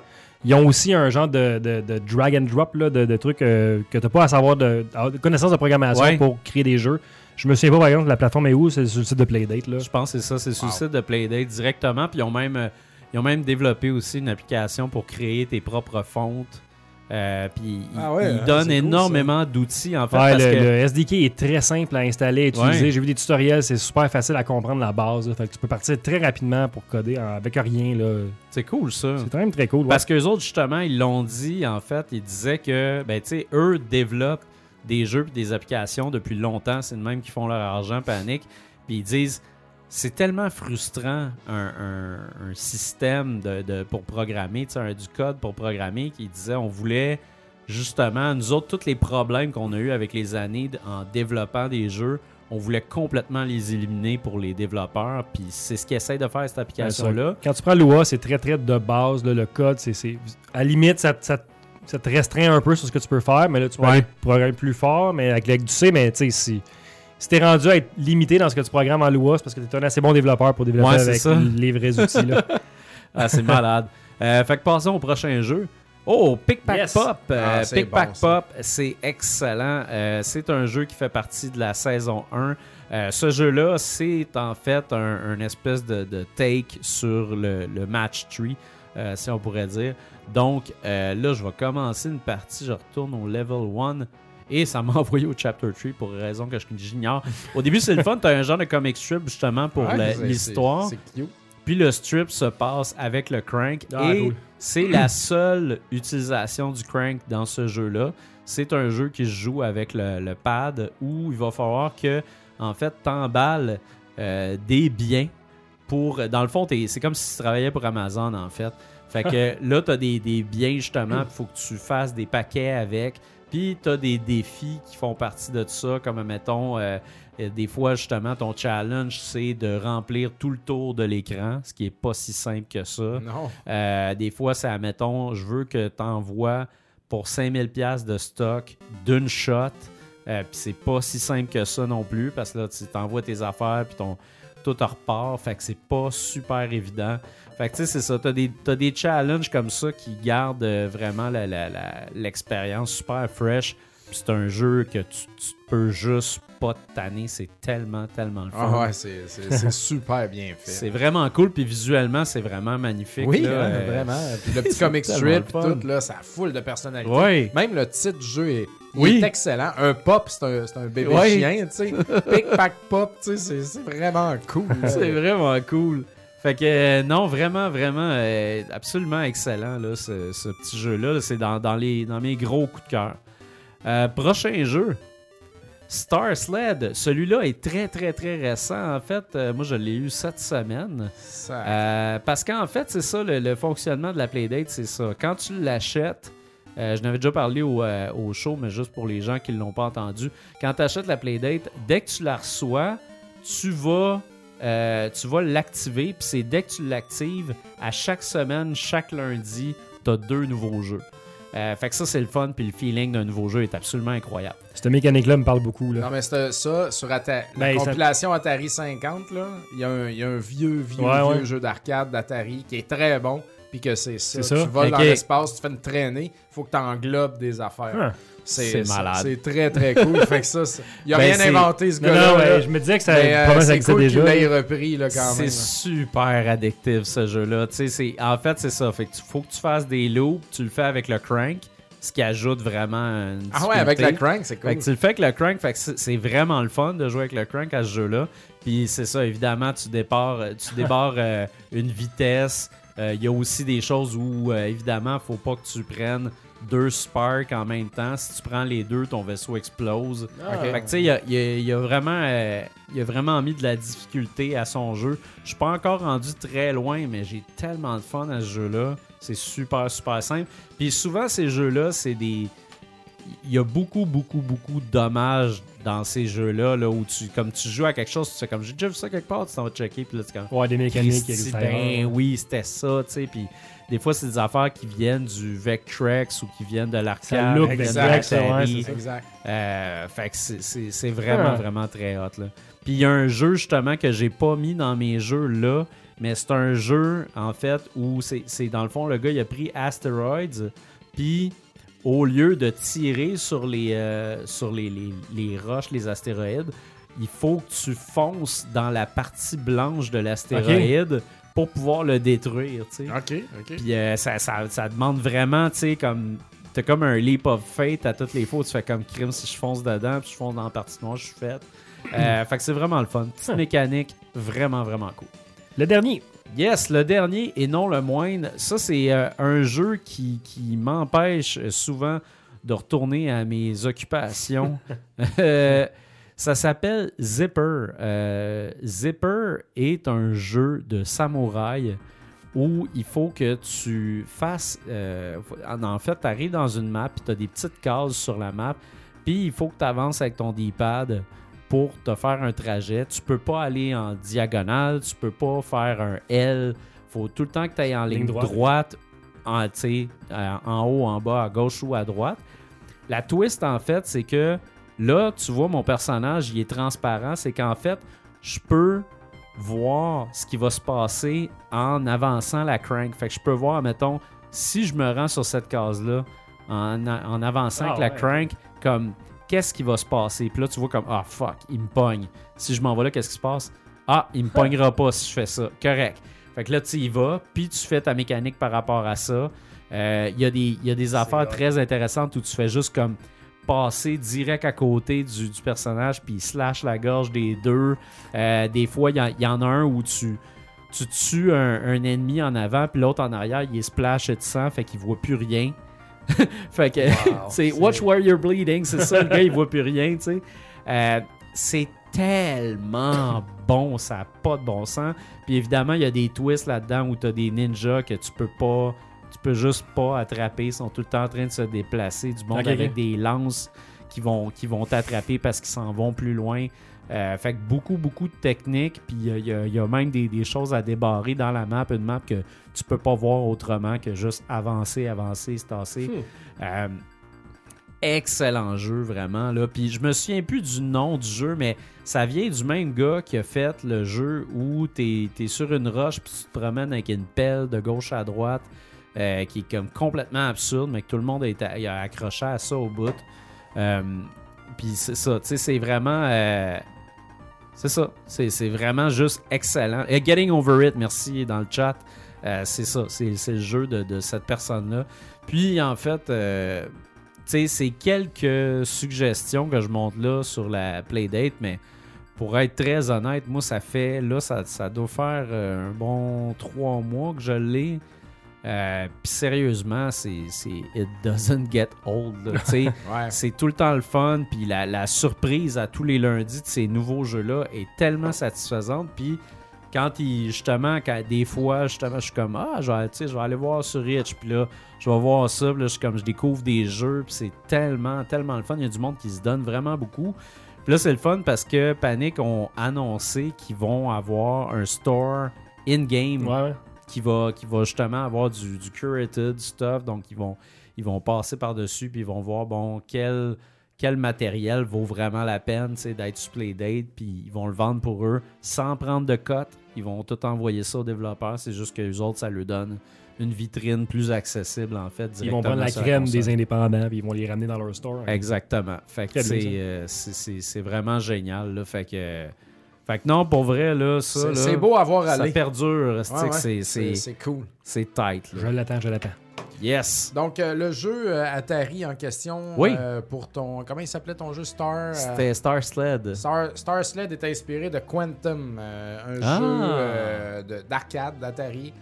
Ils ont aussi un genre de, de- de drag and drop là, de, de trucs euh, que tu n'as pas à savoir de, connaissance de programmation Ouais. pour créer des jeux. Je me souviens pas par exemple la plateforme est où, c'est sur le site de Playdate. Là. Je pense que c'est ça, c'est sur Wow. le site de Playdate directement. Puis ils ont même, euh, ils ont même développé aussi une application pour créer tes propres fontes. Euh, puis ils- Ah ouais, ils hein, donnent c'est cool, énormément d'outils en fait. Ouais, parce le, que- le SDK est très simple à installer, à utiliser. Ouais. J'ai vu des tutoriels, c'est super facile à comprendre la base. là. Fait que tu peux partir très rapidement pour coder avec rien. là. c'est cool ça. C'est quand même très cool. ouais. Parce qu'eux autres, justement, ils l'ont dit, en fait, ils disaient que, ben, tu sais, eux développent des jeux et des applications depuis longtemps. C'est de même qu'ils font leur argent, panique. Puis ils disent, c'est tellement frustrant un, un- un système de, de- pour programmer, tu sais, un- du code pour programmer, qu'ils disaient, on voulait justement, nous autres, tous les problèmes qu'on a eu avec les années en développant des jeux, on voulait complètement les éliminer pour les développeurs. Puis c'est ce qu'ils essayent de faire, cette application-là. Quand tu prends Lua, c'est très très de base. là, le code, c'est, c'est- à la limite, ça, ça- ça te restreint un peu sur ce que tu peux faire, mais là, tu peux Ouais. aller programmer plus fort, mais avec, avec du C, mais tu sais, si, si t'es rendu à être limité dans ce que tu programmes en Lua, c'est parce que t'es un assez bon développeur pour développer Ouais, avec ça. les vrais outils. Là. Ah, c'est malade. Euh, fait que passons au prochain jeu. Oh, Pick Pack Yes. Pop. Euh, Ah, c'est Pick bon, Pack ça. Pop, c'est excellent. Euh, c'est un jeu qui fait partie de la saison 1. Euh, ce jeu-là, c'est en fait un, un espèce de, de take sur le, le match tree, euh, si on pourrait dire. Donc euh, là, je vais commencer une partie. Je retourne au level 1. Et ça m'a envoyé au chapter 3 pour raison que je- j'ignore. Au début, c'est le fun. Tu as un genre de comic strip justement pour Ouais, l'histoire. C'est c'est cute. Puis le strip se passe avec le crank. Ah, et cool. c'est la seule utilisation du crank dans ce jeu-là. C'est un jeu qui se joue avec le, le pad où il va falloir que, en fait, t'emballes euh, des biens pour. Dans le fond, c'est comme si tu travaillais pour Amazon, en fait. Fait que là, tu as des, des biens justement, il faut que tu fasses des paquets avec. Puis tu as des défis qui font partie de ça, comme mettons, euh, des fois justement, ton challenge, c'est de remplir tout le tour de l'écran, ce qui est pas si simple que ça. Non. Euh, des fois, c'est, admettons, je veux que tu envoies pour 5000$ piastres de stock d'une shot. Euh, puis c'est pas si simple que ça non plus, parce que là, tu t'envoies tes affaires, puis ton, tout repart. Fait que c'est pas super évident. Fait que tu sais, c'est ça. T'as des, t'as des challenges comme ça qui gardent euh, vraiment la- la- la- l'expérience super fresh. Puis c'est un jeu que tu, tu peux juste pas tanner. C'est tellement, tellement le fun. Ah ouais, c'est c'est- c'est super bien fait. C'est vraiment cool, puis visuellement, c'est vraiment magnifique. Oui, là, euh, vraiment. Puis le petit comic strip, tout, là, ça full de personnalité. Même le titre du jeu est, il Oui. est excellent. Un pop, c'est un, c'est un bébé Ouais. chien, tu sais. Pick Pack Pop, tu sais, c'est- c'est vraiment cool. C'est vraiment cool. Fait que euh, non, vraiment, vraiment, euh, absolument excellent, là, ce, ce petit jeu-là. là. C'est dans, dans, les, dans mes gros coups de cœur. Euh, prochain jeu. Star Sled. Celui-là est très, très, très récent. En fait, moi, je l'ai eu cette semaine. Ça- parce qu'en fait, c'est ça, le, le fonctionnement de la Playdate, c'est ça. Quand tu l'achètes, euh, je n'avais déjà parlé au, euh, au show, mais juste pour les gens qui ne l'ont pas entendu. Quand tu achètes la Playdate, dès que tu la reçois, tu vas, euh, tu vas l'activer. Puis c'est dès que tu l'actives, à chaque semaine, chaque lundi, tu as deux nouveaux jeux. Euh, fait que ça, c'est le fun. Puis le feeling d'un nouveau jeu est absolument incroyable. Cette mécanique-là me parle beaucoup. Là. Non, mais c'est- ça, sur Ata- la Ben, ça- compilation Atari 50, là, il y, a un- il y a un vieux, vieux, Ouais, vieux ouais. jeu d'arcade d'Atari qui est très bon. Puis que c'est ça. Tu voles dans l'espace, tu fais une traînée, faut que tu englobes des affaires. C'est malade. C'est très, très cool. fait que ça, c'est- il a Ben, rien c'est- inventé, ce gars-là. non, là. ouais, je me disais que ça Mais, euh, c'est cool déjà. qu'il repris, là, quand C'est même. super addictif ce jeu-là. C'est- En fait, c'est ça. Fait que tu faut que tu fasses des loops, tu le fais avec le crank, ce qui ajoute vraiment une Ah ouais, avec la crank, c'est cool. Fait que tu le fais avec le crank, fait que c'est c'est vraiment le fun de jouer avec le crank à ce jeu-là. Puis c'est ça, évidemment, tu débarres, tu débarres euh, une vitesse. Euh, Il y a aussi des choses où, euh, évidemment, faut pas que tu prennes deux sparks en même temps. Si tu prends les deux, ton vaisseau explose. Ah. Fait que tu sais, il a, il a- il y a vraiment, euh, il a vraiment mis de la difficulté à son jeu. Je suis pas encore rendu très loin, mais j'ai tellement de fun à ce jeu-là. C'est super, super simple. Puis souvent, ces jeux-là, c'est des. Il y a beaucoup, beaucoup, beaucoup de dommages dans ces jeux-là, là, où tu, comme tu joues à quelque chose, tu fais comme j'ai déjà vu ça quelque part, tu t'en vas checker, puis là, tu comme. Ouais, des mécaniques. ben oui, c'était ça, tu sais. Puis des fois, c'est des affaires qui viennent du Vectrex ou qui viennent de l'arcade. look exact, ouais. Exact. Euh, fait que c'est- vraiment, Ah. vraiment très hot. Là. Puis il y a un jeu justement que j'ai pas mis dans mes jeux là, mais c'est un jeu en fait où c'est c'est dans le fond le gars il a pris Asteroids, puis au lieu de tirer sur les, euh, sur les, les, les roches, les astéroïdes, il faut que tu fonces dans la partie blanche de l'astéroïde pour pouvoir le détruire. tu sais. Ok, ok. Puis euh, ça, ça- ça demande vraiment, tu sais, comme. T'as comme un leap of faith à toutes les fois. où Tu fais comme crime si je fonce dedans, puis je fonce dans la partie noire, je suis faite. Euh, fait que c'est vraiment le fun. Petite mécanique, vraiment, vraiment cool. Le dernier. Yes, le dernier et non le moindre, ça c'est euh, un jeu qui, qui m'empêche souvent de retourner à mes occupations. Euh, ça s'appelle Zipper. Euh, Zipper est un jeu de samouraï où il faut que tu fasses... euh, en fait, tu arrives dans une map, puis tu as des petites cases sur la map, puis il faut que tu avances avec ton D-pad pour te faire un trajet. Tu peux pas aller en diagonale, tu peux pas faire un L. faut tout le temps que tu ailles en ligne, Ligne droite, droite. en, euh, en haut, en bas, à gauche ou à droite. La twist, en fait, c'est que là, tu vois, mon personnage, il est transparent. C'est qu'en fait, je peux voir ce qui va se passer en avançant la crank. Fait que je peux voir, mettons, si je me rends sur cette case-là en, en avançant Ah, avec la ouais. crank, comme qu'est-ce qui va se passer? Puis là, tu vois comme ah fuck, il me pogne. Si je m'en vais là, qu'est-ce qui se passe? Ah, il me pognera pas si je fais ça. Correct. Fait que là, tu y vas, puis tu fais ta mécanique par rapport à ça. Euh, Il y, a des- il y a des affaires très intéressantes où tu fais juste comme passer direct à côté du, du personnage, puis il slash la gorge des deux. Euh, des fois, il y, en- il y en a un où tu, tu tues un, un ennemi en avant, puis l'autre en arrière, il est splash de sang, fait qu'il voit plus rien. fait que, c'est Watch where you're bleeding, c'est ça, le gars, il voit plus rien, tu sais. Euh, c'est tellement bon, ça n'a pas de bon sens. Puis évidemment, il y a des twists là-dedans où tu as des ninjas que tu peux pas. Tu peux juste pas attraper. Ils sont tout le temps en train de se déplacer. Du monde avec des lances qui vont qui vont t'attraper parce qu'ils s'en vont plus loin. Euh, fait que beaucoup, beaucoup de techniques. Puis il y a- y, y même des, des choses à débarrer dans la map. Une map que tu peux pas voir autrement que juste avancer, avancer, se tasser. Hmm. Euh, excellent jeu, vraiment. Là. Puis je me souviens plus du nom du jeu, mais ça vient du même gars qui a fait le jeu où tu es, sur une roche puis tu te promènes avec une pelle de gauche à droite, euh, qui est comme complètement absurde, mais que tout le monde il a accroché à ça au bout. Euh, puis c'est ça, tu sais, c'est vraiment. euh, c'est ça, c'est vraiment juste excellent. Et Getting Over It, merci dans le chat. C'est ça, c'est le jeu de, cette personne-là. Puis en fait, c'est quelques suggestions que je monte là sur la Playdate, mais pour être très honnête, moi, ça fait, là, ça, ça doit faire un bon trois mois que je l'ai. Euh, Puis sérieusement, c'est it doesn't get old. là, tu sais. Ouais. c'est tout le temps le fun. Puis la, la surprise à tous les lundis de ces nouveaux jeux-là est tellement satisfaisante. Puis quand il, justement, quand des fois, justement, je suis comme, ah, je vais, aller voir sur Rich. Puis là, je vais voir ça. Puis là, je, comme, je découvre des jeux. Puis c'est tellement, tellement le fun. Il y a du monde qui se donne vraiment beaucoup. Puis là, c'est le fun parce que Panic ont annoncé qu'ils vont avoir un store in-game ouais. Qui va, qui va justement avoir du, du curated stuff. Donc, ils vont, ils vont passer par-dessus puis ils vont voir, bon, quel, quel matériel vaut vraiment la peine d'être sur Playdate. Puis ils vont le vendre pour eux sans prendre de cote. Ils vont tout envoyer ça aux développeurs. C'est juste que les autres, ça leur donne une vitrine plus accessible, en fait. Ils vont prendre la crème des indépendants puis ils vont les ramener dans leur store. Exactement. Fait que c'est, euh, c'est- c'est c'est vraiment génial. Là. Fait que. Fait que non, pour vrai, là, ça. C'est beau à voir Ça aller. perdure. c'est Ouais, cool. c'est tight. là. Je l'attends, je l'attends. Yes. Donc, euh, le jeu euh, Atari en question, Oui. euh, pour ton. Comment il s'appelait ton jeu Star euh, C'était Star Sled. Star, Star Sled est inspiré de Quantum, euh, un Ah. jeu euh, de- d'arcade d'Atari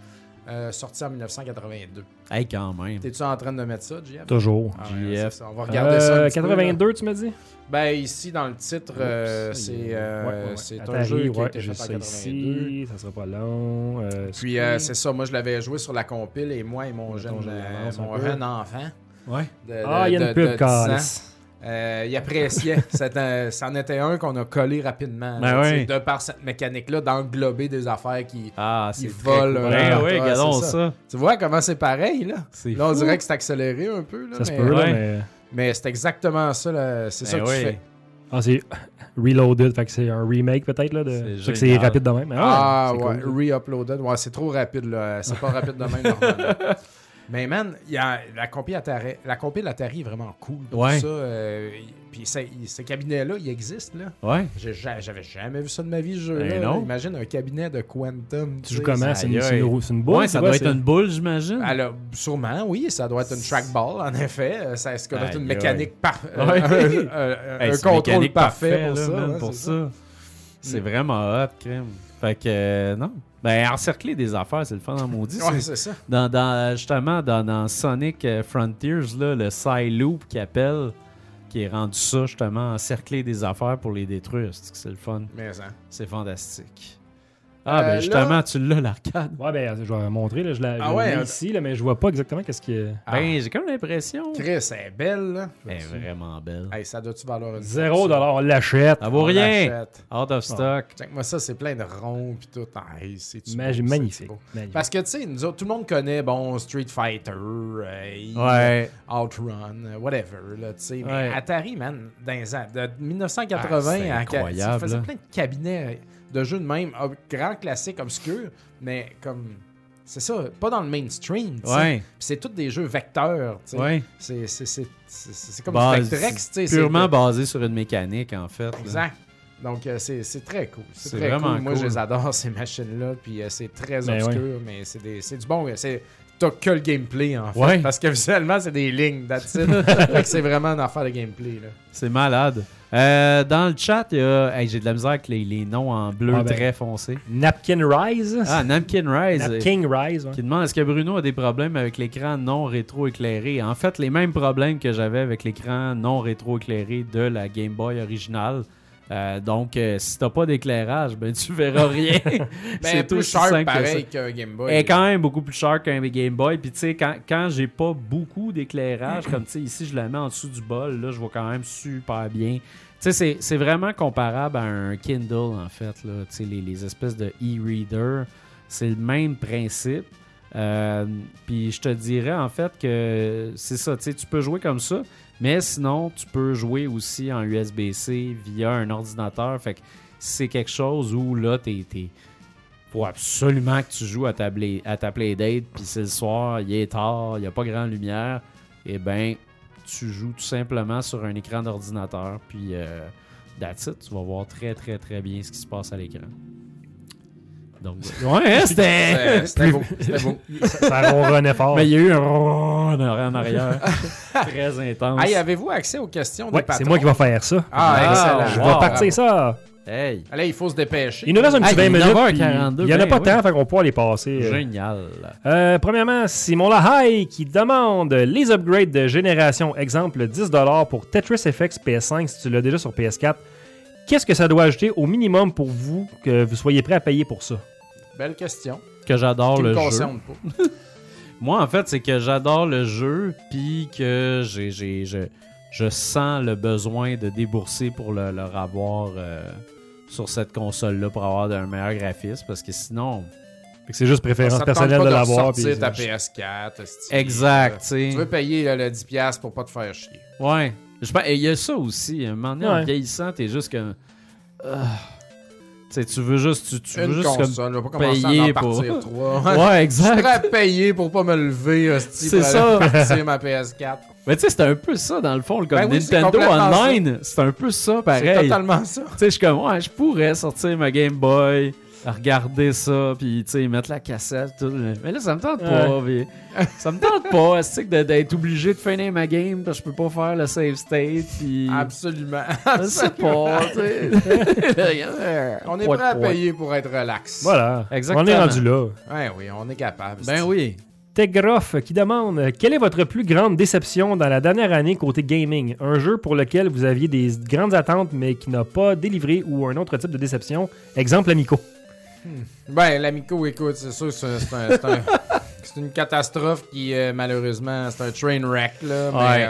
euh, sorti en 1982. Hey, quand même. T'es-tu en train de mettre ça, JF? Toujours. Ah ouais, JF. c'est ça. On va regarder ça. un Euh, petit peu, là. 82, tu m'as dit? Ben, ici, dans le titre, euh, c'est il- euh, ouais, ouais, ouais. c'est un Atari, jeu qui a été fait en ça 82. ici, ça sera pas long. Euh, Puis euh, c'est ça, moi je l'avais joué sur la compile et moi et mon jeune, euh, mon jeune enfant Ouais. de, Ah, il y a de- une de- pub, de 10 ans, calice. euh, il appréciait. C'en était un qu'on a collé rapidement. Ben sais, De par cette mécanique-là, d'englober des affaires qui. Ah, Il c'est vole, très cool. euh, Ben oui, regardons ça. ça. Tu vois comment c'est pareil, là? Là, on fou. dirait que c'est accéléré un peu. Là, Ça se mais, peut, là, mais. Mais c'est exactement ça. là, C'est ça Ben que oui. tu fais. Ah, c'est Reloaded, fait que c'est un remake peut-être, là. De... C'est C'est que rapide de même. mais Ah, c'est ouais, cool. re-uploaded. Ouais, c'est trop rapide, là. C'est pas rapide de même, normalement. Mais man, il y a, la compil Atari, la compil Atari est vraiment cool. Ouais. ça, euh, puis ce, ce cabinet-là, il existe, là. Ouais. J'avais jamais vu ça de ma vie, jeu-là. Ben non. Imagine un cabinet de Quantum. Tu joues comment? ça- C'est une, une, une boule Ouais, ça doit être une boule, j'imagine. Alors, sûrement, oui, ça doit être une trackball, en effet. Ça, ça doit être une mécanique parfaite. Un contrôle parfait pour là, ça. c'est ça. C'est vraiment hot, crème. Fait que, euh, non. Ben, encercler des affaires, c'est le fun en maudit. Ouais, C'est- ça. dans, dans- justement, dans, dans Sonic euh, Frontiers, là, le side loop qui appelle, qui est rendu ça, justement, encercler des affaires pour les détruire. C'est le fun? Mais hein. C'est fantastique. Ah, Euh, ben justement, là- tu l'as, l'arcade. Ouais, ben, je vais montrer, là. Je l'ai Ah ouais, l'ai euh, ici, là, mais je vois pas exactement qu'est-ce qui est. Ah. Ben, j'ai comme l'impression. Chris, elle est belle, là. Elle est vraiment belle. Hey, ça doit-tu valoir une Zéro dollar, on l'achète. Ça vaut On rien. Out of stock. Check-moi ça, c'est plein de ronds pis tout. Ah, hey, beau, magnifique. magnifique. Parce que, tu sais, nous autres, tout le monde connaît, bon, Street Fighter, euh, Ouais. Outrun, euh, whatever, là, tu sais. Mais Ouais. Atari, man, dans les ans, de 1980 Ah, c'est à... incroyable, Ça faisait plein de cabinets de jeux de même, grand classique, obscur, mais comme... c'est ça, pas dans le mainstream. Ouais, c'est tous des jeux vecteurs. tu sais. ouais. C'est, comme Base- du Vectrex, tu sais. c'est- Purement basé sur une mécanique, en fait. là. Exact. Donc, euh, c'est très cool. C'est vraiment cool. Moi, cool. je les adore, ces machines-là. Puis euh, c'est très Ben obscur, mais c'est des- c'est du bon. c'est- T'as que le gameplay, en fait. Parce que visuellement, c'est des lignes. That's it. C'est vraiment une affaire de gameplay. Là. C'est malade. Euh, dans le chat, il y a. Hey, J'ai de la misère avec les, les noms en bleu Ah ben. très foncé. Napkin Rise. Ah, Namkin Rise. Napkin Rise. ouais. Qui demande est-ce que Bruno a des problèmes avec l'écran non rétro-éclairé En fait, les mêmes problèmes que j'avais avec l'écran non rétro-éclairé de la Game Boy originale. Euh, donc, euh, si t'as pas d'éclairage, ben tu verras rien. Ben, C'est plus sharp pareil qu'un Game Boy. Elle est quand même beaucoup plus cher qu'un Game Boy. Puis tu sais, quand, quand j'ai pas beaucoup d'éclairage, comme tu sais, ici je la mets en dessous du bol, là, je vois quand même super bien. Tu sais, c'est- c'est vraiment comparable à un Kindle, en fait. Là. Tu sais, les, les espèces de e-reader, c'est le même principe. Euh, puis je te dirais, en fait, que c'est ça. Tu sais, tu peux jouer comme ça, mais sinon, tu peux jouer aussi en USB-C via un ordinateur. Fait que c'est quelque chose où, là, t'es... faut absolument que tu joues à ta, bla- à puis c'est le soir, il est tard, il n'y a pas grande lumière, et ben tu joues tout simplement sur un écran d'ordinateur, puis euh, tu vas voir très très très bien ce qui se passe à l'écran. Donc, ouais, hein, c'était... Euh, C'était beau. C'était beau. Ça, ça ronronnait fort. Mais il y a eu un en arrière, en arrière. très intense. Hey, avez-vous accès aux questions Ouais, des patrons? c'est moi qui vais faire ça. Ah, Ah, excellent. Je wow. vais partir ça. Hey, Là, il faut se dépêcher. Il nous reste un petit il est 20 minutes. 9h42, puis Il n'y en a ben pas oui. tant, fait qu'on pouvoir les passer. euh. génial. Euh, premièrement, Simon Lahaye qui demande les upgrades de génération. Exemple, 10$ pour Tetris FX PS5 si tu l'as déjà sur PS4. Qu'est-ce que ça doit ajouter au minimum pour vous que vous soyez prêt à payer pour ça? Belle question. Que j'adore le me jeu. concerne pas. Moi, en fait, c'est que j'adore le jeu, puis que j'ai, j'ai- je, je sens le besoin de débourser pour le, le avoir euh, sur cette console-là pour avoir un meilleur graphisme, parce que sinon... Fait que c'est juste préférence Ça te tente personnelle pas de de l'avoir. puis- ta PS4. esti. Exact, tu sais. Tu veux payer là, le 10$ pour pas te faire chier. Ouais. Je pense- et il y a ça aussi. À un moment donné, en Ouais. vieillissant, t'es juste comme... Ah. Tu sais, tu veux juste... Tu, tu veux Une juste comme... console, je vais pas commencer à payer en partir pour- trois. Ouais, Je exact. à payer pour pas me lever, hostie, C'est pour ça. aller partir ma PS4. Mais tu sais, c'est un peu ça, dans le fond. Comme Ben oui, c'est Nintendo complètement Online, c'est un peu ça, C'est pareil. totalement ça. Tu sais, je suis comme, ouais, je pourrais sortir ma Game Boy, regarder ça, puis tu sais, mettre la cassette, tout. Mais là, ça me tente pas. puis ça me tente pas, c'est d'être obligé de finir ma game parce que je peux pas faire le save state, puis. Absolument. Je sais pas, tu sais. On est prêt à payer pour être relax. Voilà. Exactement. On est rendu là. Ouais, oui, on est capable. Ben oui. Tegroff qui demande Quelle est votre plus grande déception dans la dernière année côté gaming? Un jeu pour lequel vous aviez des grandes attentes mais qui n'a pas délivré ou un autre type de déception? Exemple Amico. Ben, l'Amico, écoute, c'est sûr, c'est c'est un- c'est un- c'est une catastrophe qui, euh, malheureusement, c'est un train wreck, là. Mais Ouais.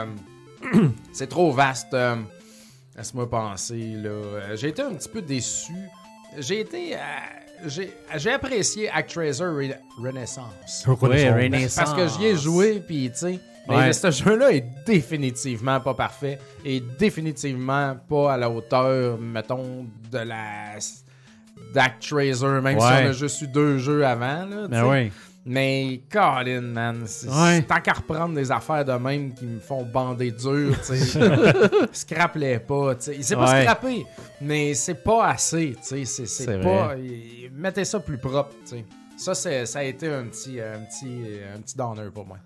euh, c'est trop vaste. euh, Laisse-moi penser, là. Euh, J'ai été un petit peu déçu. J'ai été. euh, j'ai j'ai apprécié ActRaiser Re- Renaissance. Oui, Renaissance. Parce que j'y ai joué, puis tu sais. Ouais. ce jeu-là est définitivement pas parfait et définitivement pas à la hauteur, mettons, de la d'ActRaiser, même si on a juste eu deux jeux avant. Là, Ben oui. Mais Colin, man, c'est Ouais. tant qu'à reprendre des affaires de même qui me font bander dur, tu sais. Scrap-les pas, tu sais. C'est pas Ouais. scrappé, mais c'est pas assez, tu sais. C'est- pas. Mettez ça plus propre, tu sais. Ça, c'est- ça a été un petit, un petit, un petit downer pour moi.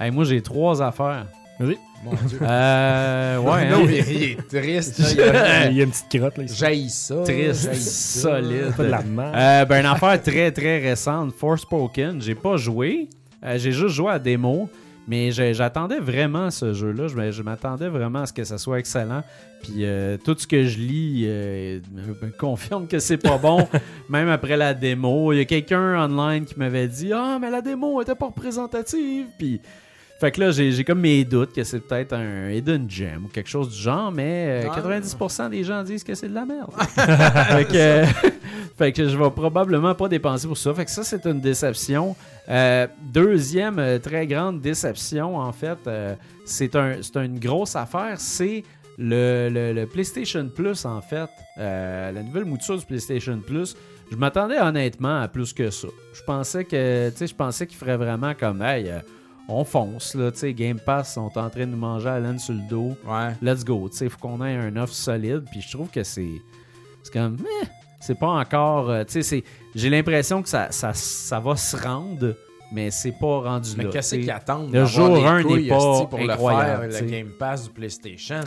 Hey, moi, j'ai trois affaires. Vas-y. Mon Dieu. Euh. Ouais, non, hein. il, il est triste. là, il a- Il y a une petite crotte là. ici. J'haïs ça. Triste, ça. solide. Pas de la. Euh, ben, une affaire très très récente, Forspoken. J'ai pas joué. Euh, j'ai juste joué à démo. Mais j'attendais vraiment ce jeu-là. Je, m'attendais vraiment à ce que ça soit excellent. Puis euh, tout ce que je lis euh, me me confirme que c'est pas bon. Même après la démo. Il y a quelqu'un online qui m'avait dit Ah, mais la démo était pas représentative. Puis. Fait que là, j'ai comme mes doutes que c'est peut-être un hidden gem ou quelque chose du genre, mais euh, Ah. 90% des gens disent que c'est de la merde. fait, que, euh, fait que je vais probablement pas dépenser pour ça. Fait que ça, c'est une déception. Euh, deuxième euh, très grande déception, en fait, euh, c'est un, une grosse affaire, c'est le, le- le PlayStation Plus, en fait, euh, la nouvelle mouture du PlayStation Plus, je m'attendais honnêtement à plus que ça. Je pensais que, tu sais, je pensais qu'il ferait vraiment comme, hey, euh, on fonce, là, Game Pass sont en train de nous manger à laine sur le dos. Ouais. Let's go, sais, faut qu'on ait un offre solide. Puis je trouve que c'est, c'est comme, eh, c'est pas encore, euh, j'ai l'impression que ça, ça, ça va se rendre, mais c'est pas rendu Mais là. qu'est-ce qu'ils attendent le jour les un n'est couilles, pas pour incroyable, le faire, le Game Pass du PlayStation?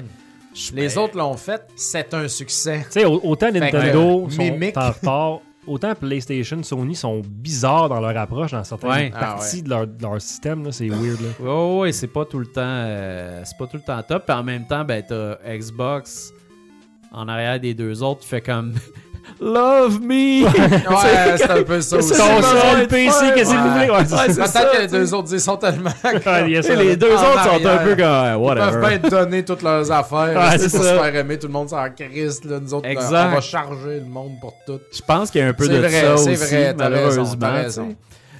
Les ben, autres l'ont fait, c'est un succès. Tu sais, au- autant que, Nintendo euh, sont mimique. en retard, autant PlayStation, Sony sont bizarres dans leur approche dans certaines Ouais. Ah parties ouais. de, leur, de leur système. là, C'est weird. Là. Ouais, ouais, c'est pas tout le temps, euh, c'est pas tout le temps top. Puis en même temps, ben t'as Xbox en arrière des deux autres, tu fais comme Love me. Ouais, c'est un peu ça aussi. Ça, seul PC, qu'est-ce que vous voulez? Ouais, Peut-être ça, que les deux autres ils sont tellement. Les deux autres sont un peu comme ouais, Ils peuvent whatever. pas être donner toutes leurs affaires. Ouais, c'est ça. se faire aimer. Tout le monde s'en crisse. Là. Nous autres, Exact. on va charger le monde pour tout. Je pense qu'il y a un peu C'est de vrai, ça c'est aussi, malheureusement.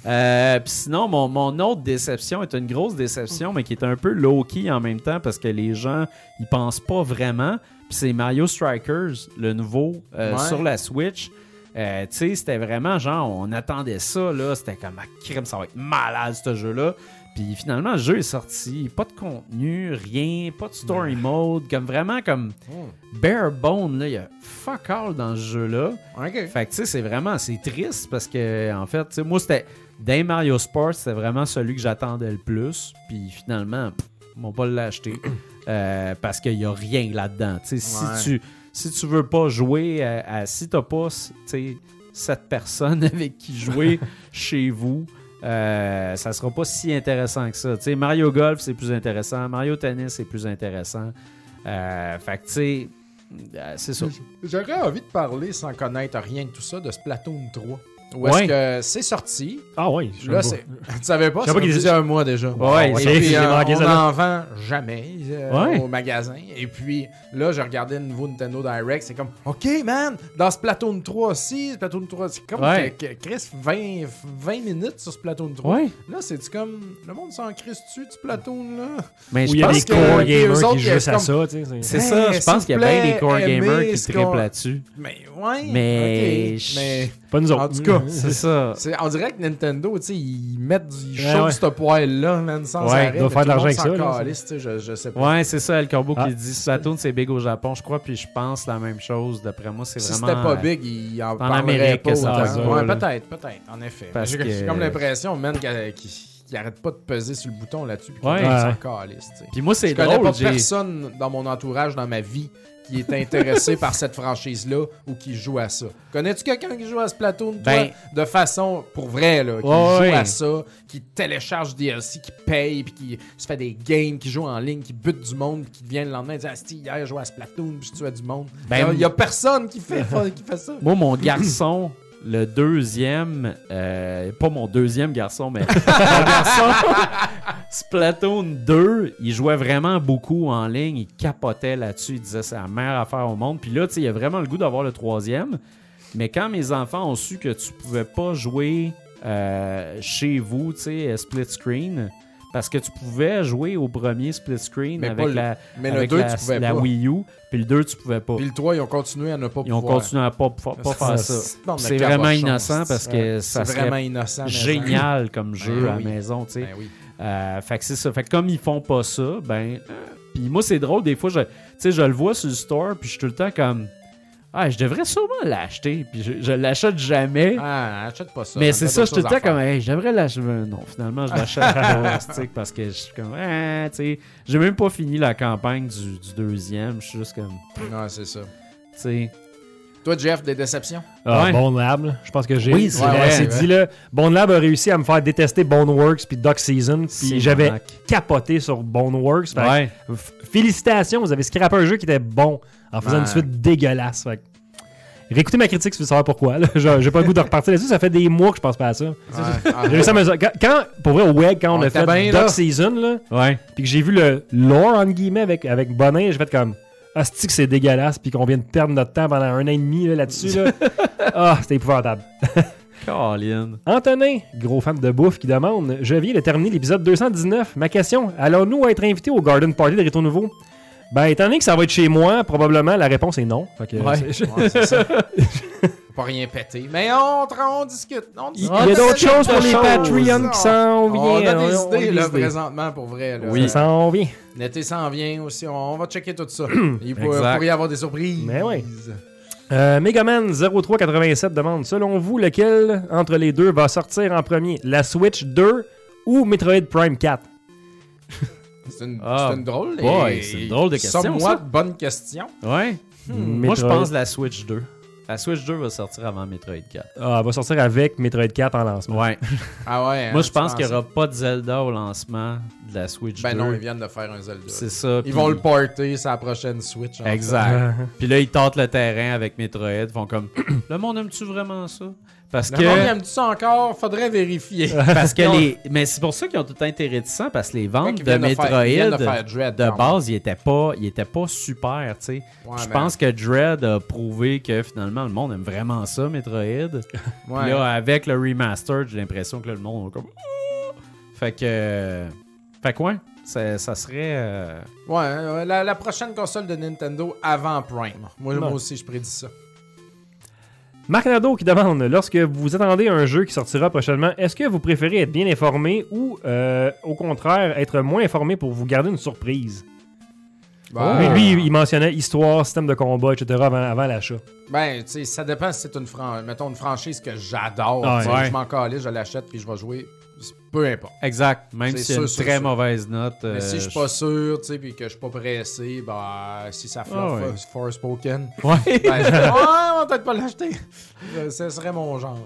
Euh, Puis sinon, mon, mon autre déception est une grosse déception, mais qui est un peu low-key en même temps parce que les gens, ils pensent pas vraiment. Puis c'est Mario Strikers, le nouveau, euh, Ouais. sur la Switch. Euh, tu sais, c'était vraiment genre, on attendait ça, là. C'était comme, ah, crème, ça va être malade, ce jeu-là. Puis finalement, le jeu est sorti. Pas de contenu, rien, pas de story mode. Comme vraiment, comme bare bone, là. Il y a fuck all dans ce jeu-là. Fait que tu sais, c'est vraiment, c'est triste parce que, en fait, tu sais, moi, c'était, dans Mario Sports, c'était vraiment celui que j'attendais le plus. Puis finalement, pff, ils m'ont pas l'acheté euh, parce qu'il y a rien là-dedans. Ouais. si tu, si tu veux pas jouer à, à- si t'as pas, tu sais, cette personne avec qui jouer chez vous, euh, ça sera pas si intéressant que ça. Mario Golf, c'est plus intéressant. Mario Tennis, c'est plus intéressant. Euh, fait que, tu sais, euh, c'est ça. J'aurais envie de parler sans connaître rien de tout ça de Splatoon 3. Où Ouais. est-ce que c'est sorti? Ah ouais. je Là, c'est. Tu savais pas? Je savais Ça pas qu'il était- un mois déjà. Ouais, Et ok, puis, j'ai euh, manqué on n'en vend jamais euh, Ouais. au magasin. Et puis là, j'ai regardé le nouveau Nintendo Direct. C'est comme, OK, man, dans Splatoon 3 aussi, Splatoon 3, c'est comme Ouais. que- que Chris, 20, 20 minutes sur Splatoon 3. Ouais. Là, c'est comme, le monde s'en crisse dessus, du Splatoon, là? Mais je il y a pense des core gamers qui jouent à ça. tu sais, C'est ça, je pense qu'il y a bien des core gamers qui ce trippent là-dessus. Mais, ouais. Mais Pas nous autres. En tout cas, C'est ça. c'est, on dirait que Nintendo, tu sais, ils mettent, ils Ouais, chauffent ouais. ce poil-là, man, sans Ouais, arrêt. mais faire de l'argent avec ça, sais, je, je sais pas. Ouais, c'est ça, El Corbeau Ah. qui dit Splatoon, c'est big au Japon, je crois, puis je pense la même chose. D'après moi, c'est Si vraiment. c'était pas big, il en en parlerait Amérique pas que ça Ouais, peut-être, peut-être, en effet. J'ai comme l'impression, man, qu'il arrête pas de peser sur le bouton là-dessus puis qu'il Ouais. s'en calisse, tu sais. Puis moi, c'est Je connais drôle. pas personne dans mon entourage, dans ma vie, qui est intéressé par cette franchise-là ou qui joue à ça. Connais-tu quelqu'un qui joue à Splatoon, toi, Ben- de façon, pour vrai, là, qui joue à ça, qui télécharge DLC, qui paye, puis qui se fait des games, qui joue en ligne, qui bute du monde, puis qui vient le lendemain et dit « Ah, si, hier, je jouais à Splatoon, puis je tuais du monde. Ben, Il y a personne qui fait, qui fait ça. Moi, mon garçon, le deuxième, euh, pas mon deuxième garçon, mais mon garçon, Splatoon 2, il jouait vraiment beaucoup en ligne, il capotait là-dessus, il disait c'est la meilleure affaire au monde. Puis là, tu sais, a vraiment le goût d'avoir le troisième. Mais quand mes enfants ont su que tu pouvais pas jouer euh, chez vous, tu sais, split screen, parce que tu pouvais jouer au premier split screen Mais avec le- la, mais le avec 2, la, tu pouvais la pas. Wii U, puis le 2, tu pouvais pas. Puis le 3, ils ont continué à ne pas Ils ont pouvoir. continué à pas, pas, pas faire ça. C'est vraiment innocent parce que ça C'est serait vraiment innocent. génial comme jeu Ben à la oui. maison, tu sais. Ben oui. Euh, fait que c'est ça. Fait que comme ils font pas ça, ben. euh, puis moi, c'est drôle, des fois, je, tu sais, je le vois sur le store, puis je suis tout le temps comme. Ah, je devrais sûrement l'acheter, puis je, je l'achète jamais. Ah, achète pas ça. mais c'est ça, je suis d'autres tout le temps choses à comme, hey, je devrais l'acheter. Euh, Non, finalement, je l'achète sais, parce que je suis comme, ah, tu sais, j'ai même pas fini la campagne du, du deuxième. Je suis juste comme. Ouais, c'est ça. tu sais. Toi, Jeff, des déceptions? Ah, Ouais. Bone Lab, je pense que j'ai Oui, c'est Ouais, vrai, c'est ouais. dit là. Bone Lab a réussi à me faire détester Boneworks puis Duck Season, C'est puis j'avais capoté sur Boneworks. Félicitations, vous avez scrappé un jeu qui était bon en faisant Ouais. une suite dégueulasse. Fait Réécoutez ma critique si vous voulez savoir pourquoi. J'ai pas le goût de repartir là-dessus. Ça fait des mois que je pense pas à ça. Ouais. J'ai réussi à me- quand, quand- pour vrai, au WEG, quand on, On a fait bien, Duck là. Season, là, Ouais. puis que j'ai vu le lore, entre guillemets, avec, avec Bonin, j'ai fait comme Asti que c'est dégueulasse, puis qu'on vient de perdre notre temps pendant un an et demi là, là-dessus. Là. ah, c'était épouvantable. Colin. Antonin, gros fan de bouffe, qui demande Je viens de terminer l'épisode 219. Ma question allons-nous être invités au Garden Party de Rétro Nouveau Ben, étant donné que ça va être chez moi, probablement la réponse est non. Fait que, Ouais. c'est- Ouais, c'est ça. Faut pas rien péter. Mais on, on discute. On Il discute. y a d'autres choses pour les. Patreons qui s'en On a viennent. des On- on a idées, des là, idées. présentement, pour vrai. Là. Ça s'en vient. L'été s'en vient aussi. On, va checker tout ça. Il pourrait y avoir des surprises. Mais ouais. Euh, Megaman 0387 demande Selon vous, lequel entre les deux va sortir en premier? La Switch 2 ou Metroid Prime 4 C'est une, Ah, c'est une drôle. boy, et- c'est une drôle de question, ça. bonne question. Ouais. Moi, je pense la Switch 2. La Switch 2 va sortir avant Metroid 4. Ah, elle va sortir avec Metroid 4 en lancement. Ouais. Ah ouais. hein, Moi, je pense qu'il n'y aura pas de Zelda au lancement de la Switch Ben 2. non, ils viennent de faire un Zelda. C'est ça. Ils vont le porter sur la prochaine Switch. Exact. Puis là, ils tentent le terrain avec Metroid. Ils font comme Le monde aime-tu vraiment ça? Parce Le monde que. aime-tu ça encore? Faudrait vérifier. Parce que les. Mais c'est pour ça qu'ils ont tout été réticents parce que les ventes de Metroid faire- de Dread, base, ils étaient pas, ils étaient pas super, tu sais. Ouais, Je pense que Dread a prouvé que finalement le monde aime vraiment ça, Metroid. Ouais. Puis là, avec le remaster, j'ai l'impression que là, le monde comme. Ah! Fait que. Fait que ouais, ça, ça serait. euh, Ouais, euh, la, la prochaine console de Nintendo avant Prime. Moi, moi aussi, je prédis ça. Marc Nadeau qui demande Lorsque vous attendez un jeu qui sortira prochainement, est-ce que vous préférez être bien informé ou, euh, au contraire, être moins informé pour vous garder une surprise? Ben, Lui, lui, il mentionnait histoire, système de combat, etc. avant, avant l'achat. Ben, tu sais, ça dépend si c'est une, fran- mettons, une franchise que j'adore. Ah, ouais. Je m'en calais, je l'achète puis je vais jouer. C'est- Peu importe. Exact. Même C'est y a une sûr, très sûr. mauvaise note. Mais euh, si je suis pas sûr, tu sais, puis que je suis pas pressé, ben, si ça Ah, ouais. Forspoken, Ouais. ben, je- ouais, on va peut-être pas l'acheter. Euh, Ce serait mon genre.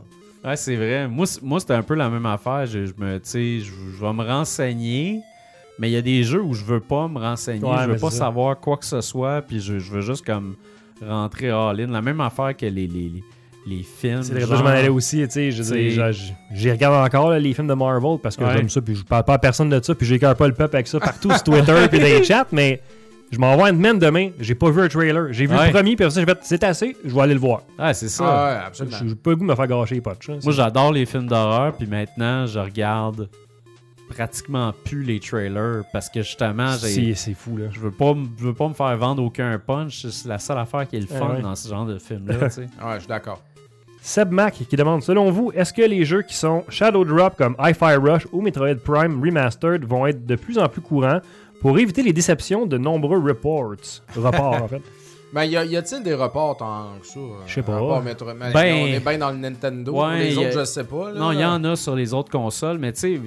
Ouais, c'est vrai. Moi, moi c'était un peu la même affaire. Je, je me, tu sais, je, je vais me renseigner, mais il y a des jeux où je veux pas me renseigner, Ouais, je veux pas c'est savoir quoi que ce soit, puis je, je veux juste comme rentrer all-in. La même affaire que les, les, les, les films. C'est là que genre- je m'en allais aussi, tu sais. je J'y regarde encore là, les films de Marvel parce que Ouais. j'aime ça, puis je parle pas à personne de ça, puis j'écœure pas le peuple avec ça partout sur Twitter puis dans les chats, mais je m'envoie une semaine demain, j'ai pas vu un trailer. J'ai vu Ouais. le premier, puis après ça, j'ai fait c'est assez, je vais aller le voir. Ah, c'est ça. Ah, ouais, absolument. J'ai pas le goût de me faire gâcher les potes. Moi, j'adore les films d'horreur, puis maintenant, je regarde pratiquement plus les trailers parce que justement, j'ai. C'est c'est fou, là. Je veux pas, je veux pas me faire vendre aucun punch. C'est la seule affaire qui est le Ah fun ouais. dans ce genre de film-là. tu sais. Ouais, je suis d'accord. Seb Mac qui demande Selon vous, est-ce que les jeux qui sont Shadow Drop comme Hi-Fi Rush ou Metroid Prime Remastered vont être de plus en plus courants pour éviter les déceptions de nombreux reports? Reports, en fait. Ben, y, a, y a-t-il des reports tant que ça? Je sais pas. rapport mais Ben- on est bien dans le Nintendo. Ouais, les autres, a- je sais pas. Là. Non, il y en a sur les autres consoles, mais tu sais,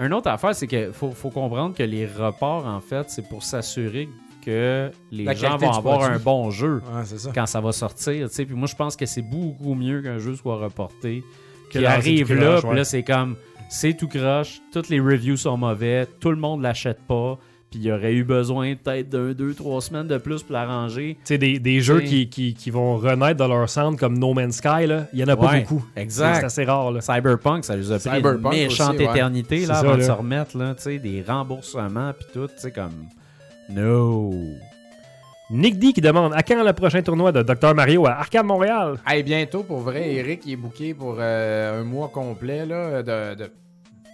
une autre affaire, c'est qu'il faut, faut comprendre que les reports, en fait, c'est pour s'assurer que les La gens vont avoir produit. un bon jeu Ouais, ça. quand ça va sortir. tu sais. Puis moi, je pense que c'est beaucoup mieux qu'un jeu soit reporté. Que Qui lancer arrive là, croche, puis ouais. là, c'est comme, c'est tout croche, toutes les reviews sont mauvais, tout le monde l'achète pas, puis il y aurait eu besoin peut-être d'un, deux, trois semaines de plus pour l'arranger. Tu sais, des, des jeux T'sais. qui, qui, qui vont renaître dans leur centre comme No Man's Sky, là, il y en a pas Ouais, beaucoup. exact. C'est assez rare. Là. Cyberpunk, ça lui a pris Cyberpunk une méchante aussi, ouais. éternité là, ça, avant de là. se remettre, là, tu sais, des remboursements puis tout, tu sais, comme... No! Nick D qui demande À quand le prochain tournoi de Dr Mario à Arcade Montréal? Hey, bientôt, pour vrai, Eric, il est booké pour euh, un mois complet là, de, de,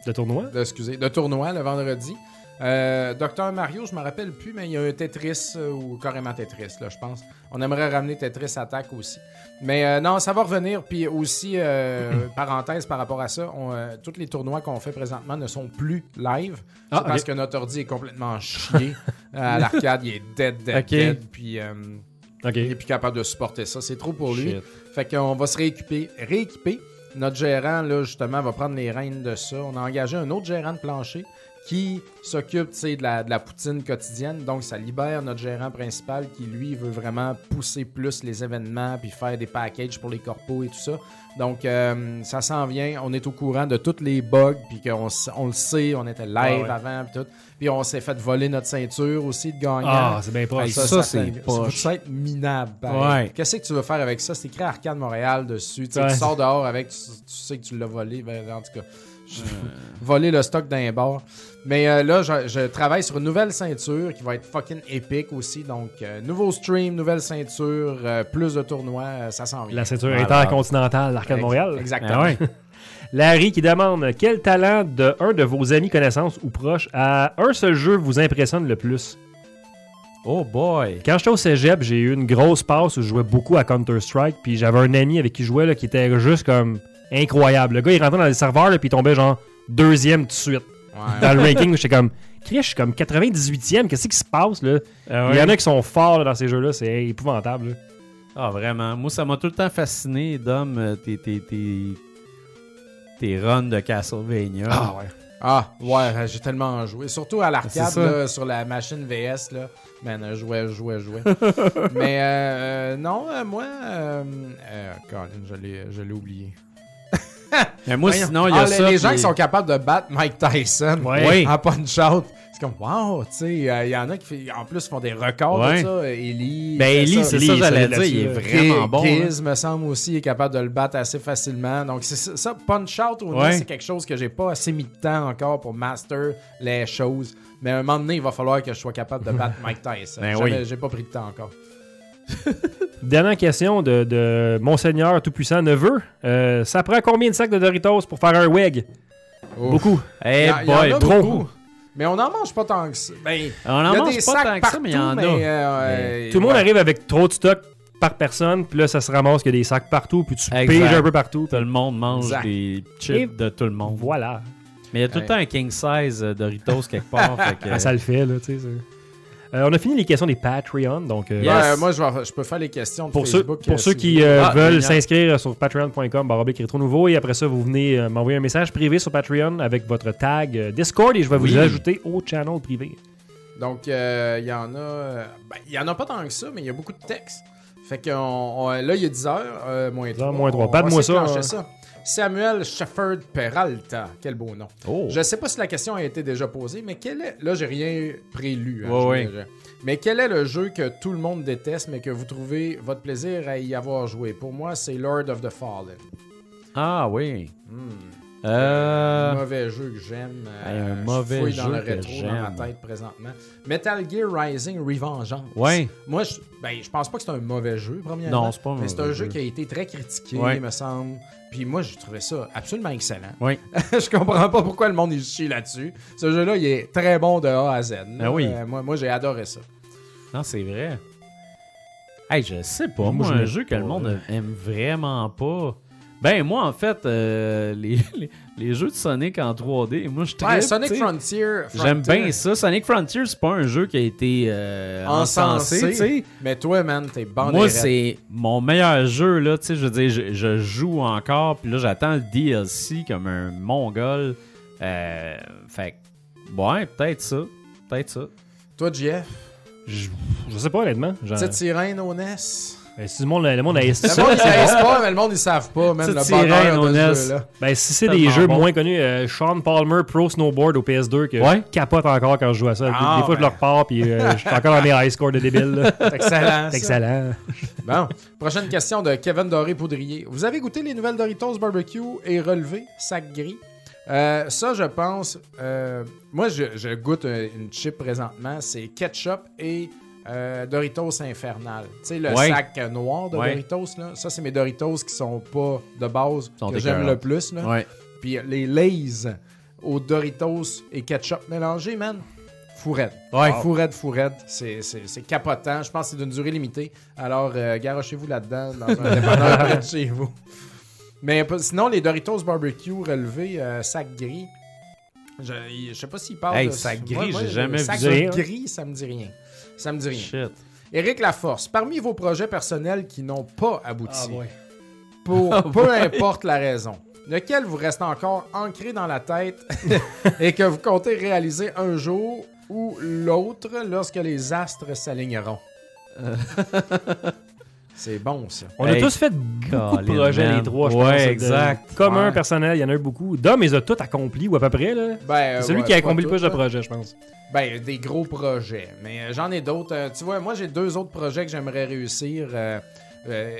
De tournoi? de- excusez, de tournoi le vendredi. Euh, Docteur Mario, je me rappelle plus, mais il y a un Tetris euh, ou carrément Tetris, là, je pense. On aimerait ramener Tetris Attack aussi. Mais euh, non, ça va revenir. Puis aussi, parenthèse par rapport à ça, on, tous les tournois qu'on fait présentement ne sont plus live. Ah, parce que notre ordi est complètement chié. à l'arcade, il est dead, dead, dead. Puis il est plus capable de supporter ça. C'est trop pour lui. Fait qu'on va se rééquiper. rééquiper. Notre gérant, là, justement, va prendre les rênes de ça. On a engagé un autre gérant de plancher qui s'occupe, de la, de la poutine quotidienne. Donc, ça libère notre gérant principal qui, lui, veut vraiment pousser plus les événements puis faire des packages pour les corpos et tout ça. Donc, euh, ça s'en vient. On est au courant de tous les bugs puis qu'on on le sait. On était live Ah ouais. avant puis tout. Puis on s'est fait voler notre ceinture aussi de gagnant. Ah, c'est bien proche. ça, c'est ça poche. va être minable. Ouais. Qu'est-ce que tu veux faire avec ça? C'est écrit Arcade Montréal dessus. Tu, sais, Ouais. tu sors dehors avec, tu, tu sais que tu l'as volé. Ben, en tout cas, voler le stock d'un bar. Mais euh, là, je, je travaille sur une nouvelle ceinture qui va être fucking épique aussi. Donc, euh, nouveau stream, nouvelle ceinture, euh, plus de tournois, euh, ça s'en vient. La ceinture intercontinentale d'Arcade Ex- Montréal. Exactement. Ah ouais. Larry qui demande Quel talent de un de vos amis, connaissances ou proches à un seul jeu vous impressionne le plus? Oh boy. Quand j'étais au cégep, j'ai eu une grosse passe où je jouais beaucoup à Counter-Strike. Puis j'avais un ami avec qui je jouais là, qui était juste comme incroyable. Le gars, il rentrait dans les serveurs, là, puis il tombait genre deuxième tout de suite. Ouais. Dans le ranking, j'étais comme, Chris, je suis comme 98e, qu'est-ce qui se passe là? Ah Il y en a qui sont forts là, dans ces jeux-là, c'est épouvantable. là. Ah, vraiment. Moi, ça m'a tout le temps fasciné, Dom, euh, tes, tes, tes, tes runs de Castlevania. ouais. Ah, ouais, j'ai tellement joué. Surtout à l'arcade, sur la machine VS, là. Man, je jouais, je jouais, je jouais. Mais euh, non, euh, moi, euh, euh, Colin, je l'ai, je l'ai oublié. Mais moi, Voyons. sinon, il y a Ah, les- ça. Les gens puis- qui sont capables de battre Mike Tyson Ouais. Oui. en punch-out, c'est comme, wow, tu sais, euh, il y en a qui, fait- en plus, font des records Ouais. ça. Ellie. Ben, Ellie, c'est ça, j'allais dire. Il est là-dessus, vraiment bon. hein. Giz, me semble aussi, est capable de le battre assez facilement. Donc, c'est ça, ça, punch-out Ouais. c'est quelque chose que j'ai pas assez mis de temps encore pour master les choses. Mais à un moment donné, il va falloir que je sois capable de battre Mike Tyson. Ben oui. J'ai pas pris de temps encore. Dernière question de, de Monseigneur Tout-Puissant Neveu. Euh, ça prend combien de sacs de Doritos pour faire un WEG? Ouf. Beaucoup. Eh boy, trop. beaucoup. Mais on en mange pas tant que ça. Ben, On en mange des pas sacs tant que partout, ça, mais il y en a. euh, Tout le monde ouais. arrive avec trop de stock par personne, puis là, ça se ramasse qu'il y a des sacs partout, puis tu Exact. piges un peu partout. Tout le monde mange Exact. des chips Et de tout le monde. Voilà. Mais il y a tout le Ouais. temps un king size euh, Doritos quelque part. fait que- Ah, ça le fait, là, tu sais. Euh, on a fini les questions des Patreon, donc... euh, Yes. Moi, je, vais- je peux faire les questions de Pour ceux, pour euh, ceux qui euh, Ah, veulent s'inscrire sur patreon.com baroblique rétro nouveau et après ça vous venez euh, m'envoyer un message privé sur Patreon avec votre tag euh, Discord et je vais Oui. vous ajouter au channel privé. Donc, euh, il y en a. ben, il y en a pas tant que ça, mais il y a beaucoup de textes. Fait que là, il y a 10 heures, euh, moins 3. heures, moins trois. Bade-moi ça, hein. Samuel Shefford Peralta. Quel beau nom. Oh. Je sais pas si la question a été déjà posée, mais quel est. Là, j'ai rien prélu. hein, Ouais, je- Mais quel est le jeu que tout le monde déteste, mais que vous trouvez votre plaisir à y avoir joué? Pour moi, c'est Lord of the Fallen. Ah oui. Hmm. Euh, Un mauvais jeu que j'aime. Hey, un je mauvais dans jeu le que rétro dans ma tête présentement. Metal Gear Rising Revengeance. Ouais. Moi, je, ben, je pense pas que c'est un mauvais jeu, premièrement. Non, c'est pas un Mais c'est un jeu jeu. qui a été très critiqué, Ouais. me semble. Puis moi, j'ai trouvé ça absolument excellent. Oui. je comprends pas pourquoi le monde il chie là-dessus. Ce jeu-là, il est très bon de A à Z. Ah oui. Euh, moi, moi j'ai adoré ça. Non, c'est vrai. Hey, je sais pas. Moi, Moi, je un jeu que le monde aime vraiment pas. Ben, moi, en fait, euh, les, les, les jeux de Sonic en 3D, moi, je Ouais, trippe, Sonic. Frontier. J'aime bien ça. Sonic Frontier, c'est pas un jeu qui a été euh, encensé, Encensé. tu sais. Mais toi, man, t'es bandé. Moi, c'est mon meilleur jeu, là, tu sais, je veux dire, je, je joue encore, puis là, j'attends le DLC comme un mongol. Euh, fait que, ouais, peut-être ça, peut-être ça. Toi, JF. Je, je sais pas honnêtement. Petite sirène au NES. Ben, si le monde, le monde a Le ça, monde, ils pas, mais le monde, ils savent pas, man. Petite Le sirène bonheur de ce jeu-là. Ben, si c'est des jeux bon. moins connus, euh, Sean Palmer Pro Snowboard au PS2 que Ouais. je capote encore quand je joue à ça. Ah, des fois, je ben. le repars puis euh, je suis encore dans mes high scores de débile. là. C'est excellent. C'est ça. excellent. Bon, prochaine question de Kevin Doré-Poudrier. Vous avez goûté les nouvelles Doritos Barbecue et relevé sac gris? Euh, ça, je pense. euh, moi, je, je goûte un- une chip présentement. C'est ketchup et euh, Doritos Infernal. Tu sais, le Ouais. sac noir de Ouais. Doritos, là. Ça, c'est mes Doritos qui sont pas de base, Sont que j'aime le plus. Là. Ouais. Puis euh, les Lays aux Doritos et ketchup mélangés, man. Fourette. Ouais. Fourette, fourette. C'est, c'est, c'est capotant. Je pense que c'est d'une durée limitée. Alors, euh, garochez-vous là-dedans, dans un dépanneur près de chez vous. Mais sinon, les Doritos barbecue relevés, euh, sac gris. Je, je sais pas s'il parle Hey, de sac gris, moi, j'ai jamais sac vu ça. gris, ça me dit rien. Ça me dit rien. Shit. Éric Laforce, parmi vos projets personnels qui n'ont pas abouti, Ah, pour peu importe la raison, lequel vous reste encore ancré dans la tête et que vous comptez réaliser un jour ou l'autre lorsque les astres s'aligneront? C'est bon, ça. On a tous fait beaucoup de projets, man. les trois, je Ouais, pense. de- exact. Commun, Ouais. personnel, il y en a eu beaucoup. Dom, ils ont tous accomplis, ou à peu près. là. Ben, C'est celui ouais, qui a accompli le tout, plus de projets, je pense. Ben, des gros projets. Mais euh, j'en ai d'autres. Euh, tu vois, moi, j'ai deux autres projets que j'aimerais réussir. Euh, euh,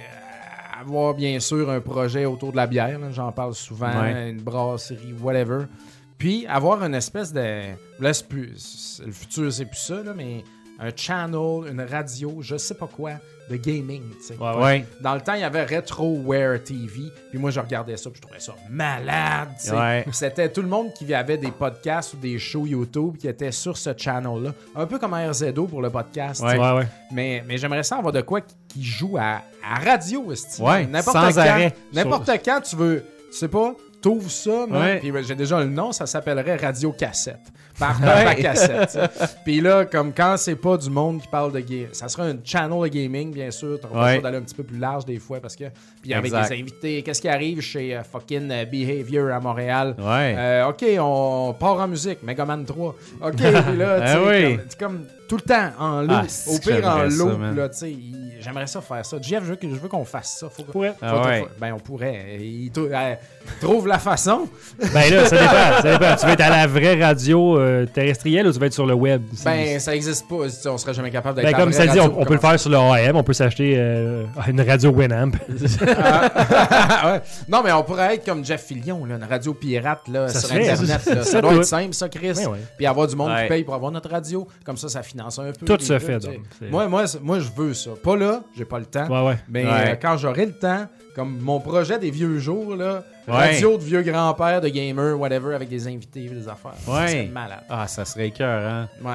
avoir, bien sûr, un projet autour de la bière. J'en parle souvent. Ouais. Une brasserie, whatever. Puis, avoir une espèce de... Là, c'est plus... Le futur, c'est plus ça, là, mais un channel, une radio, je sais pas quoi, de gaming. tu sais. Ouais, ouais. Dans le temps, il y avait RetroWare TV. Puis moi, je regardais ça, puis je trouvais ça malade. Ouais. C'était tout le monde qui avait des podcasts ou des shows YouTube qui étaient sur ce channel-là. Un peu comme RZO pour le podcast. Mais, mais j'aimerais ça avoir de quoi qui, joue à, à radio, N'importe quand. N'importe quand tu veux, tu sais pas, t'ouvres ça, Ouais. puis ben, j'ai déjà le nom, ça s'appellerait Radio Cassette. Par par cassette. tu. Puis là, comme quand c'est pas du monde qui parle de game, ça sera un channel de gaming, bien sûr. T'auras Ouais. d'aller un petit peu plus large des fois parce que. Puis avec des invités, qu'est-ce qui arrive chez euh, fucking euh, Behavior à Montréal? Ouais. Euh, ok, on part en musique, Megaman 3. Ok, puis là, tu Ah sais, oui. comme, tout le temps en loop. Ah, Au pire, en loop, là, tu sais, j'aimerais ça faire ça. Jeff, je veux, que- je veux qu'on fasse ça. Faut, que- Pourrait. faut- Ah ouais. faut- ben, on pourrait. Il euh, trouve la façon. Ben là, ça dépend. ça dépend. Tu vas être à la vraie radio euh, terrestrielle ou tu vas être sur le web? C'est- Ben, ça existe pas. On serait jamais capable d'être Ben, comme ça dit, on, on peut le faire sur le AM, on peut s'acheter euh, une radio Winamp. Ouais. Non, mais on pourrait être comme Jeff Fillion, là, une radio pirate là, Ça sur serait- Internet. là. Ça ça doit être simple, ça, Chris. Ouais. Puis avoir du monde Ouais. qui paye pour avoir notre radio. Comme ça, ça finance un peu. Tout se fait, donc. Moi, moi, moi, je veux ça. Pas là, j'ai pas le temps. Ouais, ouais. Mais Ouais. euh, quand j'aurai le temps, comme mon projet des vieux jours, là, Ouais. radio de vieux grand-père, de gamer, whatever, avec des invités, des affaires. Ouais. C'est malade. Ah, ça serait écœurant. Ouais.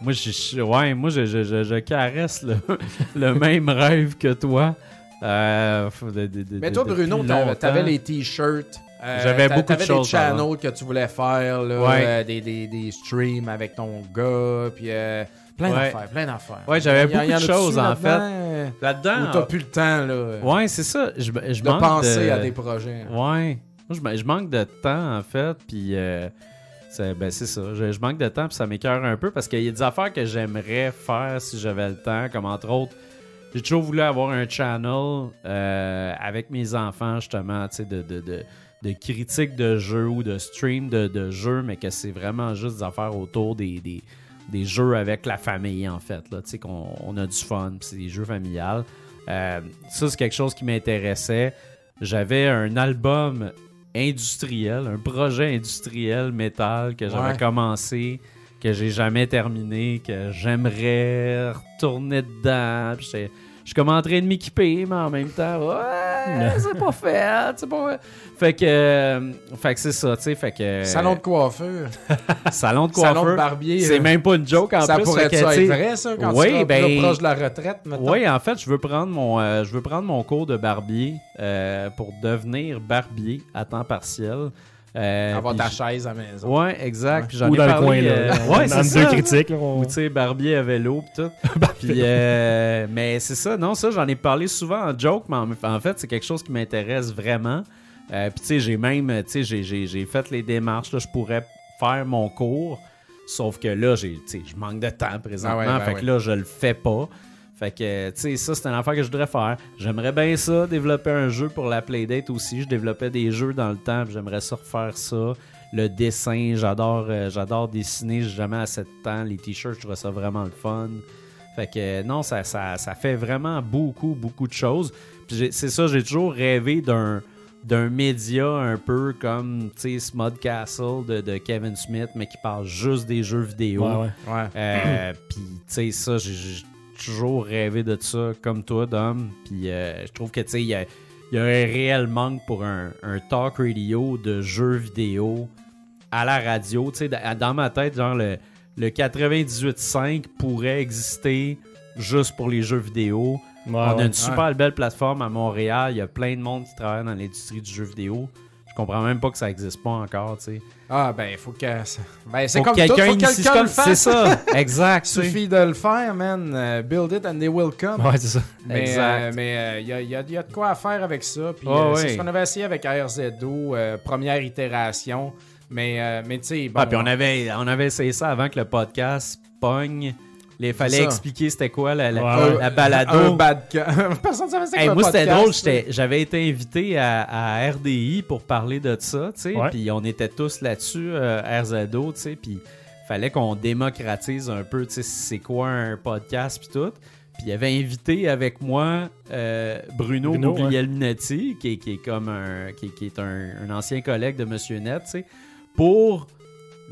Moi, je, je- ouais, moi, je, je, je, je caresse le, le même rêve que toi. Euh, faut de- de- de- Mais toi, Bruno, t'avais t'avais les t-shirts. euh, J'avais beaucoup de t'avais choses des channels que tu voulais faire, là, Ouais. euh, des, des, des streams avec ton gars, puis euh, plein Ouais. d'affaires, plein d'affaires. Ouais, j'avais Il y a- beaucoup de choses, en fait. euh, Là-dedans. Où t'as plus le temps, là, Ouais, c'est ça. Je, je de manque penser de- à des projets. Ouais. Moi, je, je manque de temps, en fait. Puis, euh, c'est ben, c'est ça. Je, je manque de temps, puis ça m'écœure un peu parce qu'il y a des affaires que j'aimerais faire si j'avais le temps. Comme entre autres, j'ai toujours voulu avoir un channel euh, avec mes enfants, justement, tu sais, de, de, de, de critique de jeux ou de stream de, de jeux, mais que c'est vraiment juste des affaires autour des, des, des jeux avec la famille, en fait. Là, tu sais, qu'on on a du fun, puis c'est des jeux familiales. Euh, ça, c'est quelque chose qui m'intéressait. J'avais un album industriel, un projet industriel métal que j'avais Ouais. commencé, que j'ai jamais terminé, que j'aimerais retourner dedans. J'étais- Je suis comme en train de m'équiper, mais en même temps, ouais, c'est pas fait, c'est pas Fait que, euh, fait que c'est ça, tu sais, fait que... Salon de coiffure, salon de coiffeur. salon de barbier. C'est euh, même pas une joke en ça plus. pourrait fait que, être vrai, ça, quand oui, tu seras ben- plus proche de la retraite, maintenant? Oui, en fait, je veux prendre mon, euh, je veux prendre mon cours de barbier euh, pour devenir barbier à temps partiel. Euh, Avoir ta je- chaise à la maison. Ouais, exact. Puis j'en Ou ai dans le parlé, coin, là. euh, ouais, c'est deux ça. critiques. là, on- Ou tu sais, barbier à vélo pis tout. Puis, euh, mais c'est ça, non, ça, j'en ai parlé souvent en joke, mais en, en fait, c'est quelque chose qui m'intéresse vraiment. Euh, Puis, tu sais, j'ai même, tu sais, j'ai- j'ai j'ai fait les démarches, là, je pourrais faire mon cours, sauf que là, j'ai, tu sais, je manque de temps présentement, Ah ouais, ben fait ouais. que là, je le fais pas. Fait que, tu sais, ça, c'est une affaire que je voudrais faire. J'aimerais bien ça, développer un jeu pour la Playdate aussi. Je développais des jeux dans le temps, j'aimerais ça refaire ça. Le dessin, j'adore euh, j'adore dessiner, j'ai jamais assez de temps. Les t-shirts, je trouve ça vraiment le fun. Fait que euh, non, ça, ça, ça fait vraiment beaucoup, beaucoup de choses. C'est ça, j'ai toujours rêvé d'un d'un média un peu comme, tu sais, Smud Castle de, de Kevin Smith, mais qui parle juste des jeux vidéo. Ouais, ouais. Ouais. Euh, Puis, tu sais, ça, j'ai j'ai toujours rêvé de ça, comme toi, Dom. Puis, euh, je trouve que, tu sais, il y a, il y a un réel manque pour un, un talk radio de jeux vidéo à la radio. Tu sais, dans ma tête, genre, le, le 98.5 pourrait exister juste pour les jeux vidéo. Ouais, On a ouais. une super belle plateforme à Montréal. Il y a plein de monde qui travaille dans l'industrie du jeu vidéo. Je comprends même pas que ça existe pas encore, tu sais. Ah, ben, faut que. Ben, c'est comme que tout, faut que quelqu'un le fasse. C'est ça, exact. sais. Suffit de le faire, man. Euh, build it and they will come. Ouais, c'est ça. Mais Exact. euh, mais il y, a, y a- y a de quoi à faire avec ça. Puis Ah euh, oui. c'est ce qu'on avait essayé avec RZO, euh, première itération. Mais, euh, mais tu sais, bon, Ah, puis on avait, on avait essayé ça avant que le podcast pogne. Il fallait expliquer c'était quoi la, la, Ouais, ouais. la balado. un bad Personne ne savait c'est Hey, quoi moi, un c'était drôle. J'avais été invité à, à RDI pour parler de ça, tu sais. Ouais. Puis on était tous là-dessus, euh, RZO, tu sais. Puis fallait qu'on démocratise un peu, tu sais, c'est quoi un podcast, puis tout. Puis il avait invité avec moi euh, Bruno, Bruno, Guglielminetti, qui, est- qui est comme un, qui, qui est un, un ancien collègue de Monsieur Net, tu sais, pour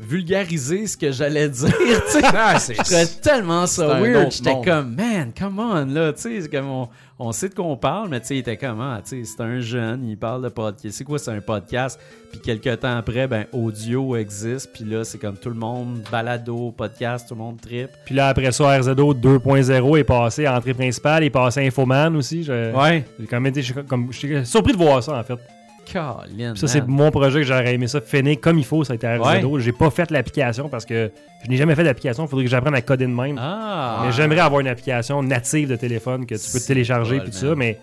vulgariser ce que j'allais dire. tu sais. Ah, c'est- Je trouvais tellement ça weird. J'étais comme, man, come on, là. Tu sais, c'est comme on, on sait de quoi on parle, mais tu sais, il était comment? Tu sais, c'est un jeune, il parle de podcast. C'est quoi, c'est un podcast? Puis quelques temps après, ben, audio existe. Puis là, c'est comme tout le monde, balado, podcast, tout le monde trip. Puis là, après ça, RZO 2.0 est passé à entrée principale, est passé Infoman aussi. Je- Ouais. J'ai quand même été comme, surpris de voir ça, en fait. Ça, c'est mon projet que j'aurais aimé ça finir comme il faut, ça a été RZO. J'ai pas fait l'application parce que je n'ai jamais fait d'application. Il faudrait que j'apprenne à coder de même. Ah. Mais j'aimerais avoir une application native de téléphone que tu peux C'est télécharger puis tout ça, mais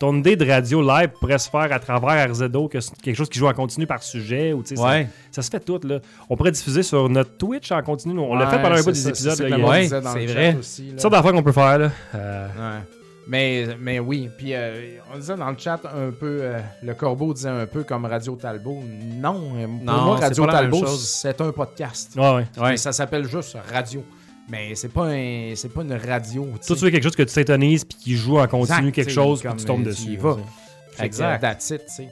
ton idée de radio live pourrait se faire à travers RZO, que c'est quelque chose qui joue en continu par sujet ou tu sais, ça- Ouais. ça, se fait tout là. On pourrait diffuser sur notre Twitch en continu. On l'a Ouais, fait pendant un c'est bout des ça, épisodes. c'est Ouais, c'est vrai. Toutes sortes d'affaires qu'on peut faire là. Euh, Ouais. Mais, mais oui, puis euh, on disait dans le chat un peu, euh, le Corbeau disait un peu comme Radio Talbot. Non, euh, pour Non, moi, c'est Radio Talbot, c'est un podcast. ouais, ouais. Ouais. Ça s'appelle juste radio. Mais c'est pas un, c'est pas une radio. Toi, tu veux quelque chose que tu s'intonises puis qui joue en continu Exact, quelque chose puis tu tombes dessus. que, Exact. That's it, tu sais.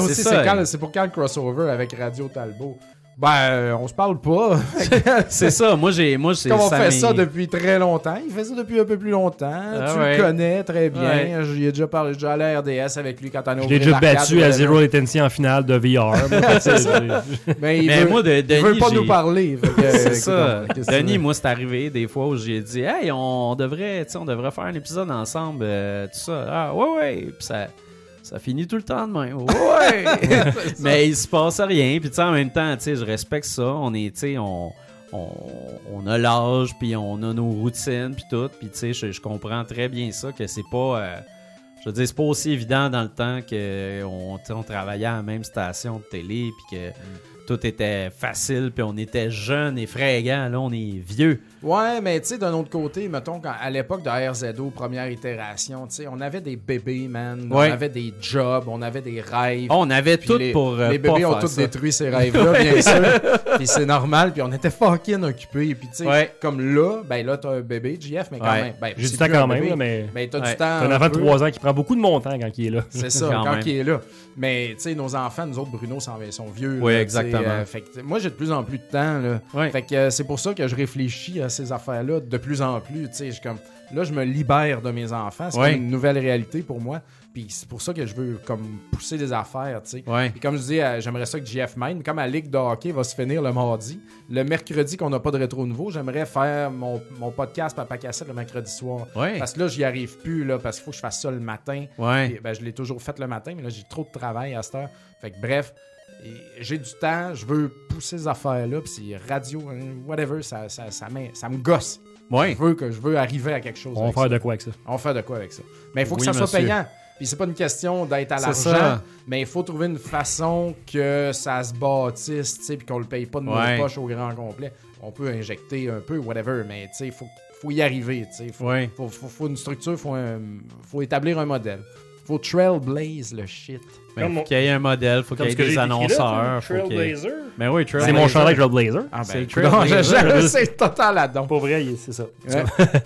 C'est c'est ça. quand- c'est pour quand le crossover avec Radio Talbot. Ben, euh, on se parle pas. C'est ça. Moi, j'ai. Moi, c'est Comme on ça fait ça depuis très longtemps. Il fait ça depuis un peu plus longtemps. Ah tu ouais. le connais très bien. Ouais. J'y ai déjà parlé, j'ai déjà allé à RDS avec lui quand on a Je l'ai déjà battu à Zero Latency en finale de VR. moi, Mais il Mais veut, moi, de, il Denis, veut pas j'ai- nous parler. C'est écoute, ça. Denis, moi, c'est arrivé des fois où j'ai dit Hey, on devrait, tu sais, on devrait faire un épisode ensemble, euh, tout ça. Ah, ouais, ouais. Puis ça, ça finit tout le temps de même. Ouais. Mais il se passe rien. Puis, tu sais, en même temps, tu sais, je respecte ça. On est, tu sais, on. On, on a l'âge, puis on a nos routines, puis tout. Puis, tu sais, je, je comprends très bien ça, que c'est pas. euh, je veux dire, c'est pas aussi évident dans le temps qu'on on travaillait à la même station de télé, puis que tout était facile, puis on était jeunes et fringants. Là, on est vieux. Ouais, mais tu sais, d'un autre côté, mettons, quand, à l'époque de RZO, première itération, tu sais, on avait des bébés, man. Ouais. On avait des jobs, on avait des rêves. On avait tout les, pour. euh, les pas bébés ont tous détruit ces rêves-là, bien sûr. Puis c'est normal. Puis on était fucking occupés. Puis tu sais, Ouais. comme là, ben là, t'as un bébé, JF, mais quand Ouais. même. Ben, J'ai du temps quand même, bébé, là, mais Mais t'as Ouais. du temps. c'est un enfant de peu. 3 ans qui prend beaucoup de mon temps quand il est là. C'est ça, Quand il est là. Mais, tu sais, nos enfants, nous autres, Bruno, sont, sont vieux. Oui, exactement. euh, fait que, moi, j'ai de plus en plus de temps. Là. Ouais. Fait que euh, c'est pour ça que je réfléchis à ces affaires-là de plus en plus. Tu sais, comme, là, je me libère de mes enfants. C'est Ouais. une nouvelle réalité pour moi. Puis c'est pour ça que je veux comme pousser des affaires, tu sais. Ouais. Puis comme je dis, euh, j'aimerais ça que JF Mine, comme la Ligue de hockey va se finir le mardi, le mercredi qu'on n'a pas de rétro nouveau, j'aimerais faire mon, mon podcast Papa Cassette le mercredi soir. Ouais. Parce que là, j'y arrive plus, là, parce qu'il faut que je fasse ça le matin. Ouais. Puis, ben, je l'ai toujours fait le matin, mais là, j'ai trop de travail à cette heure. Fait que bref, j'ai du temps, je veux pousser ces affaires-là, puis c'est radio, hein, whatever, ça, ça, ça, me gosse. Ouais. Je veux, que, je veux arriver à quelque chose. On va faire ça. de quoi avec ça? On va faire de quoi avec ça. Mais il faut que ça soit payant. Puis c'est pas une question d'être à l'argent, mais il faut trouver une façon que ça se bâtisse, tu sais, puis qu'on le paye pas de nos Ouais. poches au grand complet. On peut injecter un peu, whatever, mais tu sais, il faut, faut y arriver, tu sais. Faut, Ouais. faut, faut, faut une structure, faut, un- faut établir un modèle. Faut trailblaze le shit. Ben, Comme faut on- qu'il y ait un modèle, faut qu'il y ait des annonceurs. faut qu'il y ait- Trailblazer. Ben oui, C'est mon chandail Trailblazer. Ah C'est le ben, non, Trailblazer. c'est total là-dedans. Pour vrai, il- c'est ça. Ouais.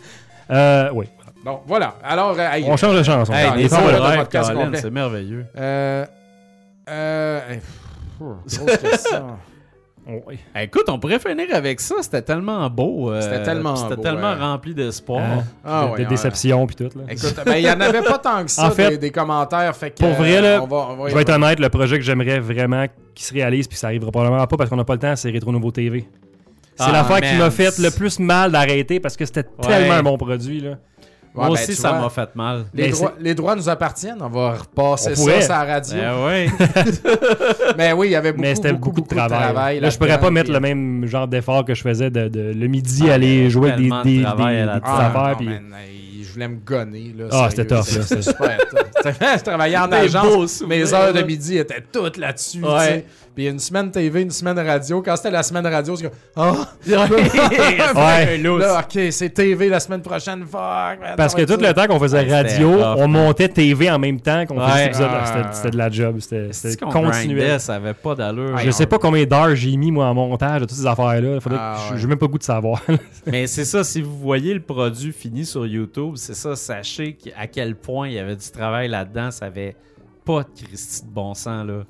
Euh, oui. Bon, voilà. Alors, euh, hey, On change de chanson. Hey, des le podcast Colin, complet. c'est merveilleux. Euh, euh, hey, pff, grosse question. Écoute, on pourrait finir avec ça. C'était tellement beau. euh, C'était tellement C'était beau, tellement ouais. rempli d'espoir. Hein? Ah de, ouais, de ouais. déception puis tout. Là. Écoute, ben, il y en avait pas tant que ça En fait, des, des commentaires. Fait que, pour vrai, là, on va, on va y Je vais être honnête, le projet que j'aimerais vraiment qu'il se réalise, puis ça arrivera probablement pas parce qu'on n'a pas le temps, c'est Rétro Nouveau TV. C'est Ah, l'affaire qui m'a fait le plus mal d'arrêter parce que c'était Ouais. tellement un bon produit. Là. Ouais, Moi ben, aussi, ça m'a fait mal. Les droits, les droits nous appartiennent. On va repasser On ça pourrait. sur la radio. Ben ouais. Mais oui, il y avait beaucoup, Mais c'était beaucoup, beaucoup, de travail. là, je pourrais pas mettre puis- le même genre d'effort que je faisais de, de- le midi Ah, aller jouer avec des, des, travail Ah, affaires. non, puis- man, hey, je voulais me gonner. Là, Ah, c'était tough, C'était c'était- super tough. je travaillais en agence. Mes heures de midi étaient toutes là-dessus. Puis une semaine TV, une semaine radio. Quand c'était la semaine radio, c'est comme Ah! Ouais. Là, ok, c'est TV la semaine prochaine. Fuck, man, Parce que tout le temps qu'on faisait radio, rough, on montait TV en même temps qu'on faisait. Ah. C'était- C'était de la job. C'était continuel. grindait, ça avait pas d'allure. Je sais pas combien d'heures j'ai mis moi en montage de toutes ces affaires-là. Ah. J'ai même pas le goût de savoir. Mais c'est ça, si vous voyez le produit fini sur YouTube, c'est ça, sachez à quel point il y avait du travail là-dedans. Ça avait pas de Christy de bon sens, là.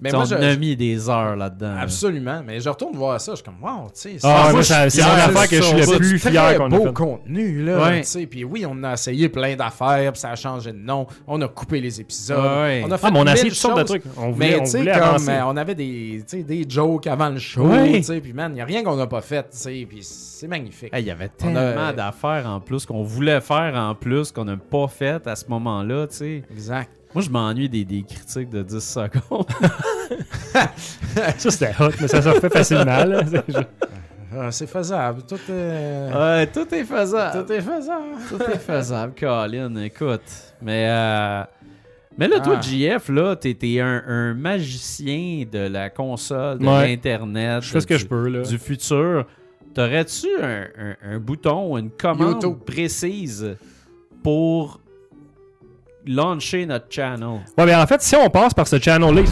Mais moi, on je- a mis des heures là-dedans. là. Absolument. Mais je retourne voir ça. Je suis comme, wow, tu sais. Ah, moi, ça- c'est mon affaire que je suis le plus fier très qu'on a beau fait. contenu, là. Ouais. tu sais. Puis oui, on a essayé plein d'affaires, puis ça a changé de nom. On a coupé les épisodes. Ouais. On a fait Ah, mais on a essayé mille toutes sortes de choses. trucs. On voulait, Mais on tu sais, voulait comme avancer. euh, on avait des, tu sais, des jokes avant le show, Ouais. tu sais, puis man, il n'y a rien qu'on n'a pas fait, tu sais, puis c'est magnifique. Hey, Il y avait On a- tellement d'affaires en plus qu'on voulait faire en plus qu'on n'a pas fait à ce moment-là, tu sais. Exact. Moi, je m'ennuie des, des critiques de 10 secondes. Ça, c'était hot, mais ça se refait facilement. là. Ah, c'est faisable. Tout est, ouais, tout est faisable. tout est faisable. Tout est faisable, Colin. Écoute. Mais, euh, mais là, toi, Ah. JF, là, t'es un, un magicien de la console, de Ouais. l'Internet. Je fais ce que du- je peux. Là. Du futur. T'aurais-tu un, un- un bouton, une commande YouTube. précise pour lancer notre channel? Ouais, mais en fait, si on passe par ce channel-là,